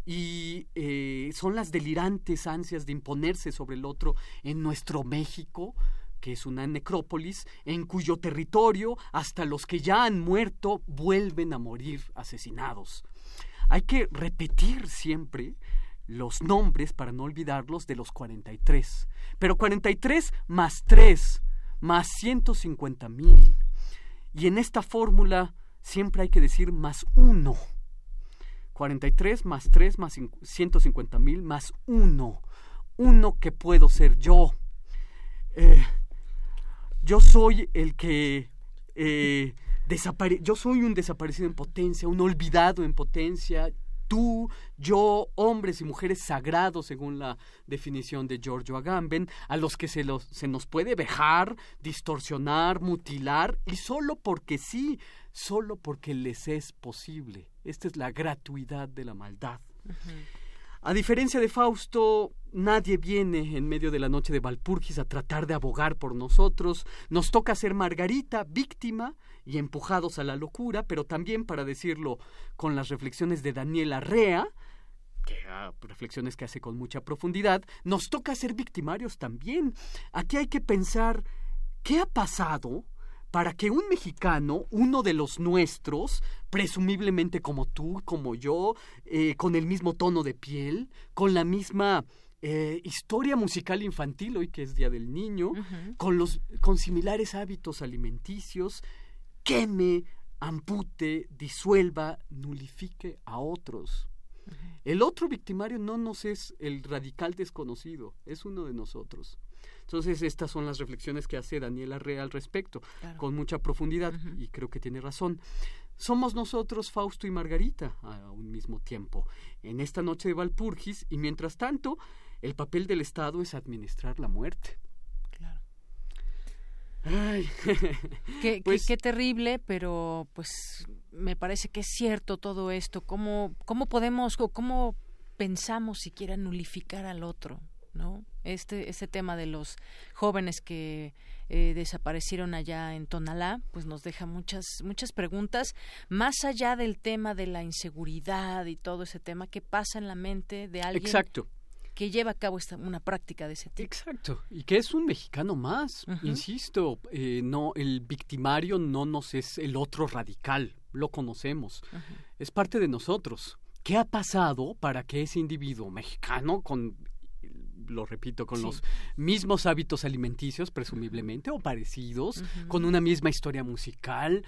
y eh, son las delirantes ansias de imponerse sobre el otro en nuestro México, que es una necrópolis, en cuyo territorio hasta los que ya han muerto vuelven a morir asesinados. Hay que repetir siempre los nombres para no olvidarlos de los 43. Pero 43 más 3 más 150 mil. Y en esta fórmula siempre hay que decir más uno 43 más 3 más 150 mil más 1. Uno que puedo ser yo. Eh, yo soy el que eh, yo soy un desaparecido en potencia, un olvidado en potencia. Tú, yo, hombres y mujeres sagrados, según la definición de Giorgio Agamben, a los que se, los, se nos puede vejar, distorsionar, mutilar, y solo porque sí, solo porque les es posible. Esta es la gratuidad de la maldad. A diferencia de Fausto, nadie viene en medio de la noche de Valpurgis a tratar de abogar por nosotros. Nos toca ser Margarita, víctima y empujados a la locura, pero también, para decirlo con las reflexiones de Daniel Arrea, que, reflexiones que hace con mucha profundidad, nos toca ser victimarios también. Aquí hay que pensar, ¿qué ha pasado? Para que un mexicano, uno de los nuestros, presumiblemente como tú, como yo, eh, con el mismo tono de piel, con la misma eh, historia musical infantil, hoy que es Día del Niño, con, los, con similares hábitos alimenticios, queme, ampute, disuelva, nulifique a otros. El otro victimario no nos es el radical desconocido, es uno de nosotros. Entonces, estas son las reflexiones que hace Daniela Arrea al respecto, con mucha profundidad, y creo que tiene razón. Somos nosotros, Fausto y Margarita, a un mismo tiempo, en esta noche de Valpurgis, y mientras tanto, el papel del Estado es administrar la muerte. Claro. Ay. qué, pues qué, terrible, pero pues me parece que es cierto todo esto. ¿Cómo, cómo podemos o cómo pensamos siquiera nulificar al otro? ¿No? Este, este tema de los jóvenes que eh, desaparecieron allá en Tonalá, pues nos deja muchas, muchas preguntas, más allá del tema de la inseguridad y todo ese tema, ¿qué pasa en la mente de alguien que lleva a cabo esta, una práctica de ese tipo? Exacto, y que es un mexicano más, insisto, eh, no, el victimario no nos es el otro radical, lo conocemos, es parte de nosotros. ¿Qué ha pasado para que ese individuo mexicano con lo repito, con los mismos hábitos alimenticios, presumiblemente, o parecidos, con una misma historia musical.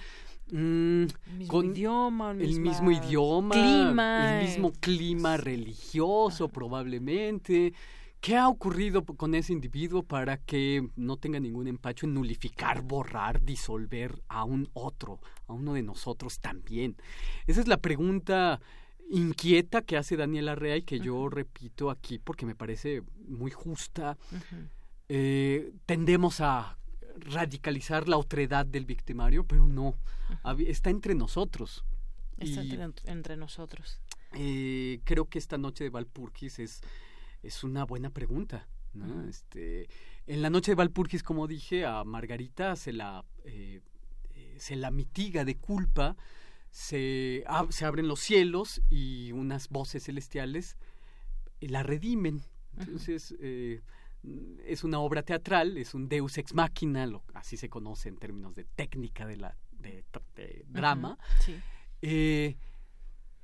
Mm, con idioma, el mismo idioma, clima, el mismo clima religioso, probablemente. ¿Qué ha ocurrido con ese individuo para que no tenga ningún empacho en nulificar, borrar, disolver a un otro, a uno de nosotros también? Esa es la pregunta inquieta que hace Daniela Rea y que yo repito aquí porque me parece muy justa. Eh, tendemos a radicalizar la otredad del victimario, pero no, está entre nosotros. Está entre, nosotros. Eh, creo que esta noche de Valpurgis es, es una buena pregunta. este, en la noche de Valpurgis, como dije, a Margarita se la, eh, se la mitiga de culpa se, se abren los cielos y unas voces celestiales la redimen. Entonces, eh, es una obra teatral, es un deus ex machina, lo, así se conoce en términos de técnica de, la, de, drama. Eh,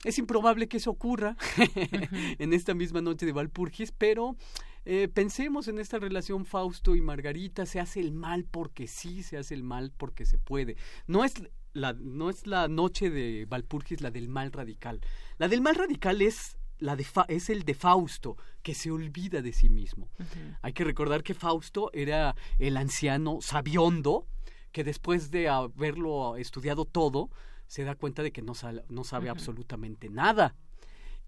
es improbable que eso ocurra en esta misma noche de Valpurgis, pero eh, pensemos en esta relación Fausto y Margarita, se hace el mal porque sí, se hace el mal porque se puede. No es la, no es la noche de Valpurgis la del mal radical. La del mal radical es la de es el de Fausto, que se olvida de sí mismo. Hay que recordar que Fausto era el anciano sabiondo, que después de haberlo estudiado todo, se da cuenta de que no, no sabe absolutamente nada.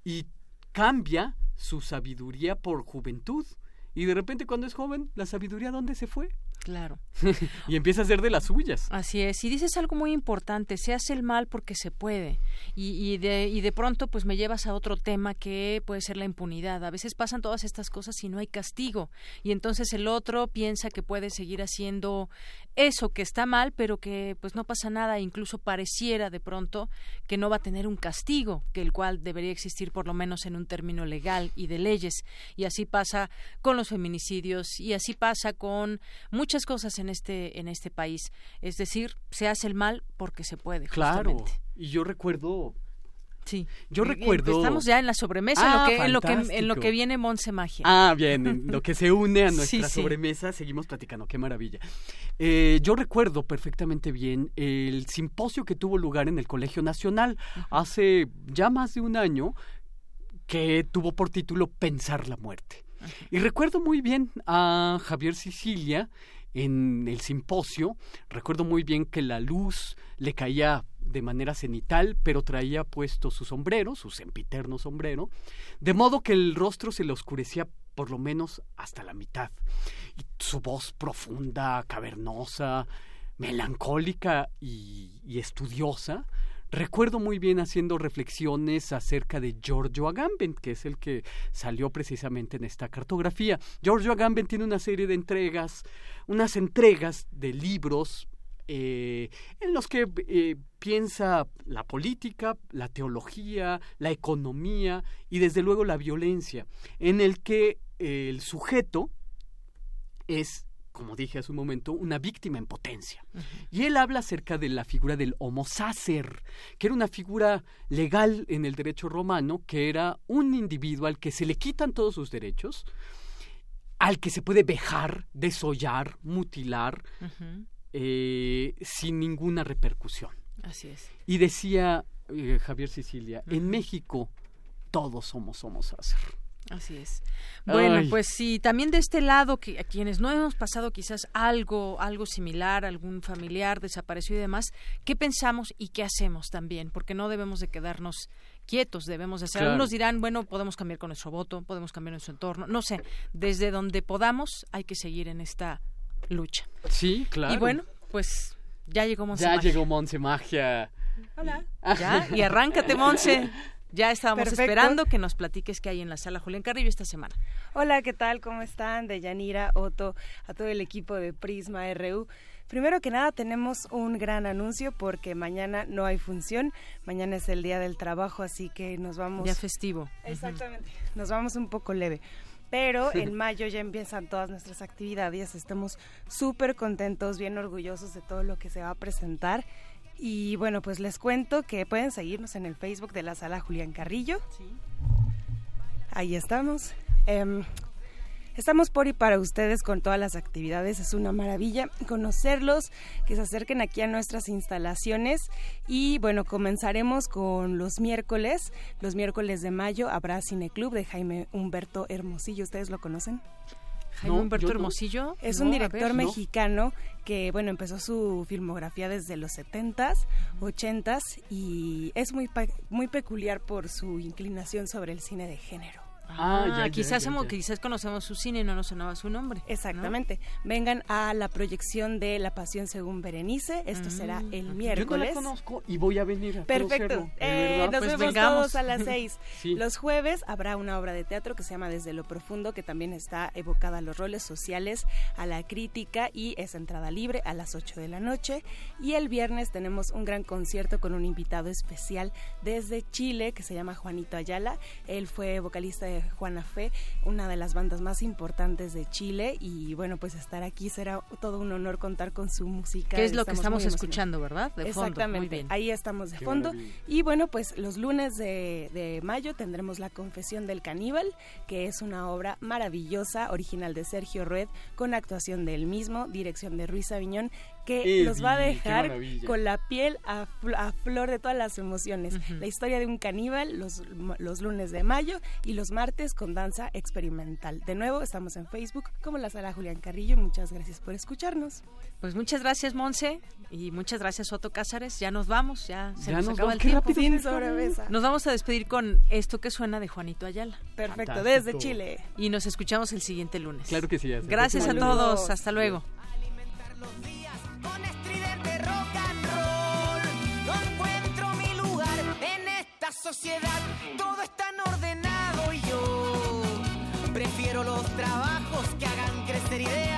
Y cambia su sabiduría por juventud. Y de repente cuando es joven, ¿la sabiduría dónde se fue? Claro. y empieza a ser de las suyas. Así es. Y dices algo muy importante, se hace el mal porque se puede. Y, y, de, y de pronto pues me llevas a otro tema que puede ser la impunidad. A veces pasan todas estas cosas y no hay castigo. Y entonces el otro piensa que puede seguir haciendo eso que está mal, pero que pues no pasa nada. Incluso pareciera de pronto que no va a tener un castigo, que el cual debería existir por lo menos en un término legal y de leyes. Y así pasa con los feminicidios y así pasa con muchas cosas en este en este país. Es decir, se hace el mal porque se puede. Claro. Y yo recuerdo Sí. Yo recuerdo. Estamos ya en la sobremesa, en, lo ah, que, en, lo que, en, lo que, viene Monse Magia. Ah, bien, en lo que se une a nuestra sobremesa, seguimos platicando, qué maravilla. Eh, yo recuerdo perfectamente bien el simposio que tuvo lugar en el Colegio Nacional hace ya más de un año, que tuvo por título Pensar la muerte. Y recuerdo muy bien a Javier Sicilia en el simposio, recuerdo muy bien que la luz le caía de manera cenital, pero traía puesto su sombrero, su sempiterno sombrero, de modo que el rostro se le oscurecía por lo menos hasta la mitad. Y su voz profunda, cavernosa, melancólica y, y estudiosa, Recuerdo muy bien haciendo reflexiones acerca de Giorgio Agamben, que es el que salió precisamente en esta cartografía. Giorgio Agamben tiene una serie de entregas, unas entregas de libros eh, en los que eh, piensa la política, la teología, la economía y desde luego la violencia, en el que el sujeto es como dije hace un momento, una víctima en potencia. Y él habla acerca de la figura del homo sacer, que era una figura legal en el derecho romano, que era un individuo al que se le quitan todos sus derechos, al que se puede vejar, desollar, mutilar, eh, sin ninguna repercusión. Así es. Y decía eh, Javier Sicilia, en México todos somos homo sacer. Así es. Bueno, pues sí, también de este lado, que a quienes no hemos pasado quizás algo, algo similar, algún familiar desapareció y demás, ¿qué pensamos y qué hacemos también? Porque no debemos de quedarnos quietos, debemos de hacer. Algunos dirán, bueno, podemos cambiar con nuestro voto, podemos cambiar nuestro entorno, no sé, desde donde podamos hay que seguir en esta lucha. Sí, claro. Y bueno, pues ya llegó Monse Ya llegó Monse Magia. Hola. Ya, y arráncate, Monse. Ya estábamos esperando que nos platiques qué hay en la sala Julián Carrillo esta semana. Hola, ¿qué tal? ¿Cómo están? De Yanira, Otto, a todo el equipo de Prisma RU. Primero que nada tenemos un gran anuncio porque mañana no hay función, mañana es el día del trabajo, así que nos vamos... Ya festivo. Exactamente, nos vamos un poco leve. Pero en mayo ya empiezan todas nuestras actividades, estamos súper contentos, bien orgullosos de todo lo que se va a presentar y bueno, pues les cuento que pueden seguirnos en el Facebook de la sala Julián Carrillo. Sí. Ahí estamos. Em, estamos por y para ustedes con todas las actividades. Es una maravilla conocerlos, que se acerquen aquí a nuestras instalaciones. Y bueno, comenzaremos con los miércoles. Los miércoles de mayo habrá Cineclub de Jaime Humberto Hermosillo. ¿Ustedes lo conocen? Jaime Humberto Hermosillo. Es un director mexicano que, bueno, empezó su filmografía desde los 70s, 80s y es muy, muy peculiar por su inclinación sobre el cine de género. Ah, ah quizás, quizás conocemos su cine y no nos sonaba su nombre. Exactamente. Vengan a la proyección de La Pasión según Berenice. Esto será mm, el miércoles. Yo no la conozco y voy a venir a Perfecto. Eh, nos pues vemos todos a las seis. Los jueves habrá una obra de teatro que se llama Desde lo Profundo, que también está evocada a los roles sociales, a la crítica y es entrada libre a las 8 de la noche. Y el viernes tenemos un gran concierto con un invitado especial desde Chile que se llama Juanito Ayala. Él fue vocalista de Juana Fe, una de las bandas más importantes de Chile y bueno, pues estar aquí será todo un honor contar con su música. Que es lo que estamos escuchando, ¿verdad? De Exactamente, ahí estamos de fondo. Y bueno, pues los lunes de, de mayo tendremos La Confesión del Caníbal, que es una obra maravillosa, original de Sergio Rued, con actuación del mismo, dirección de Ruiz Aviñón, que los va a dejar con la piel a, flor de todas las emociones. La historia de un caníbal los, los lunes de mayo y los martes con danza experimental. De nuevo, estamos en Facebook como la sala Julián Carrillo. Muchas gracias por escucharnos. Pues muchas gracias, Monse, y muchas gracias, Otto Cázares. Ya nos vamos, ya se nos, acaba el tiempo. Nos vamos a despedir con esto que suena de Juanito Ayala. Perfecto, desde Chile. Y nos escuchamos el siguiente lunes. Claro que sí. Gracias a todos. Hasta luego con estridente rock and roll. No encuentro mi lugar en esta sociedad, todo es tan ordenado y yo prefiero los trabajos que hagan crecer ideas